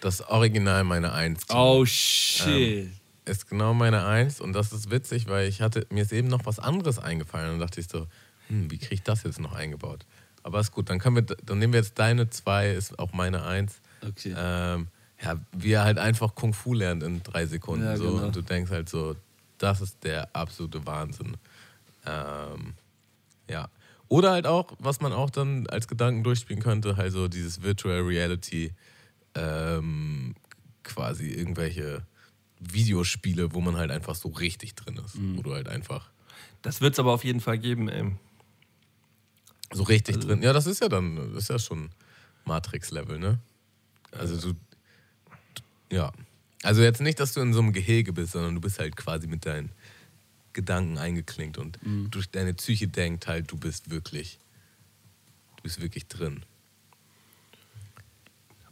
Das Original meine Eins. Oh shit. Ähm, ist genau meine Eins und das ist witzig, weil ich hatte, mir ist eben noch was anderes eingefallen und dachte ich so, hm, wie kriege ich das jetzt noch eingebaut? Aber ist gut, dann können wir, dann nehmen wir jetzt deine zwei, ist auch meine eins. Okay. Ähm, ja, wie er halt einfach Kung Fu lernt in drei Sekunden. Ja, so, genau. Und du denkst halt so, das ist der absolute Wahnsinn. Ähm, ja. Oder halt auch, was man auch dann als Gedanken durchspielen könnte, halt so dieses Virtual Reality, ähm, quasi irgendwelche Videospiele, wo man halt einfach so richtig drin ist. Mhm. Wo du halt einfach. Das wird es aber auf jeden Fall geben, ey. So richtig also, drin. Ja, das ist ja dann, das ist ja schon Matrix-Level, ne? Also du, ja. Also jetzt nicht, dass du in so einem Gehege bist, sondern du bist halt quasi mit deinen Gedanken eingeklinkt und mhm. durch deine Psyche denkt halt, du bist wirklich, du bist wirklich drin.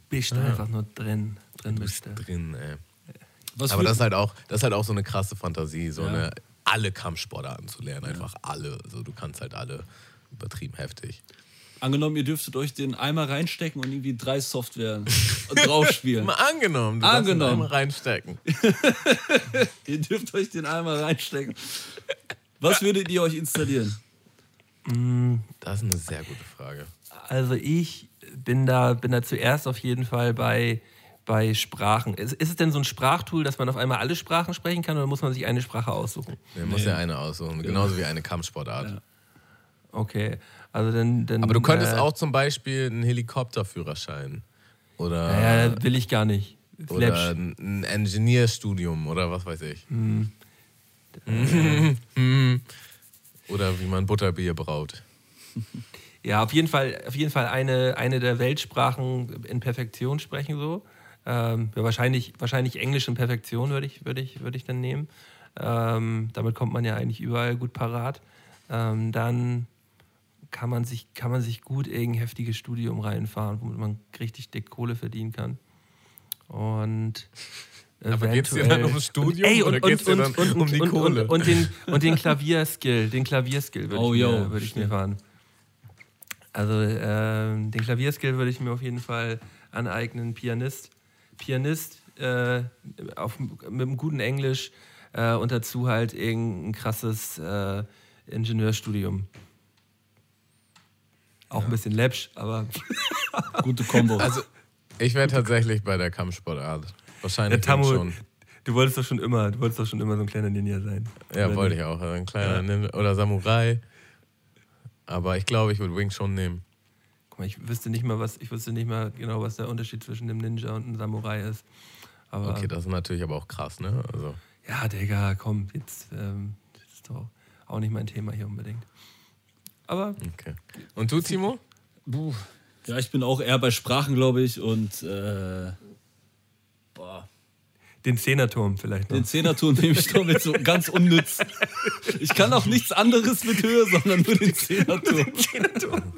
Bist ja. einfach nur drin, drin du bist drin, ey. Was Aber das ist halt auch, das ist halt auch so eine krasse Fantasie, so ja. eine alle Kampfsportarten zu lernen, einfach alle. Also du kannst halt alle übertrieben heftig. Angenommen, ihr dürftet euch den Eimer reinstecken und irgendwie drei Software draufspielen. Mal angenommen, du angenommen. Den Eimer reinstecken. ihr dürft euch den Eimer reinstecken. Was würdet ihr euch installieren? Mm, das ist eine sehr gute Frage. Also ich bin da, bin da zuerst auf jeden Fall bei, bei Sprachen. Ist, ist es denn so ein Sprachtool, dass man auf einmal alle Sprachen sprechen kann oder muss man sich eine Sprache aussuchen? Man nee. muss ja eine aussuchen, genauso wie eine Kampfsportart. Ja. Okay, also dann. dann Aber du könntest äh, auch zum Beispiel einen Helikopterführerschein. Oder. Naja, will ich gar nicht. Oder ein Ingenieurstudium oder was weiß ich. Hm. oder wie man Butterbier braut. Ja, auf jeden Fall, auf jeden Fall eine, eine der Weltsprachen in Perfektion sprechen so. Ähm, ja, wahrscheinlich, wahrscheinlich Englisch in Perfektion würde ich, würd ich, würd ich dann nehmen. Ähm, damit kommt man ja eigentlich überall gut parat. Ähm, dann kann man sich, kann man sich gut irgendein heftiges Studium reinfahren, womit man richtig dick Kohle verdienen kann. Und aber geht es dir dann ums Studium ey, und, oder geht es dir dann und, um die Kohle? Und, den, und den Klavierskill, den Klavierskill würde oh, ich, mir, würd ich mir fahren. Also äh, den Klavierskill würde ich mir auf jeden Fall aneignen. Pianist, Pianist äh, auf, mit einem guten Englisch äh, und dazu halt irgendein krasses äh, Ingenieurstudium. Auch ja. ein bisschen läppsch, aber gute Kombo. Also, ich wäre tatsächlich bei der Kampfsportart. Wahrscheinlich ja, schon. Du wolltest doch schon immer, du wolltest doch schon immer so ein kleiner Ninja sein. Ja, oder wollte ich auch. Also ein kleiner ja. Ninja oder Samurai. Aber ich glaube, ich würde Wing schon nehmen. Guck mal, ich wüsste nicht mal, was, ich wüsste nicht mal genau, was der Unterschied zwischen dem Ninja und einem Samurai ist. Aber, okay, das ist natürlich aber auch krass, ne? Also. Ja, Digga, komm, jetzt ähm, das ist doch auch nicht mein Thema hier unbedingt. Aber. Okay. Und du, Timo? Puh. Ja, ich bin auch eher bei Sprachen, glaube ich. Und. Äh, boah. Den Zehnerturm vielleicht noch. Den Zehnerturm nehme ich doch mit so ganz unnütz. Ich kann auch nichts anderes mit Höhe, sondern nur den Zehnerturm. den Zehnerturm.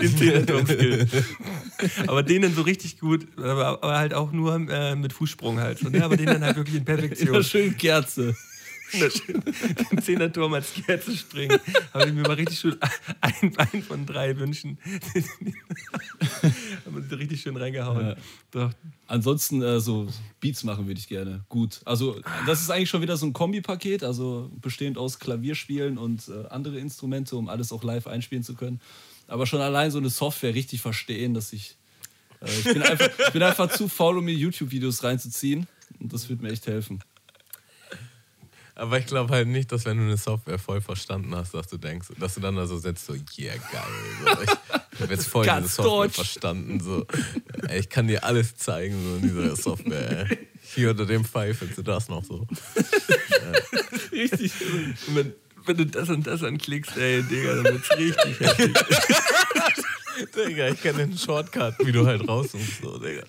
den Zehnerturm-Skill. Aber den dann so richtig gut, aber, halt auch nur äh, mit Fußsprung halt. So, ne? Aber den dann halt wirklich in Perfektion. Ja, schön Kerze den Zehnerturm als Kerze springen. Habe ich mir mal richtig schön ein Bein von drei wünschen. Haben wir richtig schön reingehauen. Ja. Doch. Ansonsten äh, so Beats machen würde ich gerne. Gut. Also das ist eigentlich schon wieder so ein Kombipaket, also bestehend aus Klavierspielen und äh, andere Instrumente, um alles auch live einspielen zu können. Aber schon allein so eine Software richtig verstehen, dass ich äh, ich, bin einfach, ich bin einfach zu faul, um mir YouTube-Videos reinzuziehen. Und das wird mir echt helfen. Aber ich glaube halt nicht, dass wenn du eine Software voll verstanden hast, dass du denkst, dass du dann da so sitzt, so, yeah, geil. So, ich habe jetzt voll Ganz diese Software deutsch. verstanden. So. Ey, ich kann dir alles zeigen so in dieser Software. Ey. Hier unter dem Pfeil findest du das noch so. Richtig. Und wenn, wenn du das und das anklickst, ey, Digga, dann wird's richtig heftig. Digga, ich kenne den Shortcut, wie du halt raussuchst. So, Digga.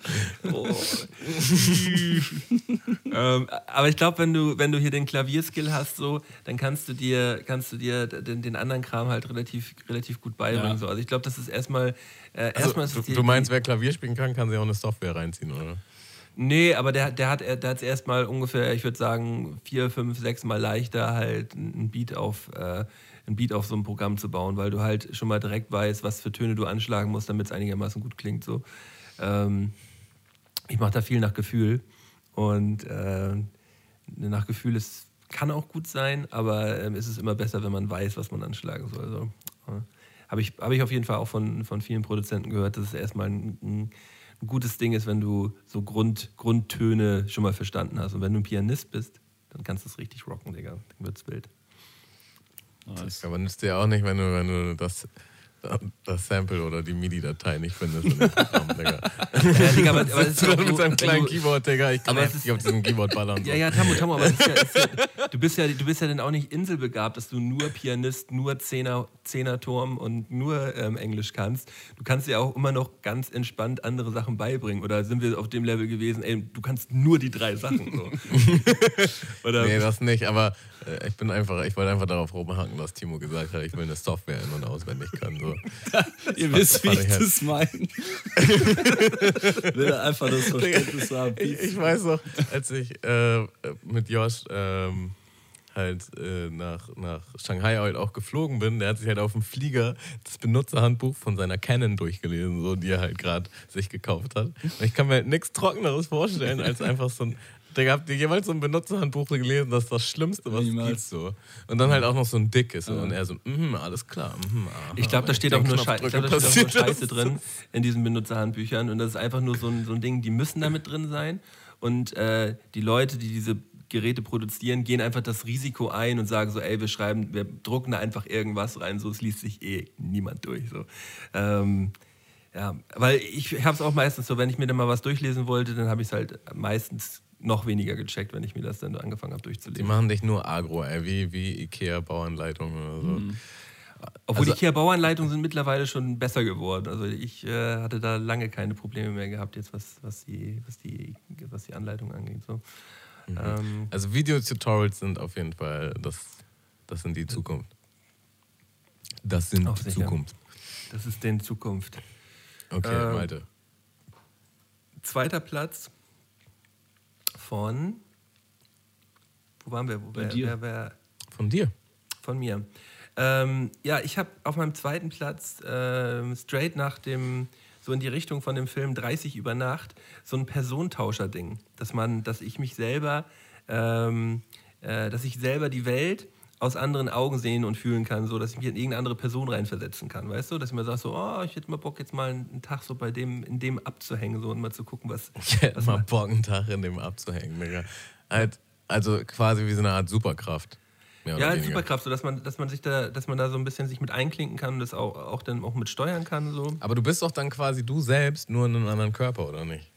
Oh. ähm, aber ich glaube, wenn du, wenn du hier den Klavierskill hast, so, dann kannst du dir, kannst du dir den, den anderen Kram halt relativ, relativ gut beibringen. Ja. So. Also ich glaube, das ist erstmal. Äh, Also, erstmal ist du, es du meinst, wer Klavier spielen kann, kann sich auch eine Software reinziehen, oder? Nee, aber der, der hat der hat's erstmal ungefähr, ich würde sagen, vier, fünf, sechs Mal leichter, halt ein Beat auf. Äh, ein Beat auf so ein Programm zu bauen, weil du halt schon mal direkt weißt, was für Töne du anschlagen musst, damit es einigermaßen gut klingt. So. Ähm, ich mache da viel nach Gefühl und äh, nach Gefühl ist, kann auch gut sein, aber ähm, es ist immer besser, wenn man weiß, was man anschlagen soll. Also, äh, Habe ich, hab ich auf jeden Fall auch von, von vielen Produzenten gehört, dass es erstmal ein, ein, ein gutes Ding ist, wenn du so Grund, Grundtöne schon mal verstanden hast. Und wenn du ein Pianist bist, dann kannst du es richtig rocken, Digga. Dann wird's wild. Nice. Aber nützt dir auch nicht, wenn du, wenn du das, das Sample oder die MIDI-Datei nicht findest in dem Programm, Digga. Ja, Digga, aber, aber es ist Sitzt du auch dann so, mit seinem kleinen Keyboard, Digga. Ich kann nicht auf diesem Keyboard ballern. So. Ja, ja, Tammo, Tammo, aber ist ja, ist ja, du, bist ja, du bist ja dann auch nicht inselbegabt, dass du nur Pianist, nur Zehner, Zehnerturm und nur ähm, Englisch kannst. Du kannst ja auch immer noch ganz entspannt andere Sachen beibringen. Oder sind wir auf dem Level gewesen, ey, du kannst nur die drei Sachen. So. Oder, Nee, das nicht, aber äh, ich bin einfach, ich wollte einfach darauf rumhaken, dass Timo gesagt hat, ich will eine Software in- und auswendig kann. So. Ihr wisst, wie ich das meine. Will er einfach das Verständnis haben. Ich, ich weiß noch, als ich äh, mit Josh ähm, halt äh, nach, nach Shanghai halt auch geflogen bin, der hat sich halt auf dem Flieger das Benutzerhandbuch von seiner Canon durchgelesen, so, die er halt gerade sich gekauft hat. Und ich kann mir halt nichts Trockeneres vorstellen, als einfach so ein. Der habt ihr jeweils so ein Benutzerhandbuch gelesen, das ist das Schlimmste, was es Niemals. gibt. So. Und dann halt auch noch so ein dickes. Und er so, mhm, alles klar. Mhm, aha. Ich glaube, da steht auch nur, Knopf Schei ich drücke, glaub, da steht auch nur passiert Scheiße drin in diesen Benutzerhandbüchern. Und das ist einfach nur so ein, so ein Ding, die müssen damit drin sein. Und äh, die Leute, die diese Geräte produzieren, gehen einfach das Risiko ein und sagen so, ey, wir schreiben, wir drucken da einfach irgendwas rein, so es liest sich eh niemand durch. So. Ähm, ja, weil ich habe es auch meistens so, wenn ich mir dann mal was durchlesen wollte, dann habe ich es halt meistens noch weniger gecheckt, wenn ich mir das dann angefangen habe Die durchzulesen. machen dich nur agro, ey, wie, wie Ikea-Bauanleitung oder so. Obwohl Also- die Kia-Bauanleitungen sind mittlerweile schon besser geworden. Also ich äh, hatte da lange keine Probleme mehr gehabt, jetzt was, was, die, was, die, was die Anleitung angeht. So. Ähm, Also Videotutorials sind auf jeden Fall, das, das sind die Zukunft. Das sind die sicher. Zukunft. das ist den Zukunft. Okay, Ähm, Malte. Zweiter Platz von. Wo waren wir? Wo, wer, dir. wer, wer, Von dir. von mir. Ähm, ja, ich habe auf meinem zweiten Platz ähm, straight nach dem, so in die Richtung von dem Film 30 über Nacht, so ein Personentauscher-Ding. Dass man, dass ich mich selber, ähm, äh, dass ich selber die Welt aus anderen Augen sehen und fühlen kann, so dass ich mich in irgendeine andere Person reinversetzen kann, weißt du? Dass ich mir sage, so, oh, ich hätte mal Bock, jetzt mal einen Tag so bei dem, in dem abzuhängen so, und mal zu gucken, was. Ich hätte was mal Bock, einen Tag in dem abzuhängen, Digga. Halt, also quasi wie so eine Art Superkraft. Ja, als. Superkraft, so dass man, dass man sich da, dass man da so ein bisschen sich mit einklinken kann und das auch, auch dann auch mit steuern kann. So. Aber du bist doch dann quasi du selbst, nur in einem anderen Körper, oder nicht?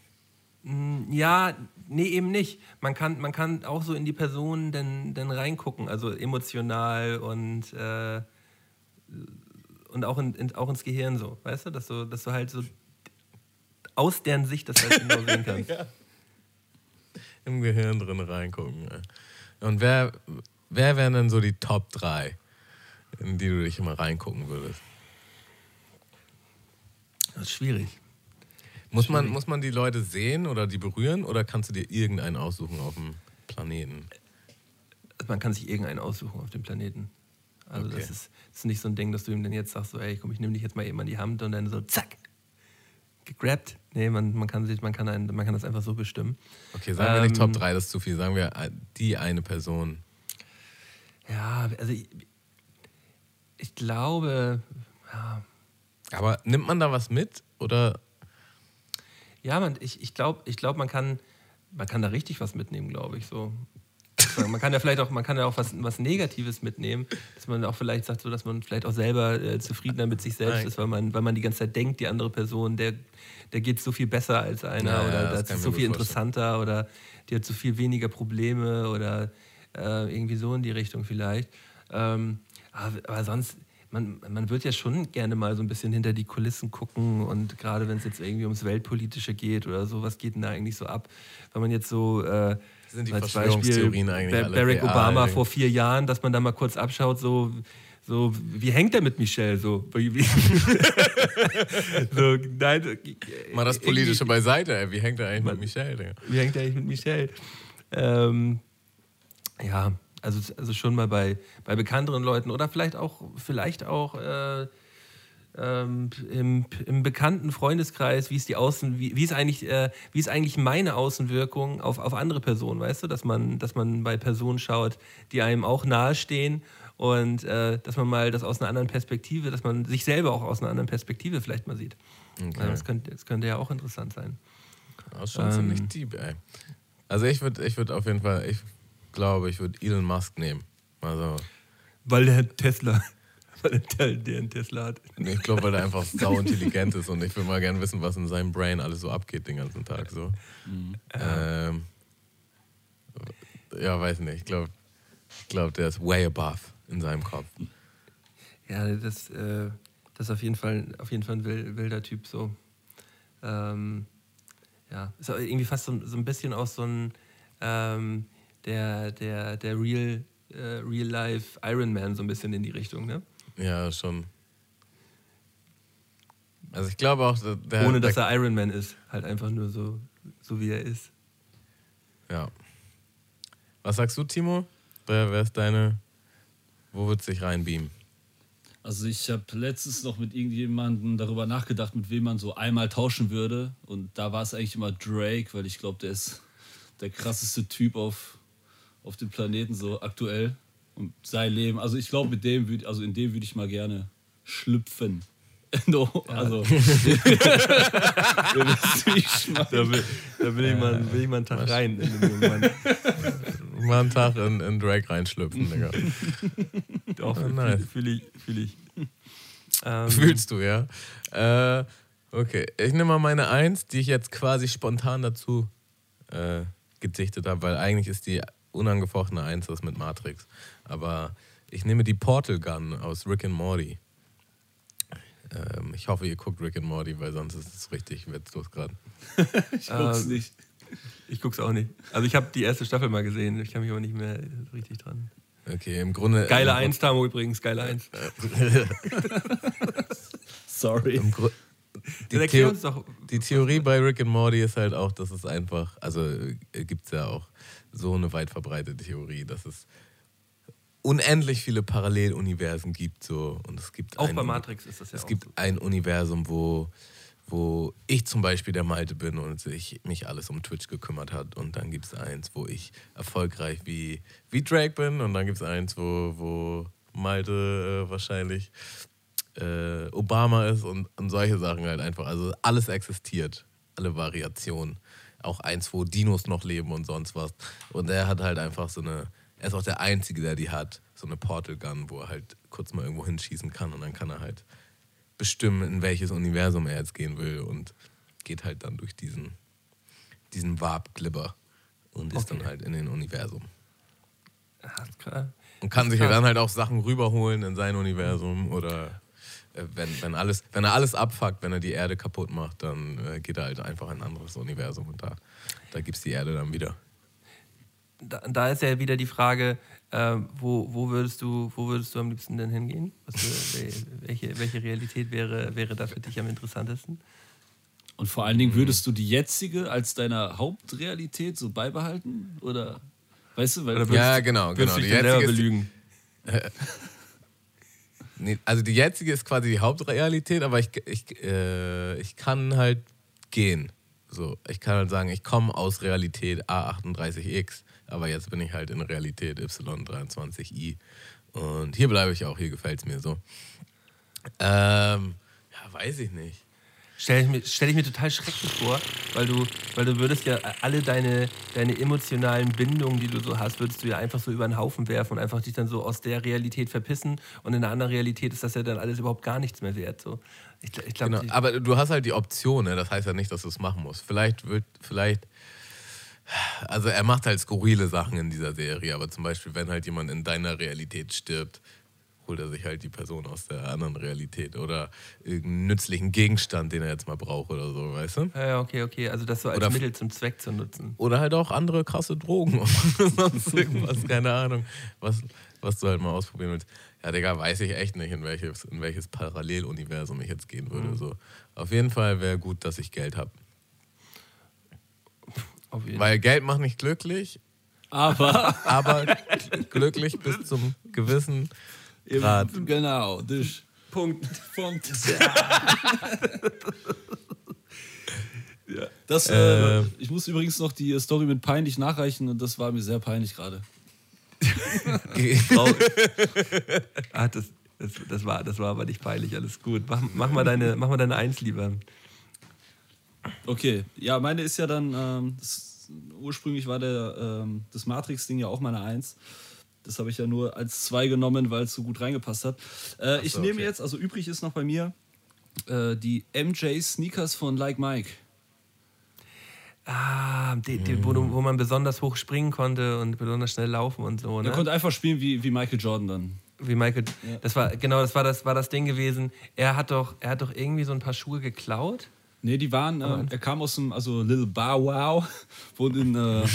Ja, nee, eben nicht. Man kann, man kann auch so in die Person dann, dann reingucken, also emotional und, äh, und auch, in, in, auch ins Gehirn so, weißt du? Dass du, dass du halt so aus deren Sicht das halt genau sehen kannst. Im Gehirn drin reingucken. Und wer, wer wären denn so die Top 3, in die du dich immer reingucken würdest? Das ist schwierig. Muss man, muss man die Leute sehen oder die berühren oder kannst du dir irgendeinen aussuchen auf dem Planeten? Man kann sich irgendeinen aussuchen auf dem Planeten. Also Okay. das, ist, das ist nicht so ein Ding, dass du ihm dann jetzt sagst, so, ey, komm, ich nehme dich jetzt mal eben an die Hand und dann so, zack, gegrabt. Nee, man, man, kann, sich, man, kann, einen, man kann das einfach so bestimmen. Okay, sagen wir nicht Ähm, Top 3, das ist zu viel. Sagen wir äh, die eine Person. Ja, also ich, ich glaube, ja, Aber nimmt man da was mit oder ja man, ich, ich glaube, ich glaub, man, kann, man kann da richtig was mitnehmen, glaube ich. So. man kann ja vielleicht auch, man kann ja auch was, was Negatives mitnehmen, dass man auch vielleicht sagt, so, dass man vielleicht auch selber äh, zufriedener mit sich selbst Nein. ist, weil man, weil man die ganze Zeit denkt, die andere Person, der, der geht so viel besser als einer Ja, ja, oder das das kann ist so viel vorstellen. interessanter oder die hat so viel weniger Probleme oder äh, irgendwie so in die Richtung vielleicht. Ähm, aber, aber sonst, man, man wird ja schon gerne mal so ein bisschen hinter die Kulissen gucken und gerade wenn es jetzt irgendwie ums Weltpolitische geht oder so, was geht denn da eigentlich so ab? Wenn man jetzt so äh, Sind die als eigentlich Ba- Barack? Obama vor vier Jahren, dass man da mal kurz abschaut, so, so wie hängt er mit Michelle? So, so nein, so, Mal das Politische beiseite, ey. Wie hängt er eigentlich mit Michelle, Digga? wie hängt er eigentlich mit Michelle? Ähm, ja, also, also schon mal bei, bei bekannteren Leuten oder vielleicht auch, vielleicht auch äh, ähm, im, im bekannten Freundeskreis, wie ist die Außen, wie, wie ist eigentlich, äh, wie ist eigentlich meine Außenwirkung auf, auf andere Personen, weißt du, dass man, dass man bei Personen schaut, die einem auch nahestehen und äh, dass man mal das aus einer anderen Perspektive, dass man sich selber auch aus einer anderen Perspektive vielleicht mal sieht. Okay. Ja, das, könnte, das könnte ja auch interessant sein. Das ist schon Ähm. ziemlich deep, ey. Also ich würde ich würd auf jeden Fall, ich glaube, ich würde Elon Musk nehmen. Also, Weil der Tesla, weil der, der einen Tesla hat. nee, ich glaube, weil er einfach sau intelligent ist und ich würde mal gerne wissen, was in seinem Brain alles so abgeht den ganzen Tag. So. Ähm, ja, weiß nicht. Ich glaube, ich glaub, der ist way above in seinem Kopf. Ja, das, äh, das ist auf jeden Fall, auf jeden Fall ein wil- wilder Typ so. Ähm, ja, ist irgendwie fast so, so ein bisschen auch so ein ähm, der, der, der Real, äh, Real Life Iron Man so ein bisschen in die Richtung, ne? Ja, schon. Also ich glaube auch, der, Ohne dass der, er Iron Man ist. Halt einfach nur so, so wie er ist. Ja. Was sagst du, Timo? Wer, wer ist deine. Wo wird sich reinbeamen? Also ich habe letztens noch mit irgendjemandem darüber nachgedacht, mit wem man so einmal tauschen würde. Und da war es eigentlich immer Drake, weil ich glaube, der ist der krasseste Typ auf, auf dem Planeten so aktuell. Und sein Leben. Also ich glaube, mit dem würd, also in dem würde ich mal gerne schlüpfen. no, also. Ich meine. Da will, da will, ich, mal, will ich mal einen Tag rein. Mal einen Tag in, in Drake reinschlüpfen, Digga. Doch, fühle nice. fühl ich. Fühl ich. Ähm, Fühlst du, ja? Äh, okay, ich nehme mal meine Eins, die ich jetzt quasi spontan dazu äh, gedichtet habe, weil eigentlich ist die unangefochtene Eins das mit Matrix. Aber ich nehme die Portal Gun aus Rick and Morty. Ähm, ich hoffe, ihr guckt Rick and Morty, weil sonst ist es richtig witzlos gerade. Ich guck's Ähm, nicht. Ich guck's auch nicht. Also ich habe die erste Staffel mal gesehen, ich kann mich aber nicht mehr richtig dran. Okay, im Grunde. Geile im, Eins, Tamo übrigens, geile Eins. Sorry. Im Gru die, Theo die Theorie bei Rick and Morty ist halt auch, dass es einfach, also gibt es ja auch so eine weit verbreitete Theorie, dass es unendlich viele Paralleluniversen gibt. So, und es gibt Auch ein, bei Matrix ist das ja Es gibt so. ein Universum, wo, wo ich zum Beispiel der Malte bin und sich mich alles um Twitch gekümmert hat. Und dann gibt es eins, wo ich erfolgreich wie, wie Drake bin. Und dann gibt es eins, wo, wo Malte äh, wahrscheinlich äh, Obama ist und, und solche Sachen halt einfach. Also alles existiert, alle Variationen. Auch eins, wo Dinos noch leben und sonst was. Und er hat halt einfach so eine, er ist auch der Einzige, der die hat, so eine Portal Gun, wo er halt kurz mal irgendwo hinschießen kann und dann kann er halt bestimmen, in welches Universum er jetzt gehen will und geht halt dann durch diesen, diesen Warp-Glibber und ist Okay. dann halt in den Universum. Ist krass. Und kann sich dann halt auch Sachen rüberholen in sein Universum oder wenn, wenn, alles, wenn er alles abfuckt, wenn er die Erde kaputt macht, dann äh, geht er halt einfach in ein anderes Universum und da, da gibt es die Erde dann wieder. Da, da ist ja wieder die Frage, äh, wo, wo, würdest du, wo würdest du am liebsten denn hingehen? Was welche, welche Realität wäre, wäre da für dich am interessantesten? Und vor allen Dingen würdest du die jetzige als deine Hauptrealität so beibehalten? Oder weißt du, weil Oder Ja, würdest- genau, Würdest genau. du Die dich selber jetzige ist- belügen? Nee, also die jetzige ist quasi die Hauptrealität, aber ich, ich, äh, ich kann halt gehen. So, ich kann halt sagen, ich komme aus Realität A38X, aber jetzt bin ich halt in Realität Y23I. Und hier bleibe ich auch, hier gefällt es mir so. Ähm, ja, weiß ich nicht. Stell ich, mir, stell ich mir total schrecklich vor, weil du, weil du würdest ja alle deine, deine emotionalen Bindungen, die du so hast, würdest du ja einfach so über den Haufen werfen und einfach dich dann so aus der Realität verpissen. Und in einer anderen Realität ist das ja dann alles überhaupt gar nichts mehr wert. So. Ich, ich glaub, genau. Aber du hast halt die Option, ne? das heißt ja nicht, dass du es machen musst. Vielleicht wird, vielleicht. Also er macht halt skurrile Sachen in dieser Serie, aber zum Beispiel, wenn halt jemand in deiner Realität stirbt, holt er sich halt die Person aus der anderen Realität oder irgendeinen nützlichen Gegenstand, den er jetzt mal braucht oder so, weißt du? Ja, okay, okay. Also das so als oder Mittel zum Zweck zu nutzen. Oder halt auch andere krasse Drogen oder sonst irgendwas, keine Ahnung, was, was du halt mal ausprobieren willst. Ja, Digga, weiß ich echt nicht, in welches, in welches Paralleluniversum ich jetzt gehen würde. Mhm. So. Auf jeden Fall wäre gut, dass ich Geld habe. Weil Geld macht nicht glücklich, aber, aber glücklich bis zum gewissen Grad. Genau, dus. Punkt. Punkt. ja. Das, äh, äh, ich muss übrigens noch die Story mit peinlich nachreichen und das war mir sehr peinlich gerade. ah, das, das, das, war, das war aber nicht peinlich, alles gut. Mach, mach, mal, deine, mach mal deine Eins lieber. Okay, ja, meine ist ja dann, ähm, das, ursprünglich war der, ähm, das Matrix-Ding ja auch meine Eins. Das habe ich ja nur als zwei genommen, weil es so gut reingepasst hat. Äh, so, ich nehme okay. jetzt, also übrig ist noch bei mir, äh, die MJ Sneakers von Like Mike. Ah, die, die, wo, wo, man besonders hoch springen konnte und besonders schnell laufen und so. Ne? Er konnte einfach spielen wie, wie Michael Jordan dann. Wie Michael. Ja. Das war genau, das war das war das Ding gewesen. Er hat doch, er hat doch irgendwie so ein paar Schuhe geklaut. Nee, die waren, äh, er kam aus dem, also Little Bow Wow, wohnt in, äh,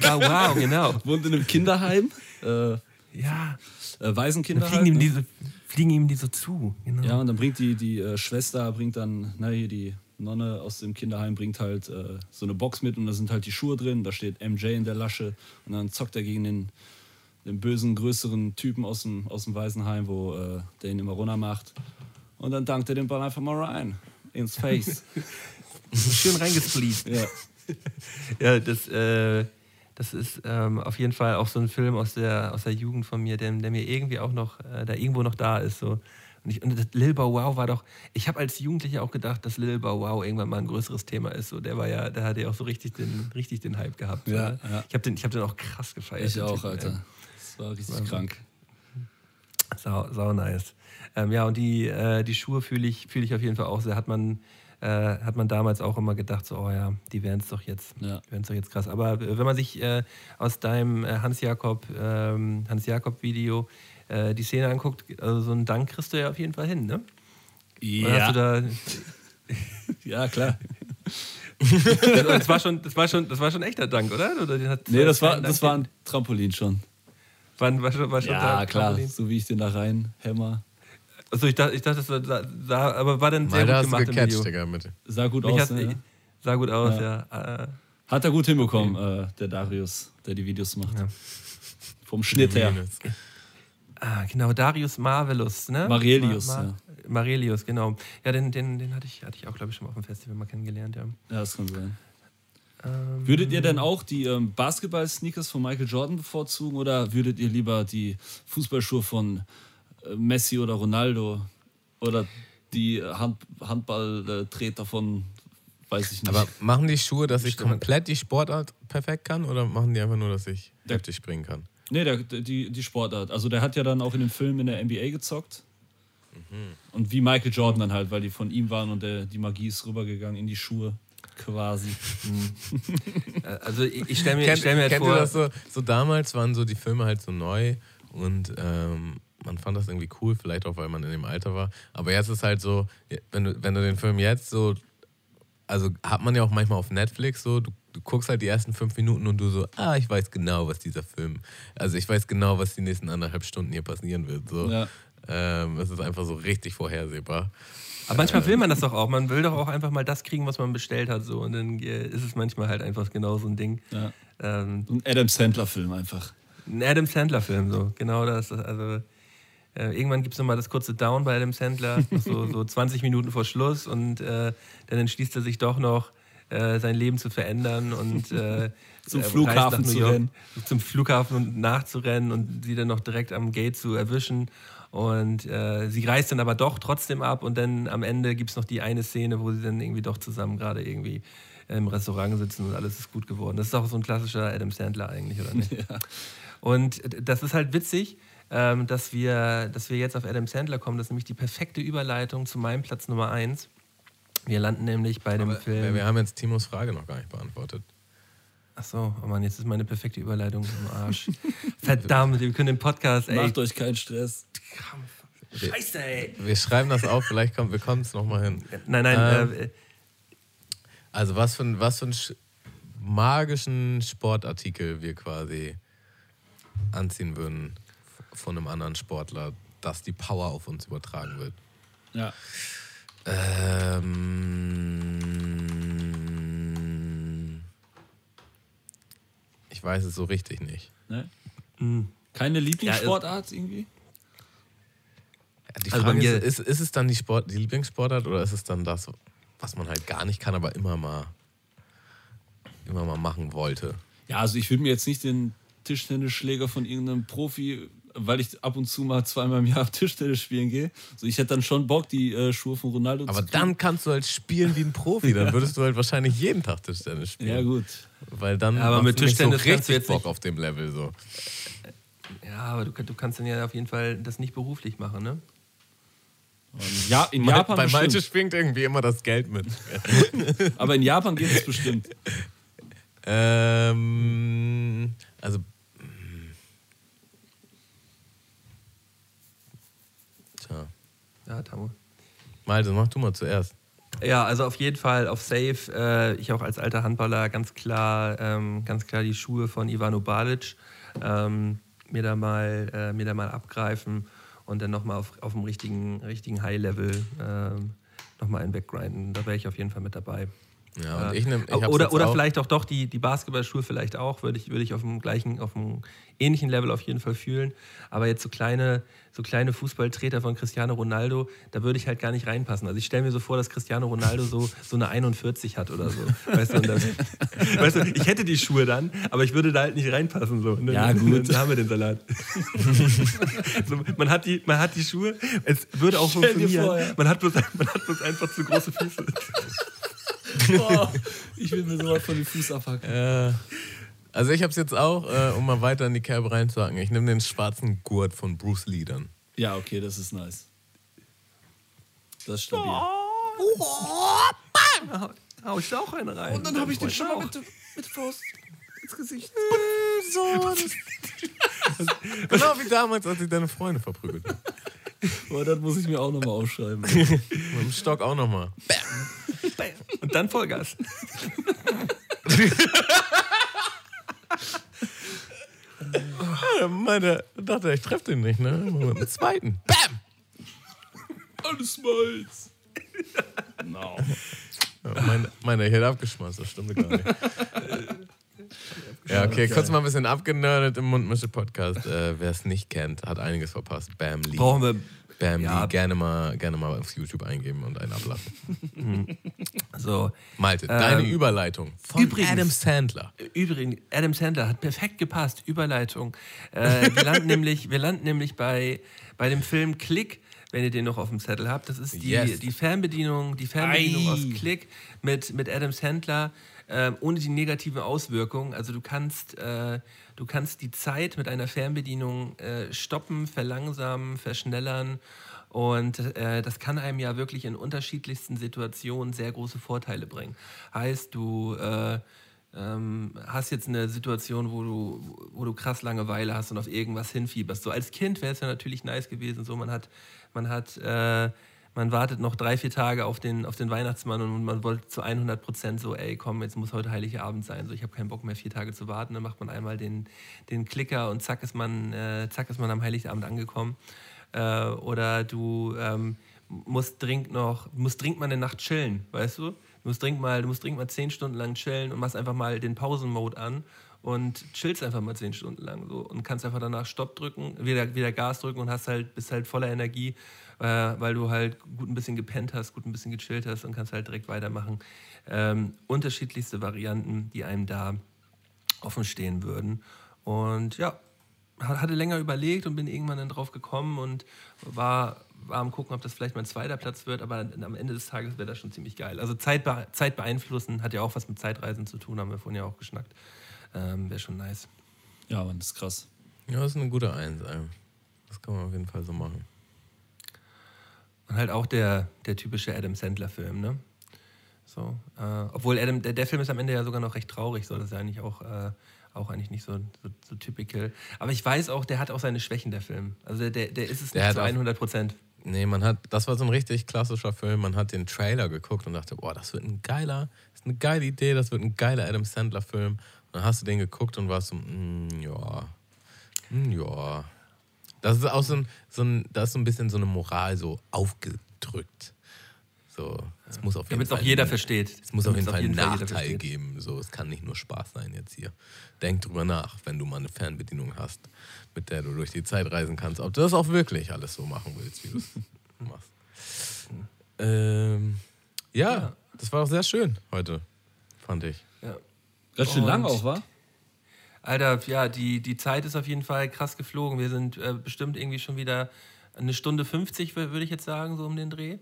Bow Wow, genau. wohnt in einem Kinderheim. Äh, ja. Äh, Waisenkinderheim. Fliegen ihm, ne? diese, fliegen ihm die so zu. Genau. Ja, und dann bringt die, die äh, Schwester, bringt dann, na hier die Nonne aus dem Kinderheim bringt halt äh, so eine Box mit und da sind halt die Schuhe drin, da steht MJ in der Lasche und dann zockt er gegen den, den bösen, größeren Typen aus dem, aus dem Waisenheim, wo äh, der ihn immer runter macht. Und dann dankt er den Ball einfach mal rein ins Face. Schön reingespleet. Ja. ja, das, äh, das ist ähm, auf jeden Fall auch so ein Film aus der, aus der Jugend von mir, der, der mir irgendwie auch noch, äh, da irgendwo noch da ist. So. Und, ich, und Lil Bow Wow war doch, ich habe als Jugendlicher auch gedacht, dass Lil Bow Wow irgendwann mal ein größeres Thema ist. So, der war ja, der hatte ja auch so richtig den, richtig den Hype gehabt. Ja, ja. Ich habe den, hab den auch krass gefeiert. Ich auch, Typen, Alter. Das war richtig war krank. Sau, sau nice. Ähm, ja, und die, äh, die Schuhe fühle ich, fühl ich auf jeden Fall auch sehr. Hat man, äh, hat man damals auch immer gedacht, so, oh ja, die wären es doch jetzt. Ja. Doch jetzt krass. Aber wenn man sich äh, aus deinem äh, Hans-Jakob ähm, Hans Video äh, die Szene anguckt, also so einen Dank kriegst du ja auf jeden Fall hin, ne? Ja. Da ja, klar. das, war schon, das, war schon, das war schon echter Dank, oder? oder nee, das war, das war ein Trampolin schon. War, war, schon, war schon ja, klar, so wie ich den da rein hämmer. Also ich dachte, ich dachte, das sah, sah aber war dann sehr Mal gut gemacht gecatcht, im Video. Digga, mit. Sah gut Mich aus, ne? Sah gut aus, ja. ja. Hat er gut hinbekommen, okay. äh, der Darius, der die Videos macht. Ja. Vom Schnitt her. Ah, genau, Darius Marvelous, ne? Marelius, Mar Mar ja. Marelius, genau. Ja, den, den, den hatte, ich, hatte ich auch, glaube ich, schon mal auf dem Festival mal kennengelernt, ja. Ja, das kann sein. Ähm, würdet ihr denn auch die ähm, Basketball-Sneakers von Michael Jordan bevorzugen oder würdet ihr lieber die Fußballschuhe von äh, Messi oder Ronaldo oder die Hand, Handballtreter von, weiß ich nicht. Aber machen die Schuhe, dass ich komplett die Sportart perfekt kann oder machen die einfach nur, dass ich heftig springen kann? Nee, der, die, die Sportart. Also der hat ja dann auch in dem Film in der NBA gezockt. Mhm. Und wie Michael Jordan dann halt, weil die von ihm waren und der, die Magie ist rübergegangen in die Schuhe quasi. Mhm. also ich, ich stelle mir, kennt, stell mir halt kennt vor... das so, so damals waren so die Filme halt so neu und ähm, man fand das irgendwie cool, vielleicht auch, weil man in dem Alter war. Aber jetzt ist halt so, wenn du, wenn du den Film jetzt so, also hat man ja auch manchmal auf Netflix so, du, du guckst halt die ersten fünf Minuten und du so, ah, ich weiß genau, was dieser Film, also ich weiß genau, was die nächsten anderthalb Stunden hier passieren wird. So. Ja. Ähm, es ist einfach so richtig vorhersehbar. Aber manchmal will man das doch auch. Man will doch auch einfach mal das kriegen, was man bestellt hat. So. Und dann äh, ist es manchmal halt einfach genau so ein Ding. Ja. Ähm, ein Adam Sandler-Film einfach. Ein Adam Sandler-Film, so. Genau das. Also, äh, irgendwann gibt es nochmal das kurze Down bei Adam Sandler, so, so 20 Minuten vor Schluss. Und äh, dann entschließt er sich doch noch, äh, sein Leben zu verändern und äh, Zum äh, Flughafen zu rennen. Zum Flughafen und nachzurennen und sie dann noch direkt am Gate zu erwischen. Und äh, sie reist dann aber doch trotzdem ab und dann am Ende gibt es noch die eine Szene, wo sie dann irgendwie doch zusammen gerade irgendwie im Restaurant sitzen und alles ist gut geworden. Das ist auch so ein klassischer Adam Sandler eigentlich, oder nicht? Und das ist halt witzig, ähm, dass, wir, dass wir jetzt auf Adam Sandler kommen. Das ist nämlich die perfekte Überleitung zu meinem Platz Nummer 1. Wir landen nämlich bei dem Aber Film. wir haben jetzt Timos Frage noch gar nicht beantwortet. Achso, oh Mann, jetzt ist meine perfekte Überleitung im Arsch. Verdammt, wir können den Podcast, ey. Macht euch keinen Stress. Scheiße, ey. Wir schreiben das auf, vielleicht kommt, wir kommen es nochmal hin. Nein, nein, Ähm, äh, Also was für, ein- was für einen sch- magischen Sportartikel wir quasi anziehen würden von einem anderen Sportler, dass die Power auf uns übertragen wird. Ja. Ähm, ich weiß es so richtig nicht. Ne? Hm. Keine Lieblingssportart irgendwie? Ja, Die Also Frage ist, ist, ist es dann die, Sport, die Lieblingssportart oder ist es dann das, was man halt gar nicht kann, aber immer mal, immer mal machen wollte? Ja, also ich würde mir jetzt nicht den Tischtennisschläger von irgendeinem Profi, weil ich ab und zu mal zweimal im Jahr Tischtennis spielen gehe. So, ich hätte dann schon Bock, die äh, Schuhe von Ronaldo Aber zu dann kannst du halt spielen wie ein Profi. Dann würdest du halt wahrscheinlich jeden Tag Tischtennis spielen. Ja, gut. Weil dann Ja, aber mit Tischtennis so richtig jetzt Bock nicht- auf dem Level so. ja, aber du, du kannst dann ja auf jeden Fall das nicht beruflich machen, ne? Und ja, in Bei- Japan Bei bestimmt. schwingt irgendwie immer das Geld mit. Aber in Japan geht es bestimmt. ähm, also. mm. Tja. Ja, Tamu. Malte, mach du mal zuerst. Ja, also auf jeden Fall auf Safe. Äh, ich auch als alter Handballer ganz klar, ähm, ganz klar die Schuhe von Ivano Balic ähm, mir da mal, äh, mir da mal abgreifen und dann nochmal auf, auf dem richtigen, richtigen High-Level ähm, nochmal einen weggrinden. Da wäre ich auf jeden Fall mit dabei. Ja, und Äh, ich nehm, ich oder oder auch- vielleicht auch doch die, die Basketballschuhe vielleicht auch, würde ich, würde ich auf dem gleichen, auf dem ähnlichen Level auf jeden Fall fühlen. Aber jetzt so kleine, so kleine Fußballtreter von Cristiano Ronaldo, da würde ich halt gar nicht reinpassen. Also ich stelle mir so vor, dass Cristiano Ronaldo so, so eine 41 hat oder so. Weißt du, dann, weißt du, ich hätte die Schuhe dann, aber ich würde da halt nicht reinpassen. So. Ja, gut. Dann haben wir den Salat. so, man, hat die, man hat die Schuhe, es würde auch funktionieren. vor, ja. man, hat bloß, man hat bloß einfach zu große Füße. Boah, ich will mir sowas von den Fuß abhacken. Äh, also ich hab's jetzt auch, äh, um mal weiter in die Kerbe reinzuhaken. Ich nehme den schwarzen Gurt von Bruce Lee dann. Ja, okay, das ist nice. Das ist stabil. Hau ich da auch eine rein. Und dann habe ich den schon mal mit. mit, mit Faust ins Gesicht. So, genau wie damals, als ich deine Freunde verprügelt habe. Boah, das muss ich mir auch nochmal aufschreiben. Mit dem Stock auch nochmal. Und dann Vollgas. Ja, meine, dachte, ich treffe den nicht, ne? Dem zweiten. Bam! Alles meins. No. Ja, meine, meine, ich hätte abgeschmeißt, das stimmt gar nicht. Ja, okay, kurz mal ein bisschen abgenördet im Mundmische-Podcast. Äh, Wer es nicht kennt, hat einiges verpasst. Bam Lee. Brauchen wir. Bam Ja. Lee, gerne mal, gerne mal auf YouTube eingeben und einen ablassen. So. Malte, deine Ähm, Überleitung von übrigens- Adam Sandler. Übrigens, Adam Sandler hat perfekt gepasst. Überleitung. Äh, wir landen nämlich, wir landen nämlich bei, bei dem Film Click, wenn ihr den noch auf dem Zettel habt. Das ist die, Yes. die Fernbedienung, die Fernbedienung Ei. aus Click mit, mit Adam Sandler. ähm, ohne die negativen Auswirkungen. Also du kannst, äh, du kannst die Zeit mit einer Fernbedienung äh, stoppen, verlangsamen, verschnellern. Und äh, das kann einem ja wirklich in unterschiedlichsten Situationen sehr große Vorteile bringen. Heißt, du äh, ähm, hast jetzt eine Situation, wo du, wo du krass Langeweile hast und auf irgendwas hinfieberst. So als Kind wäre es ja natürlich nice gewesen. So man hat, man hat, äh, man wartet noch drei, vier Tage auf den, auf den Weihnachtsmann und man wollte zu 100 Prozent so, ey, komm, jetzt muss heute Heiligabend sein. So, ich habe keinen Bock mehr, vier Tage zu warten. Dann macht man einmal den, den Klicker und zack ist man, äh, zack ist man am Heiligabend angekommen. Äh, oder du ähm, musst dringend noch, musst dringend mal eine Nacht chillen, weißt du? Du musst dringend mal, du mal zehn Stunden lang chillen und machst einfach mal den Pausenmode an und chillst einfach mal zehn Stunden lang so und kannst einfach danach Stopp drücken, wieder, wieder Gas drücken und hast halt, bist halt voller Energie, weil du halt gut ein bisschen gepennt hast, gut ein bisschen gechillt hast und kannst halt direkt weitermachen. Ähm, unterschiedlichste Varianten, die einem da offen stehen würden. Und ja, hatte länger überlegt und bin irgendwann dann drauf gekommen und war, war am gucken, ob das vielleicht mein zweiter Platz wird, aber am Ende des Tages wäre das schon ziemlich geil. Also Zeit, Zeit beeinflussen hat ja auch was mit Zeitreisen zu tun, haben wir vorhin ja auch geschnackt. Ähm, wäre schon nice. Ja, man, das ist krass. Ja, das ist eine gute Eins. Das kann man auf jeden Fall so machen. Und halt auch der, der typische Adam Sandler-Film, ne? So, äh, obwohl Adam, der, der Film ist am Ende ja sogar noch recht traurig, so das ist ja eigentlich auch, äh, auch eigentlich nicht so, so, so typical. Aber ich weiß auch, der hat auch seine Schwächen, der Film. Also der, der ist es der nicht zu 100 Prozent. Nee, man hat, das war so ein richtig klassischer Film. Man hat den Trailer geguckt und dachte, boah, das wird ein geiler, das ist eine geile Idee, das wird ein geiler Adam Sandler-Film. Dann hast du den geguckt und warst so, mm, ja, mm, ja. Das ist auch so ein, so ein, da ist so ein bisschen so eine Moral so aufgedrückt. So, es muss auf jeden Damit es auch jeder versteht. Es muss auf jeden Fall einen Nachteil geben. So, es kann nicht nur Spaß sein jetzt hier. Denk drüber nach, wenn du mal eine Fernbedienung hast, mit der du durch die Zeit reisen kannst, ob du das auch wirklich alles so machen willst, wie du es machst. Ähm, ja, ja, das war auch sehr schön heute, fand ich. Ja. Ganz schön lang auch, war? Alter, ja, die, die Zeit ist auf jeden Fall krass geflogen. Wir sind äh, bestimmt irgendwie schon wieder eine Stunde 50, würde ich jetzt sagen, so um den Dreh.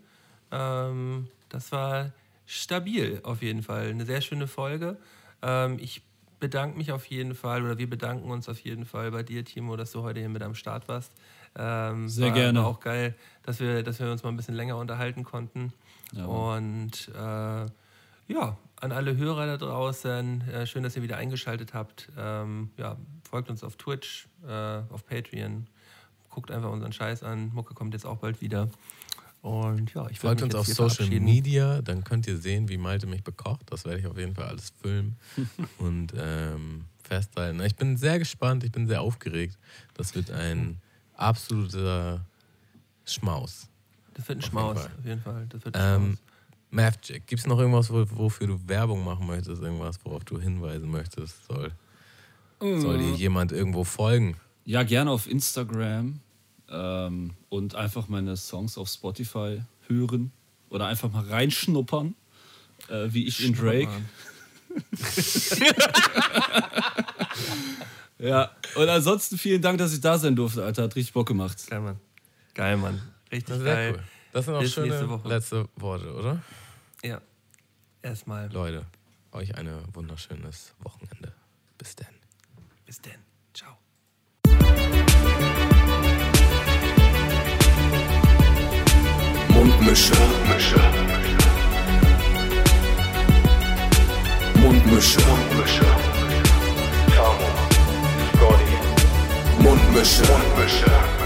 Ähm, das war stabil auf jeden Fall. Eine sehr schöne Folge. Ähm, ich bedanke mich auf jeden Fall oder wir bedanken uns auf jeden Fall bei dir, Timo, dass du heute hier mit am Start warst. Ähm, sehr war, gerne. War auch geil, dass wir, dass wir uns mal ein bisschen länger unterhalten konnten. Ja. Und äh, ja, an alle Hörer da draußen, äh, schön, dass ihr wieder eingeschaltet habt. Ähm, ja, folgt uns auf Twitch, äh, auf Patreon, guckt einfach unseren Scheiß an. Mucke kommt jetzt auch bald wieder. Und ja, ich Folgt uns auf Social Media, dann könnt ihr sehen, wie Malte mich bekocht. Das werde ich auf jeden Fall alles filmen und ähm, festhalten. Ich bin sehr gespannt, ich bin sehr aufgeregt. Das wird ein absoluter Schmaus. Das wird ein auf Schmaus, jeden auf jeden Fall. Das wird ein ähm, Mavchick, gibt es noch irgendwas, wofür du Werbung machen möchtest? Irgendwas, worauf du hinweisen möchtest? Soll, mm. soll dir jemand irgendwo folgen? Ja, gerne auf Instagram ähm, und einfach meine Songs auf Spotify hören oder einfach mal reinschnuppern, äh, wie ich in Drake. ja, und ansonsten vielen Dank, dass ich da sein durfte, Alter. Hat richtig Bock gemacht. Geil, Mann. Geil, Mann. Richtig geil. Cool. Das sind auch Bis schöne letzte Worte, oder? Ja. Erstmal. Leute, euch ein wunderschönes Wochenende. Bis denn. Bis denn. Ciao. Mundmische. Mundmische. Mundmische. Mundmische. Tamo. Scotty. Mundmische. Mundmische.